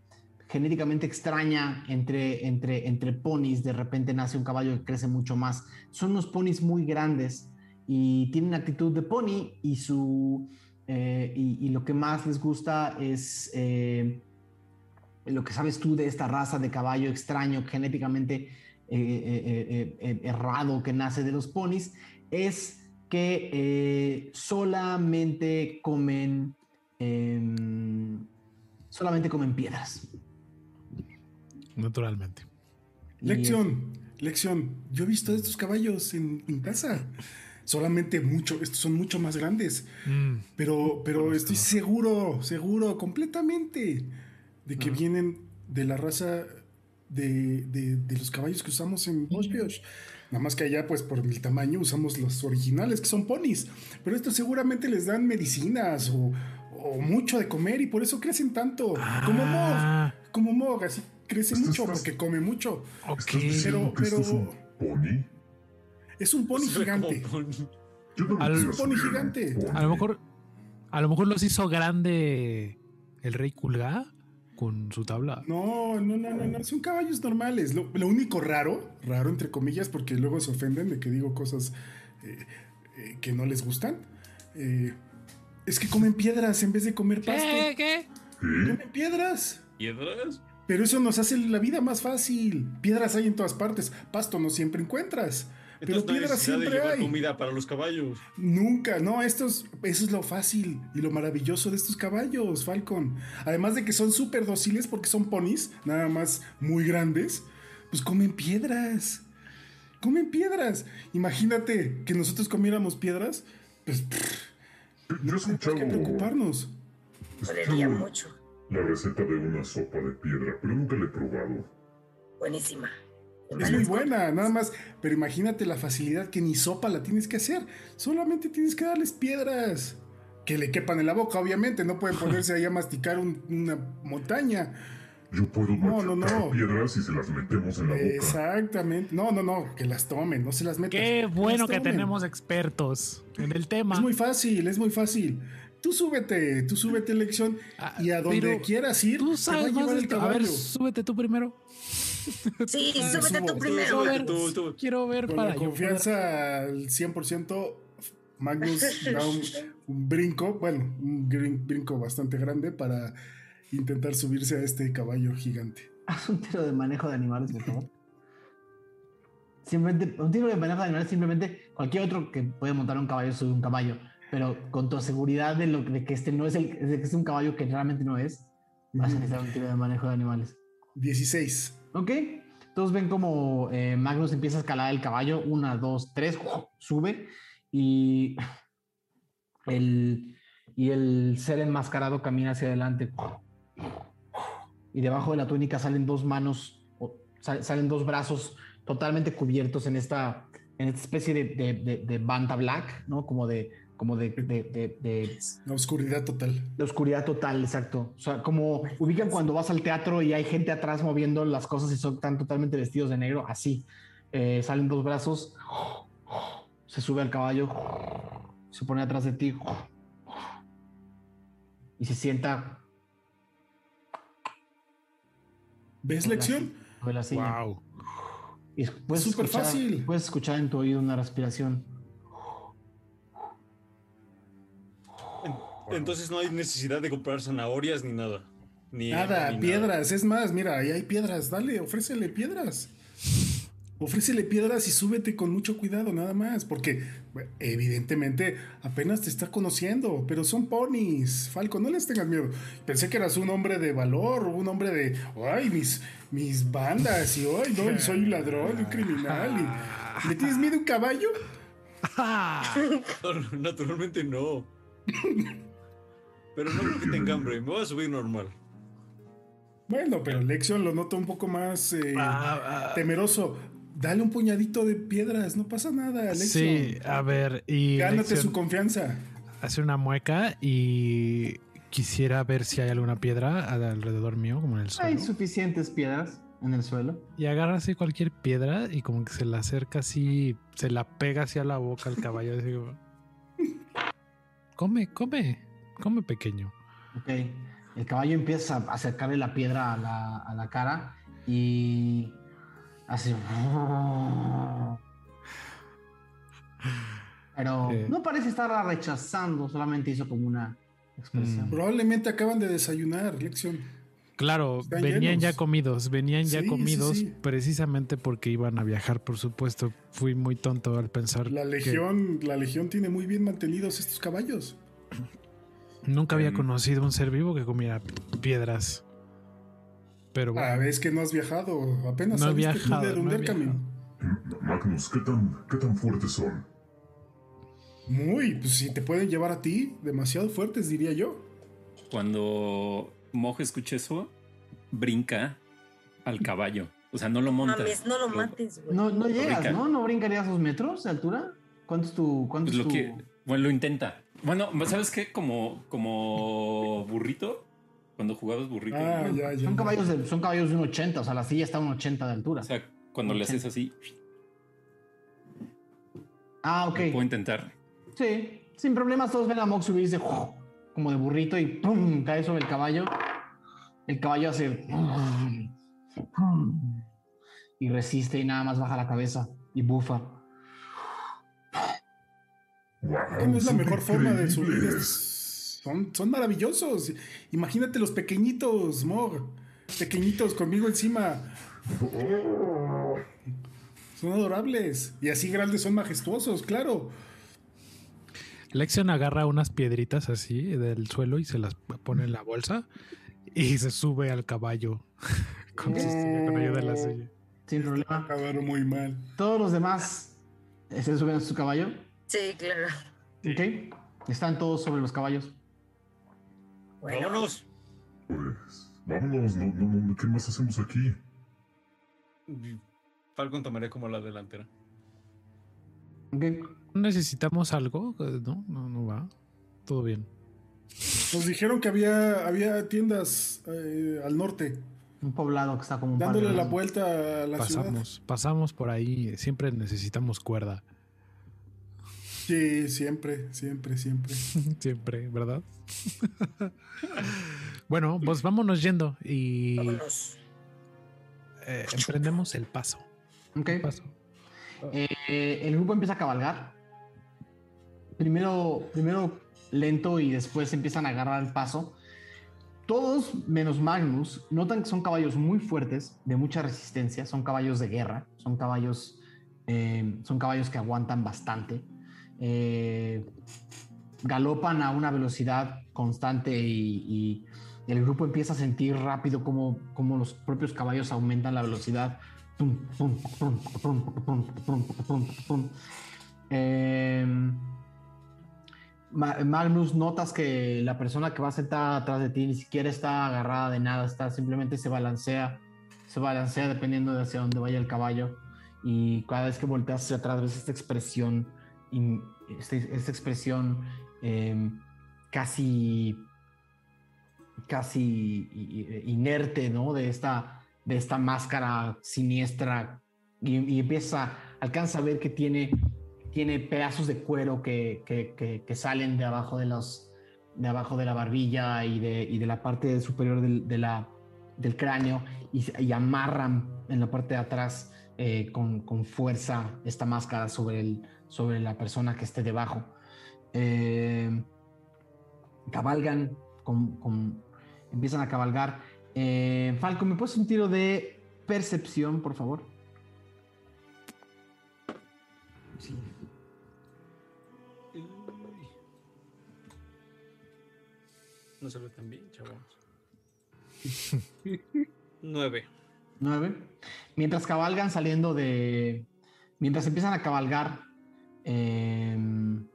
genéticamente extraña entre, entre, entre ponis, de repente nace un caballo que crece mucho más, son unos ponis muy grandes y tienen actitud de pony y su eh, y, y lo que más les gusta es lo que sabes tú de esta raza de caballo extraño genéticamente eh, eh, eh, errado que nace de los ponis es que eh, solamente comen em, solamente comen piedras Naturalmente. Y, Lección, lección. Yo he visto estos caballos en, en casa. Solamente mucho, estos son mucho más grandes. Mm, Pero, pero estoy seguro, seguro, completamente, de que vienen de la raza de, de- de los caballos que usamos en Moshpiosh. Nada más que allá, pues por el tamaño, usamos los originales, que son ponis. Pero estos seguramente les dan medicinas o, o mucho de comer y por eso crecen tanto. Como Mog, Ah, como Mog, así crece mucho estás- porque come mucho. ok. ¿Estás diciendo pero- que esto es un pony? Es un pony gigante. Yo Al- Es un pony gigante. A lo mejor, a lo mejor los hizo grande el rey Kulga con su tabla. No, no, no, no, no, son caballos normales. Lo, lo único raro, raro entre comillas, porque luego se ofenden de que digo cosas eh, eh, que no les gustan, eh, es que comen piedras en vez de comer pasto. ¿Qué? ¿Qué? ¿Qué? Comen piedras. ¿Piedras? Pero eso nos hace la vida más fácil. Piedras hay en todas partes. Pasto no siempre encuentras. Pero no de siempre llevar hay. comida para los caballos. Nunca, no, esto es, eso es lo fácil y lo maravilloso de estos caballos, Falcon. Además de que son súper dóciles porque son ponis, nada más muy grandes, pues comen piedras. Comen piedras. Imagínate que nosotros comiéramos piedras, pues pff, no tenemos que preocuparnos. Dolería mucho. la receta de una sopa de piedra, pero nunca la he probado. Buenísima. Es muy buena, nada más. Pero imagínate la facilidad que ni sopa la tienes que hacer. Solamente tienes que darles piedras. Que le quepan en la boca, obviamente. No pueden ponerse ahí a masticar un- una montaña. Yo puedo No, no, piedras y se las metemos en la boca. Exactamente. No, no, no. Que las tomen, no se las metan. Qué bueno que tenemos expertos en el tema. Es muy fácil, es muy fácil. Tú súbete, tú súbete elección Ah, y a donde pero quieras ir, Tú te va a sabes más llevar del el. A ver, súbete tú primero. Sí, súbete tú primero. Quiero ver, tú, tú. quiero ver Con para la confianza al 100%, Magnus da un, un brinco, bueno, un brinco bastante grande para intentar subirse a este caballo gigante. Haz un tiro de manejo de animales, por favor. Simplemente, un tiro de manejo de animales, simplemente cualquier otro que puede montar un caballo sube un caballo, pero con tu seguridad de, lo, de que este no es el, de que es un caballo que realmente no es, vas a necesitar un tiro de manejo de animales. 16. Ok, todos ven como eh, Magnus empieza a escalar el caballo, una, dos, tres, sube y el, y el ser enmascarado camina hacia adelante. Y debajo de la túnica salen dos manos, salen dos brazos totalmente cubiertos en esta, en esta especie de, de, de- de banda black, ¿no? Como de, como de, de- de- de La oscuridad total. la oscuridad total, exacto. O sea, como ubican cuando vas al teatro y hay gente atrás moviendo las cosas y son están totalmente vestidos de negro, así. Eh, salen dos brazos, se sube al caballo, se pone atrás de ti y se sienta ¿Ves lección? sobre la silla. Wow. Y puedes Súper escuchar, fácil. puedes escuchar en tu oído una respiración. Entonces no hay necesidad de comprar zanahorias ni nada. Ni, Nada, ni piedras. Es más, mira, ahí hay piedras. Dale, ofrécele piedras. Ofrécele piedras y súbete con mucho cuidado, nada más. Porque, evidentemente, apenas te está conociendo. Pero son ponis. Falco, no les tengas miedo. Pensé que eras un hombre de valor, un hombre de. Ay, mis, mis bandas. Y hoy, no, y soy un ladrón, un criminal. Y, ¿Le tienes miedo a un caballo? nada. Naturalmente no. Pero no creo que tenga hambre. Me voy a subir normal. Bueno, pero Lexion lo noto un poco más eh, Ah, ah, temeroso. Dale un puñadito de piedras, no pasa nada, Lexion. sí, a ver, y Gánate Lexion su confianza. hace una mueca y quisiera ver si hay alguna piedra alrededor mío, como en el Hay suelo. suficientes piedras en el suelo. Y agarra así cualquier piedra y como que se la acerca así, se la pega hacia la boca al caballo. Así como, come, come, come pequeño. Ok. El caballo empieza a acercarle la piedra a la, a la cara y hace. Pero Eh. no parece estar rechazando, solamente hizo como una expresión. Mm. Probablemente acaban de desayunar, Lexion. Claro, Están venían llenos. ya comidos, venían ya Sí, comidos sí. precisamente porque iban a viajar, por supuesto. Fui muy tonto al pensar La que legión, la legión tiene muy bien mantenidos estos caballos. Nunca había Mm. conocido un ser vivo que comiera piedras. Pero bueno, Ah, es que no has viajado, apenas No tú viajado, de no he Dunderkamin. Magnus, ¿qué tan, ¿qué tan fuertes son? Muy, pues si te pueden llevar a ti, demasiado fuertes, diría yo. Cuando Mojo escucha eso, brinca al caballo. O sea, no lo monta. Mames, no lo mates, güey. No, no llegas. ¿no? ¿No brincarías dos metros de altura? ¿Cuánto es tu.? Cuánto Pues es lo tu- que. Bueno, lo intenta. Bueno, ¿sabes qué? Como, como burrito. Cuando jugabas burrito. Ah, ¿no? ya, ya. Son ya. caballos, de, son caballos de un 80, o sea, la silla está a un 80 de altura. O sea, cuando le haces así, ah, ok. lo puedo intentar. Sí, sin problemas, todos ven a Mox subirse como de burrito y ¡pum! cae sobre el caballo. El caballo hace y resiste y nada más baja la cabeza y bufa. ¿Qué no es la mejor forma de subir? Son, son maravillosos. Imagínate los pequeñitos, Mog. Pequeñitos conmigo encima. Son adorables. Y así grandes son majestuosos, claro. Lexion agarra unas piedritas así del suelo y se las pone en la bolsa y se sube al caballo con, con ayuda de la silla. Sin problema. Acabaron muy mal. Todos los demás eh, se suben a su caballo. Sí, claro. Ok. Están todos sobre los caballos. Bueno, Vámonos. Pues, vámonos, no, no, no, ¿qué más hacemos aquí? Falcon tomaré como la delantera. ¿Necesitamos algo? Eh, No, no, no va. Todo bien. Nos dijeron que había, había tiendas eh, al norte, Un poblado que está como un par de dándole la vuelta a la ciudad. Pasamos, pasamos por ahí. Siempre necesitamos cuerda. Sí, siempre, siempre, siempre. Siempre, ¿verdad? bueno, pues vámonos yendo y vámonos. eh, emprendemos el paso. Ok. El paso. Eh, el grupo empieza a cabalgar. Primero, primero lento y después empiezan a agarrar el paso. Todos, menos Magnus, notan que son caballos muy fuertes, de mucha resistencia. Son caballos de guerra. Son caballos, eh, son caballos que aguantan bastante. Eh, galopan a una velocidad constante y, el grupo empieza a sentir rápido como, como los propios caballos aumentan la velocidad. Magnus, notas que la persona que va sentada atrás de ti ni siquiera está agarrada de nada, está simplemente se balancea, se balancea dependiendo de hacia dónde vaya el caballo. Y cada vez que volteas hacia atrás ves esta expresión, in- este- esta expresión em, casi, casi inerte, ¿no? De esta, de esta máscara siniestra y, y empieza, alcanza a ver que tiene, tiene pedazos de cuero que, que- que- que salen de abajo de los, de abajo de la barbilla y de, y de la parte superior del, de la, del cráneo y, y amarran en la parte de atrás eh, con, con fuerza esta máscara sobre, el, sobre la persona que esté debajo. Eh, cabalgan, con, con- empiezan a cabalgar. Eh, Falco, ¿me puedes un tiro de percepción, por favor? Sí. No se ve tan bien, chavos. Nueve. 9. Mientras cabalgan saliendo de. Mientras empiezan a cabalgar. em,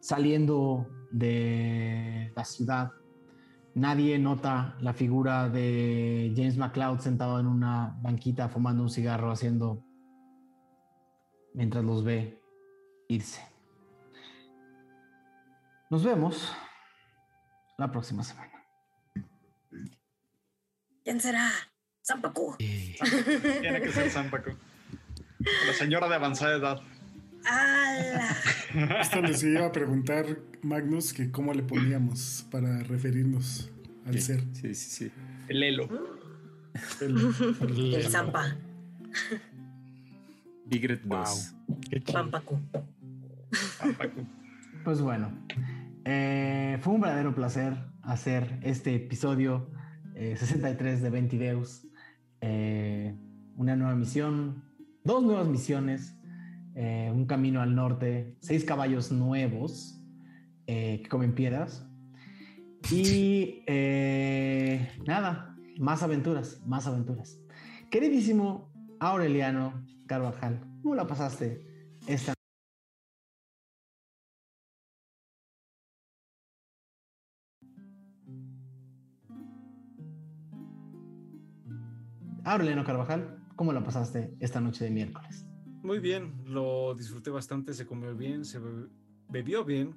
saliendo de la ciudad. Nadie nota la figura de James McCloud sentado en una banquita fumando un cigarro haciendo. Mientras los ve irse. Nos vemos la próxima semana. ¿Quién será? Zampacu. Tiene que ser San Paco. La señora de avanzada edad. ¡Hala! Esto les iba a preguntar, Magnus, que cómo le poníamos para referirnos al ser. Sí, sí, sí. El Elo. El Zampa. Bigret Wow. 2. qué chido. Pampacu. San Paco. Pues bueno, eh, fue un verdadero placer hacer este episodio eh, 63 de Ventideus. Eh, una nueva misión, dos nuevas misiones, eh, un camino al norte, seis caballos nuevos eh, que comen piedras. Y nada, más aventuras, más aventuras. Queridísimo Aureliano Carvajal, ¿cómo la pasaste esta Aureliano Carvajal, ¿cómo la pasaste esta noche de miércoles? Muy bien, lo disfruté bastante, se comió bien, se be- bebió bien.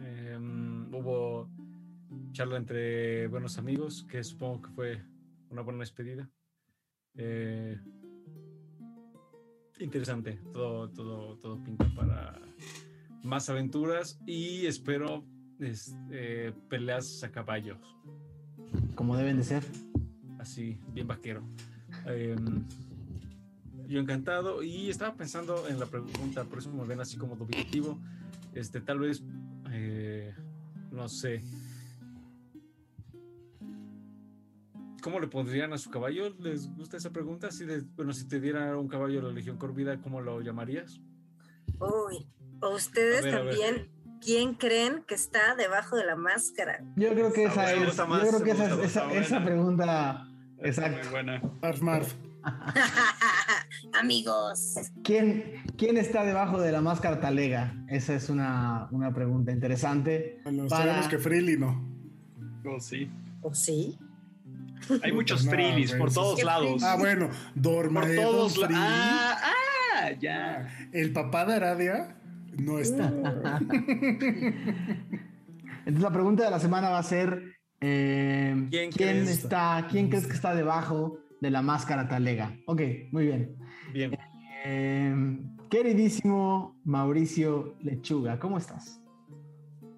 em, hubo charla entre buenos amigos, que supongo que fue una buena despedida. Eh, interesante, todo, todo, todo pinta para más aventuras y espero este, peleas a caballos. como deben de ser. Así, bien vaquero. Em, yo encantado y estaba pensando en la pregunta, por eso me ven así como dubitativo. Este, tal vez, eh, no sé. ¿Cómo le pondrían a su caballo? ¿Les gusta esa pregunta? Si de- bueno, si te diera un caballo de la Legión Corvida, ¿cómo lo llamarías? Uy, ¿o ustedes ver, también, ¿quién creen que está debajo de la máscara? Yo creo que esa es. Yo creo que esa, esa pregunta. Exacto. muy buena. Marf, Marf. Amigos. ¿Quién, ¿Quién está debajo de la máscara talega? Esa es una, una pregunta interesante. Bueno, Para- sabemos que Freely no. Oh, sí. ¿O sí? Hay muchos No, freelies güey, por todos lados. Ah, bueno, Dorma por todos lados. Ah, ah, ya. El papá de Aradia no está. Entonces la pregunta de la semana va a ser eh, ¿Quién ¿quién, crees? está, quién crees que está debajo de la máscara talega? Ok, muy bien. Bien. Eh, queridísimo Mauricio Lechuga, ¿cómo estás?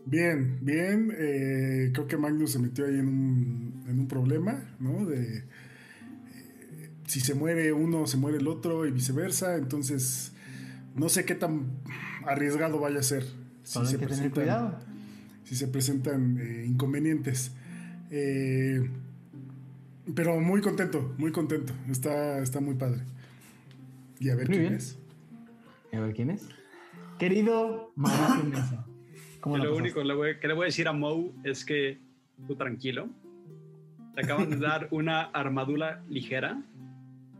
Bien, bien. eh, creo que Magnus se metió ahí en un, en un problema, ¿no? De eh, si se muere uno, se muere el otro y viceversa. Entonces, no sé qué tan arriesgado vaya a ser. Si Solo hay se que tener presentan- cuidado. Si se presentan eh, inconvenientes. Eh, pero muy contento, muy contento. Está, está muy padre. Y a ver Muy quién bien. es. A ver quién es. Querido Mauricio Mesa, ¿cómo lo único le voy- que le voy a decir a Moe es que tú tranquilo. Te acaban de dar una armadura ligera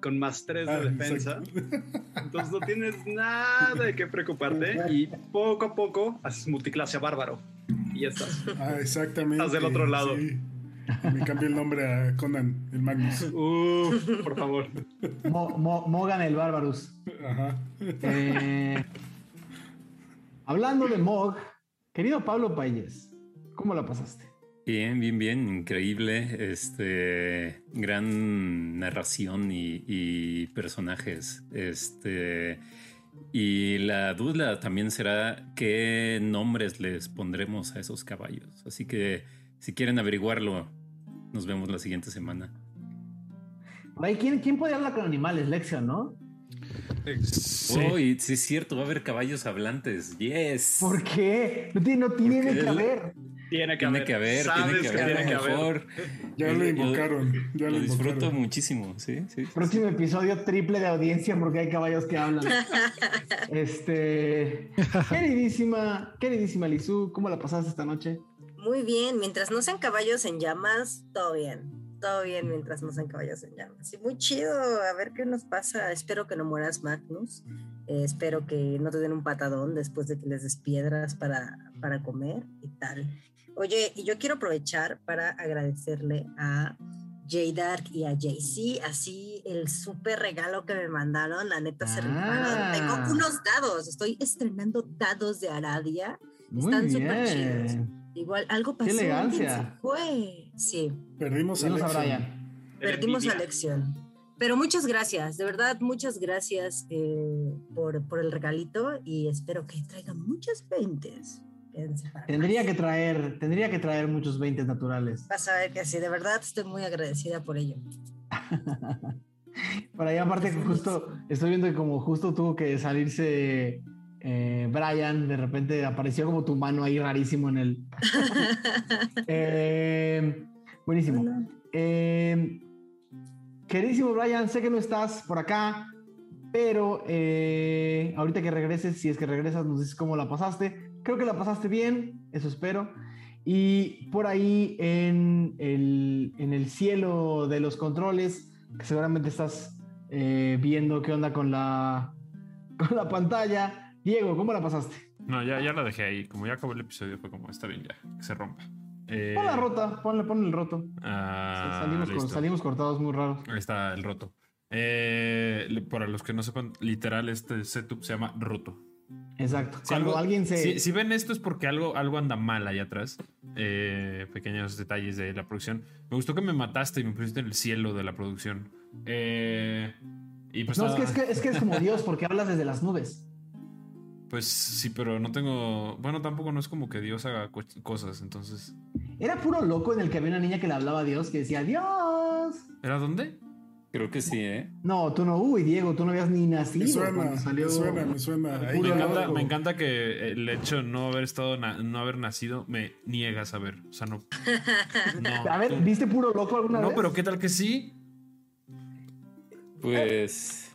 con más 3 de Ah, defensa. exacto. Entonces no tienes nada de qué preocuparte y poco a poco haces multiclase a bárbaro. Y ya estás. Ah, exactamente. Estás del otro lado. sí. Me cambié el nombre a Conan, el Magnus. Uf, por favor. Mo- Mo- Mogan el Barbarus. Ajá. Eh, hablando de Mog, querido Pablo Payes, ¿cómo la pasaste? Bien, bien, bien, increíble. Este gran narración y, y personajes. Este y la duda también será qué nombres les pondremos a esos caballos. Así que si quieren averiguarlo, nos vemos la siguiente semana. ¿quién, quién puede hablar con animales? Lexion, ¿no? Sí. Oh, y sí es cierto, va a haber caballos hablantes. Yes. ¿Por qué? No tiene, no tiene que él- haber. Tiene que Tiene haber. que haber, Sabes tiene que haber, tiene que haber. Ya lo invocaron. Ya Lo lo disfruto invocaron. muchísimo, sí, sí. sí. Próximo episodio triple de audiencia porque hay caballos que hablan. Este, queridísima, queridísima Lizu, ¿cómo la pasaste esta noche? Muy bien, mientras no sean caballos en llamas, todo bien. Todo bien mientras no sean caballos en llamas. Y muy chido, a ver qué nos pasa. Espero que no mueras, Magnus. Eh, espero que no te den un patadón después de que les des piedras para, para comer y tal. Oye, y yo quiero aprovechar para agradecerle a J Dark y a JC, así el súper regalo que me mandaron, la neta se Ah. rifaron. Tengo unos dados, estoy estrenando dados de Aradia. Muy Están súper chidos. Igual algo pasó. Qué elegancia. fue. Sí, Perdimos a Vimos a Alexa. Brian. perdimos la lección. Pero muchas gracias, de verdad, muchas gracias eh, por, por el regalito y espero que traigan muchas veintes. Tendría que traer, tendría que traer muchos 20 naturales. Vas a ver que sí, de verdad estoy muy agradecida por ello. Por ahí aparte que justo, estoy viendo que como justo tuvo que salirse eh, Brian, de repente apareció como tu mano ahí rarísimo en el... Eh, buenísimo. Eh, queridísimo Brian, sé que no estás por acá, pero eh, ahorita que regreses, si es que regresas, nos dices cómo la pasaste. Creo que la pasaste bien, eso espero. Y por ahí en el, en el cielo de los controles, que seguramente estás eh, viendo qué onda con la, con la pantalla. Diego, ¿cómo la pasaste? No, ya, ya la dejé ahí. Como ya acabó el episodio, fue como, está bien ya, que se rompa. Eh, Ponla rota, ponle, ponle el roto. ah, salimos, con- listo. salimos cortados muy raros. Ahí está el roto. Eh, para los que no sepan, literal, este setup se llama roto. Exacto. Si Cuando algo- alguien se... Si, si ven esto es porque algo, algo anda mal allá atrás. Eh, pequeños detalles de la producción. Me gustó que me mataste y me pusiste en el cielo de la producción. Eh, y pues, No, es que, es que es que es como Dios, porque hablas desde las nubes. Pues sí, pero no tengo. Bueno, tampoco no es como que Dios haga co- cosas, entonces. Era puro loco en el que había una niña que le hablaba a Dios, que decía Dios. ¿Era dónde? Creo que sí, ¿eh? No, tú no, uy, Diego, tú no habías ni nacido. Me suena, salió... me suena, me suena. Me encanta, loco. me encanta que el hecho de no haber estado, na- no haber nacido, me niega a saber. O sea, no. no. A ver, ¿viste puro loco alguna No, vez? pero ¿qué tal que sí? Pues.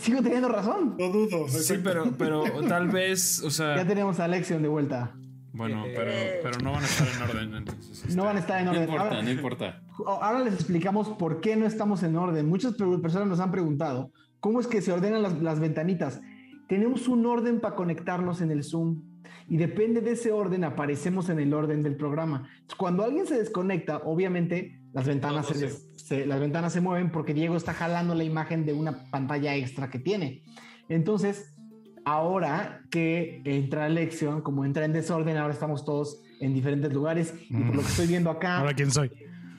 Sigo teniendo razón. No dudo. Sí, pero, pero tal vez, o Ya sea, tenemos a Lexion de vuelta. bueno, pero, pero no van a estar en orden, entonces. este, No van a estar en No orden. importa, Ahora, no importa. ahora les explicamos por qué no estamos en orden. Muchas pe- personas nos han preguntado cómo es que se ordenan las, las ventanitas. Tenemos un orden para conectarnos en el Zoom y depende de ese orden aparecemos en el orden del programa. Cuando alguien se desconecta, obviamente las ventanas se, des- se- las ventanas se mueven porque Diego está jalando la imagen de una pantalla extra que tiene. Entonces, ahora que entra Lexion, como entra en desorden, ahora estamos todos en diferentes lugares y por lo que estoy viendo acá, Ahora quién soy.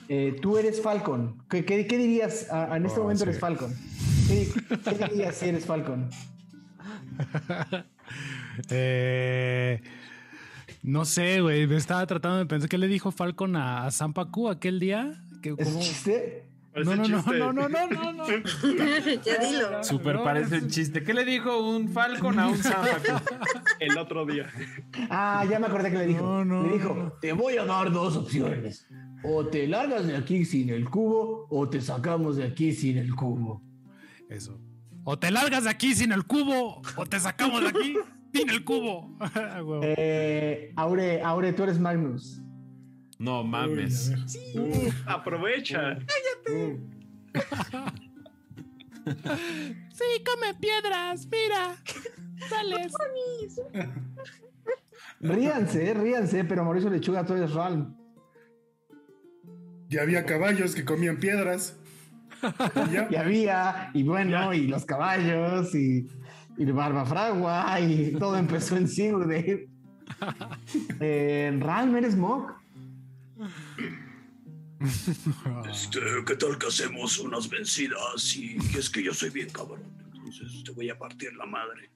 eh, tú eres Falcon. ¿Qué, qué- qué dirías? Ah, en este Oh, momento sí. eres Falcon. ¿Qué, qué dirías si eres Falcon? Eh, no sé, güey. Me estaba tratando de pensar qué le dijo Falcon a, a Zampacu aquel día. Que, ¿Es cómo- chiste? No, no, no, no, no, no, no, no. ya dilo. Super No, parece es- un chiste. ¿Qué le dijo un Falcon a un Zampacu? El otro día. Ah, ya me acordé que le dijo. No, no, le dijo, te voy a dar dos opciones. O te largas de aquí sin el cubo o te sacamos de aquí sin el cubo. Eso. O te largas de aquí sin el cubo, o te sacamos de aquí sin el cubo. Ah. Eh, Aure, Aure, tú eres Magnus. No Uy, mames. Aprovecha. Uh, Sí, come piedras, mira. Sales. Ríanse, ríanse, pero Mauricio Lechuga, tú eres Ralm. Ya había caballos que comían piedras. Y ya. Y había, y bueno, y los caballos, y, y el Barbafragua, y todo empezó en Sigurd. Eh, Ralm, eres Mog. Este, ¿qué tal que hacemos unas vencidas? Y es que yo soy bien cabrón. Entonces te voy a partir la madre.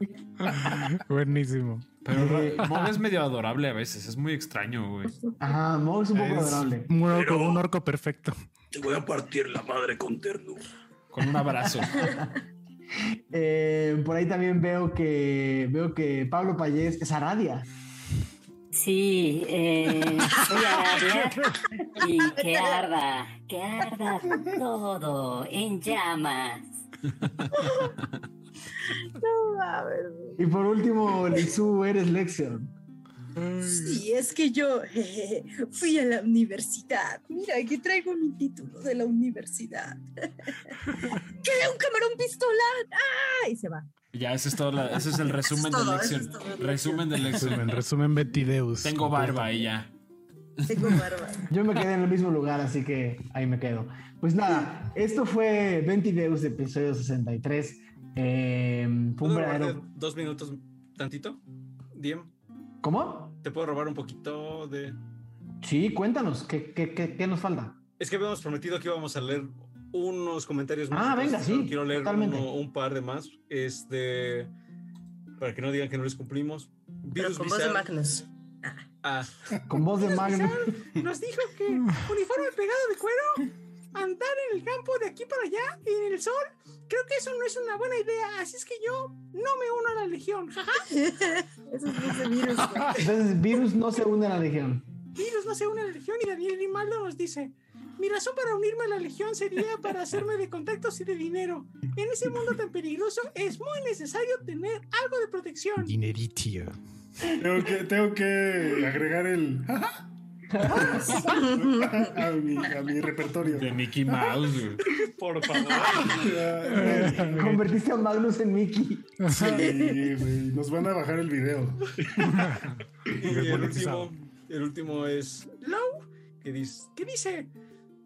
Buenísimo. Pero Mog es medio adorable a veces. Es muy extraño, güey. Ajá, Mog es un poco Es adorable. un orco, un orco perfecto. Te voy a partir la madre con ternura. Con un abrazo. Eh, por ahí también veo que veo que Pablo Payés es Aradia. Sí, eh, soy Arabia y que arda, que arda todo en llamas. No mames. Y por último, Lizu, eres Lexion. Sí, es que yo jeje, fui a la universidad. Mira, aquí traigo mi título de la universidad. ¡Quedé un camarón pistola! ¡Ah! Y se va. Ya, ese es todo. la- ese es el resumen es de todo, eso lección. es. Resumen de lección. Resumen, resumen Betideus. Tengo barba y ya. Tengo barba. Yo me quedé en el mismo lugar, así que ahí me quedo. Pues nada, esto fue 20 Deus, episodio 63. Eh, fue un ¿Puedo robarte verdadero... dos minutos tantito? Diem, ¿Cómo? ¿te puedo robar un poquito de...? Sí, cuéntanos, ¿qué, qué, qué, qué nos falta? Es que habíamos prometido que íbamos a leer unos comentarios más. Ah, venga, sí, Quiero leer uno- un par de más. Este. Para que no digan que no les cumplimos. Pero con voz de Bizarre- Magnus. Ah, Con voz de Magnus. Nos dijo que uniforme pegado de cuero, andar en el campo de aquí para allá y en el sol, creo que eso no es una buena idea. Así es que yo no me uno a la legión. Jaja. Eso es voz de virus. Entonces, Virus no se une a la Legión. Virus no se une a la legión y Daniel Rimaldo nos dice. Mi razón para unirme a la legión sería para hacerme de contactos y de dinero. En ese mundo tan peligroso es muy necesario tener algo de protección. Dineritio. Tengo que, tengo que agregar el. a, mi, a mi repertorio. De Mickey Mouse. Por favor. Convertiste a Magnus en Mickey. Sí, güey, nos van a bajar el video. y el último, el último es Low, que dice. ¿qué dice?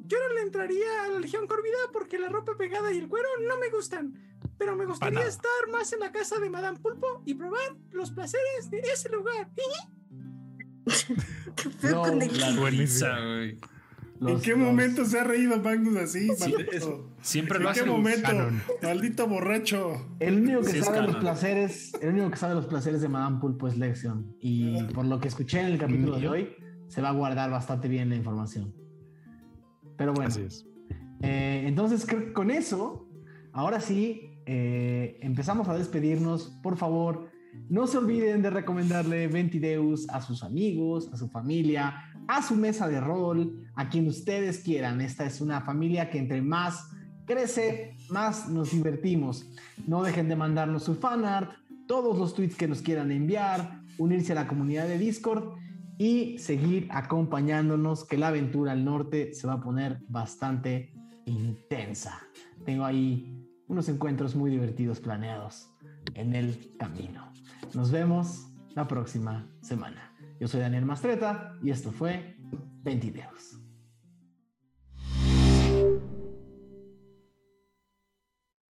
Yo no le entraría a la legión corvida porque la ropa pegada y el cuero no me gustan. Pero me gustaría estar más en la casa de Madame Pulpo y probar los placeres de ese lugar. Qué feo No, con de La risa, güey. ¿En qué los- momento se ha reído Magnus así? maldito? eso. Siempre ¿En lo qué hace. momento? Canon. Maldito borracho. El único que Sí, sabe los placeres, el único que sabe los placeres de Madame Pulpo es Lexion. Y por lo que escuché en el capítulo de hoy, se va a guardar bastante bien la información. Pero bueno, Así es. eh, entonces creo que con eso, ahora sí, eh, empezamos a despedirnos. Por favor, no se olviden de recomendarle Ventideus a sus amigos, a su familia, a su mesa de rol, a quien ustedes quieran. Esta es una familia que entre más crece, más nos divertimos. No dejen de mandarnos su fanart, todos los tweets que nos quieran enviar, unirse a la comunidad de Discord y seguir acompañándonos que la aventura al norte se va a poner bastante intensa. Tengo ahí unos encuentros muy divertidos planeados en el camino. Nos vemos la próxima semana. Yo soy Daniel Mastreta y esto fue 20 Videos.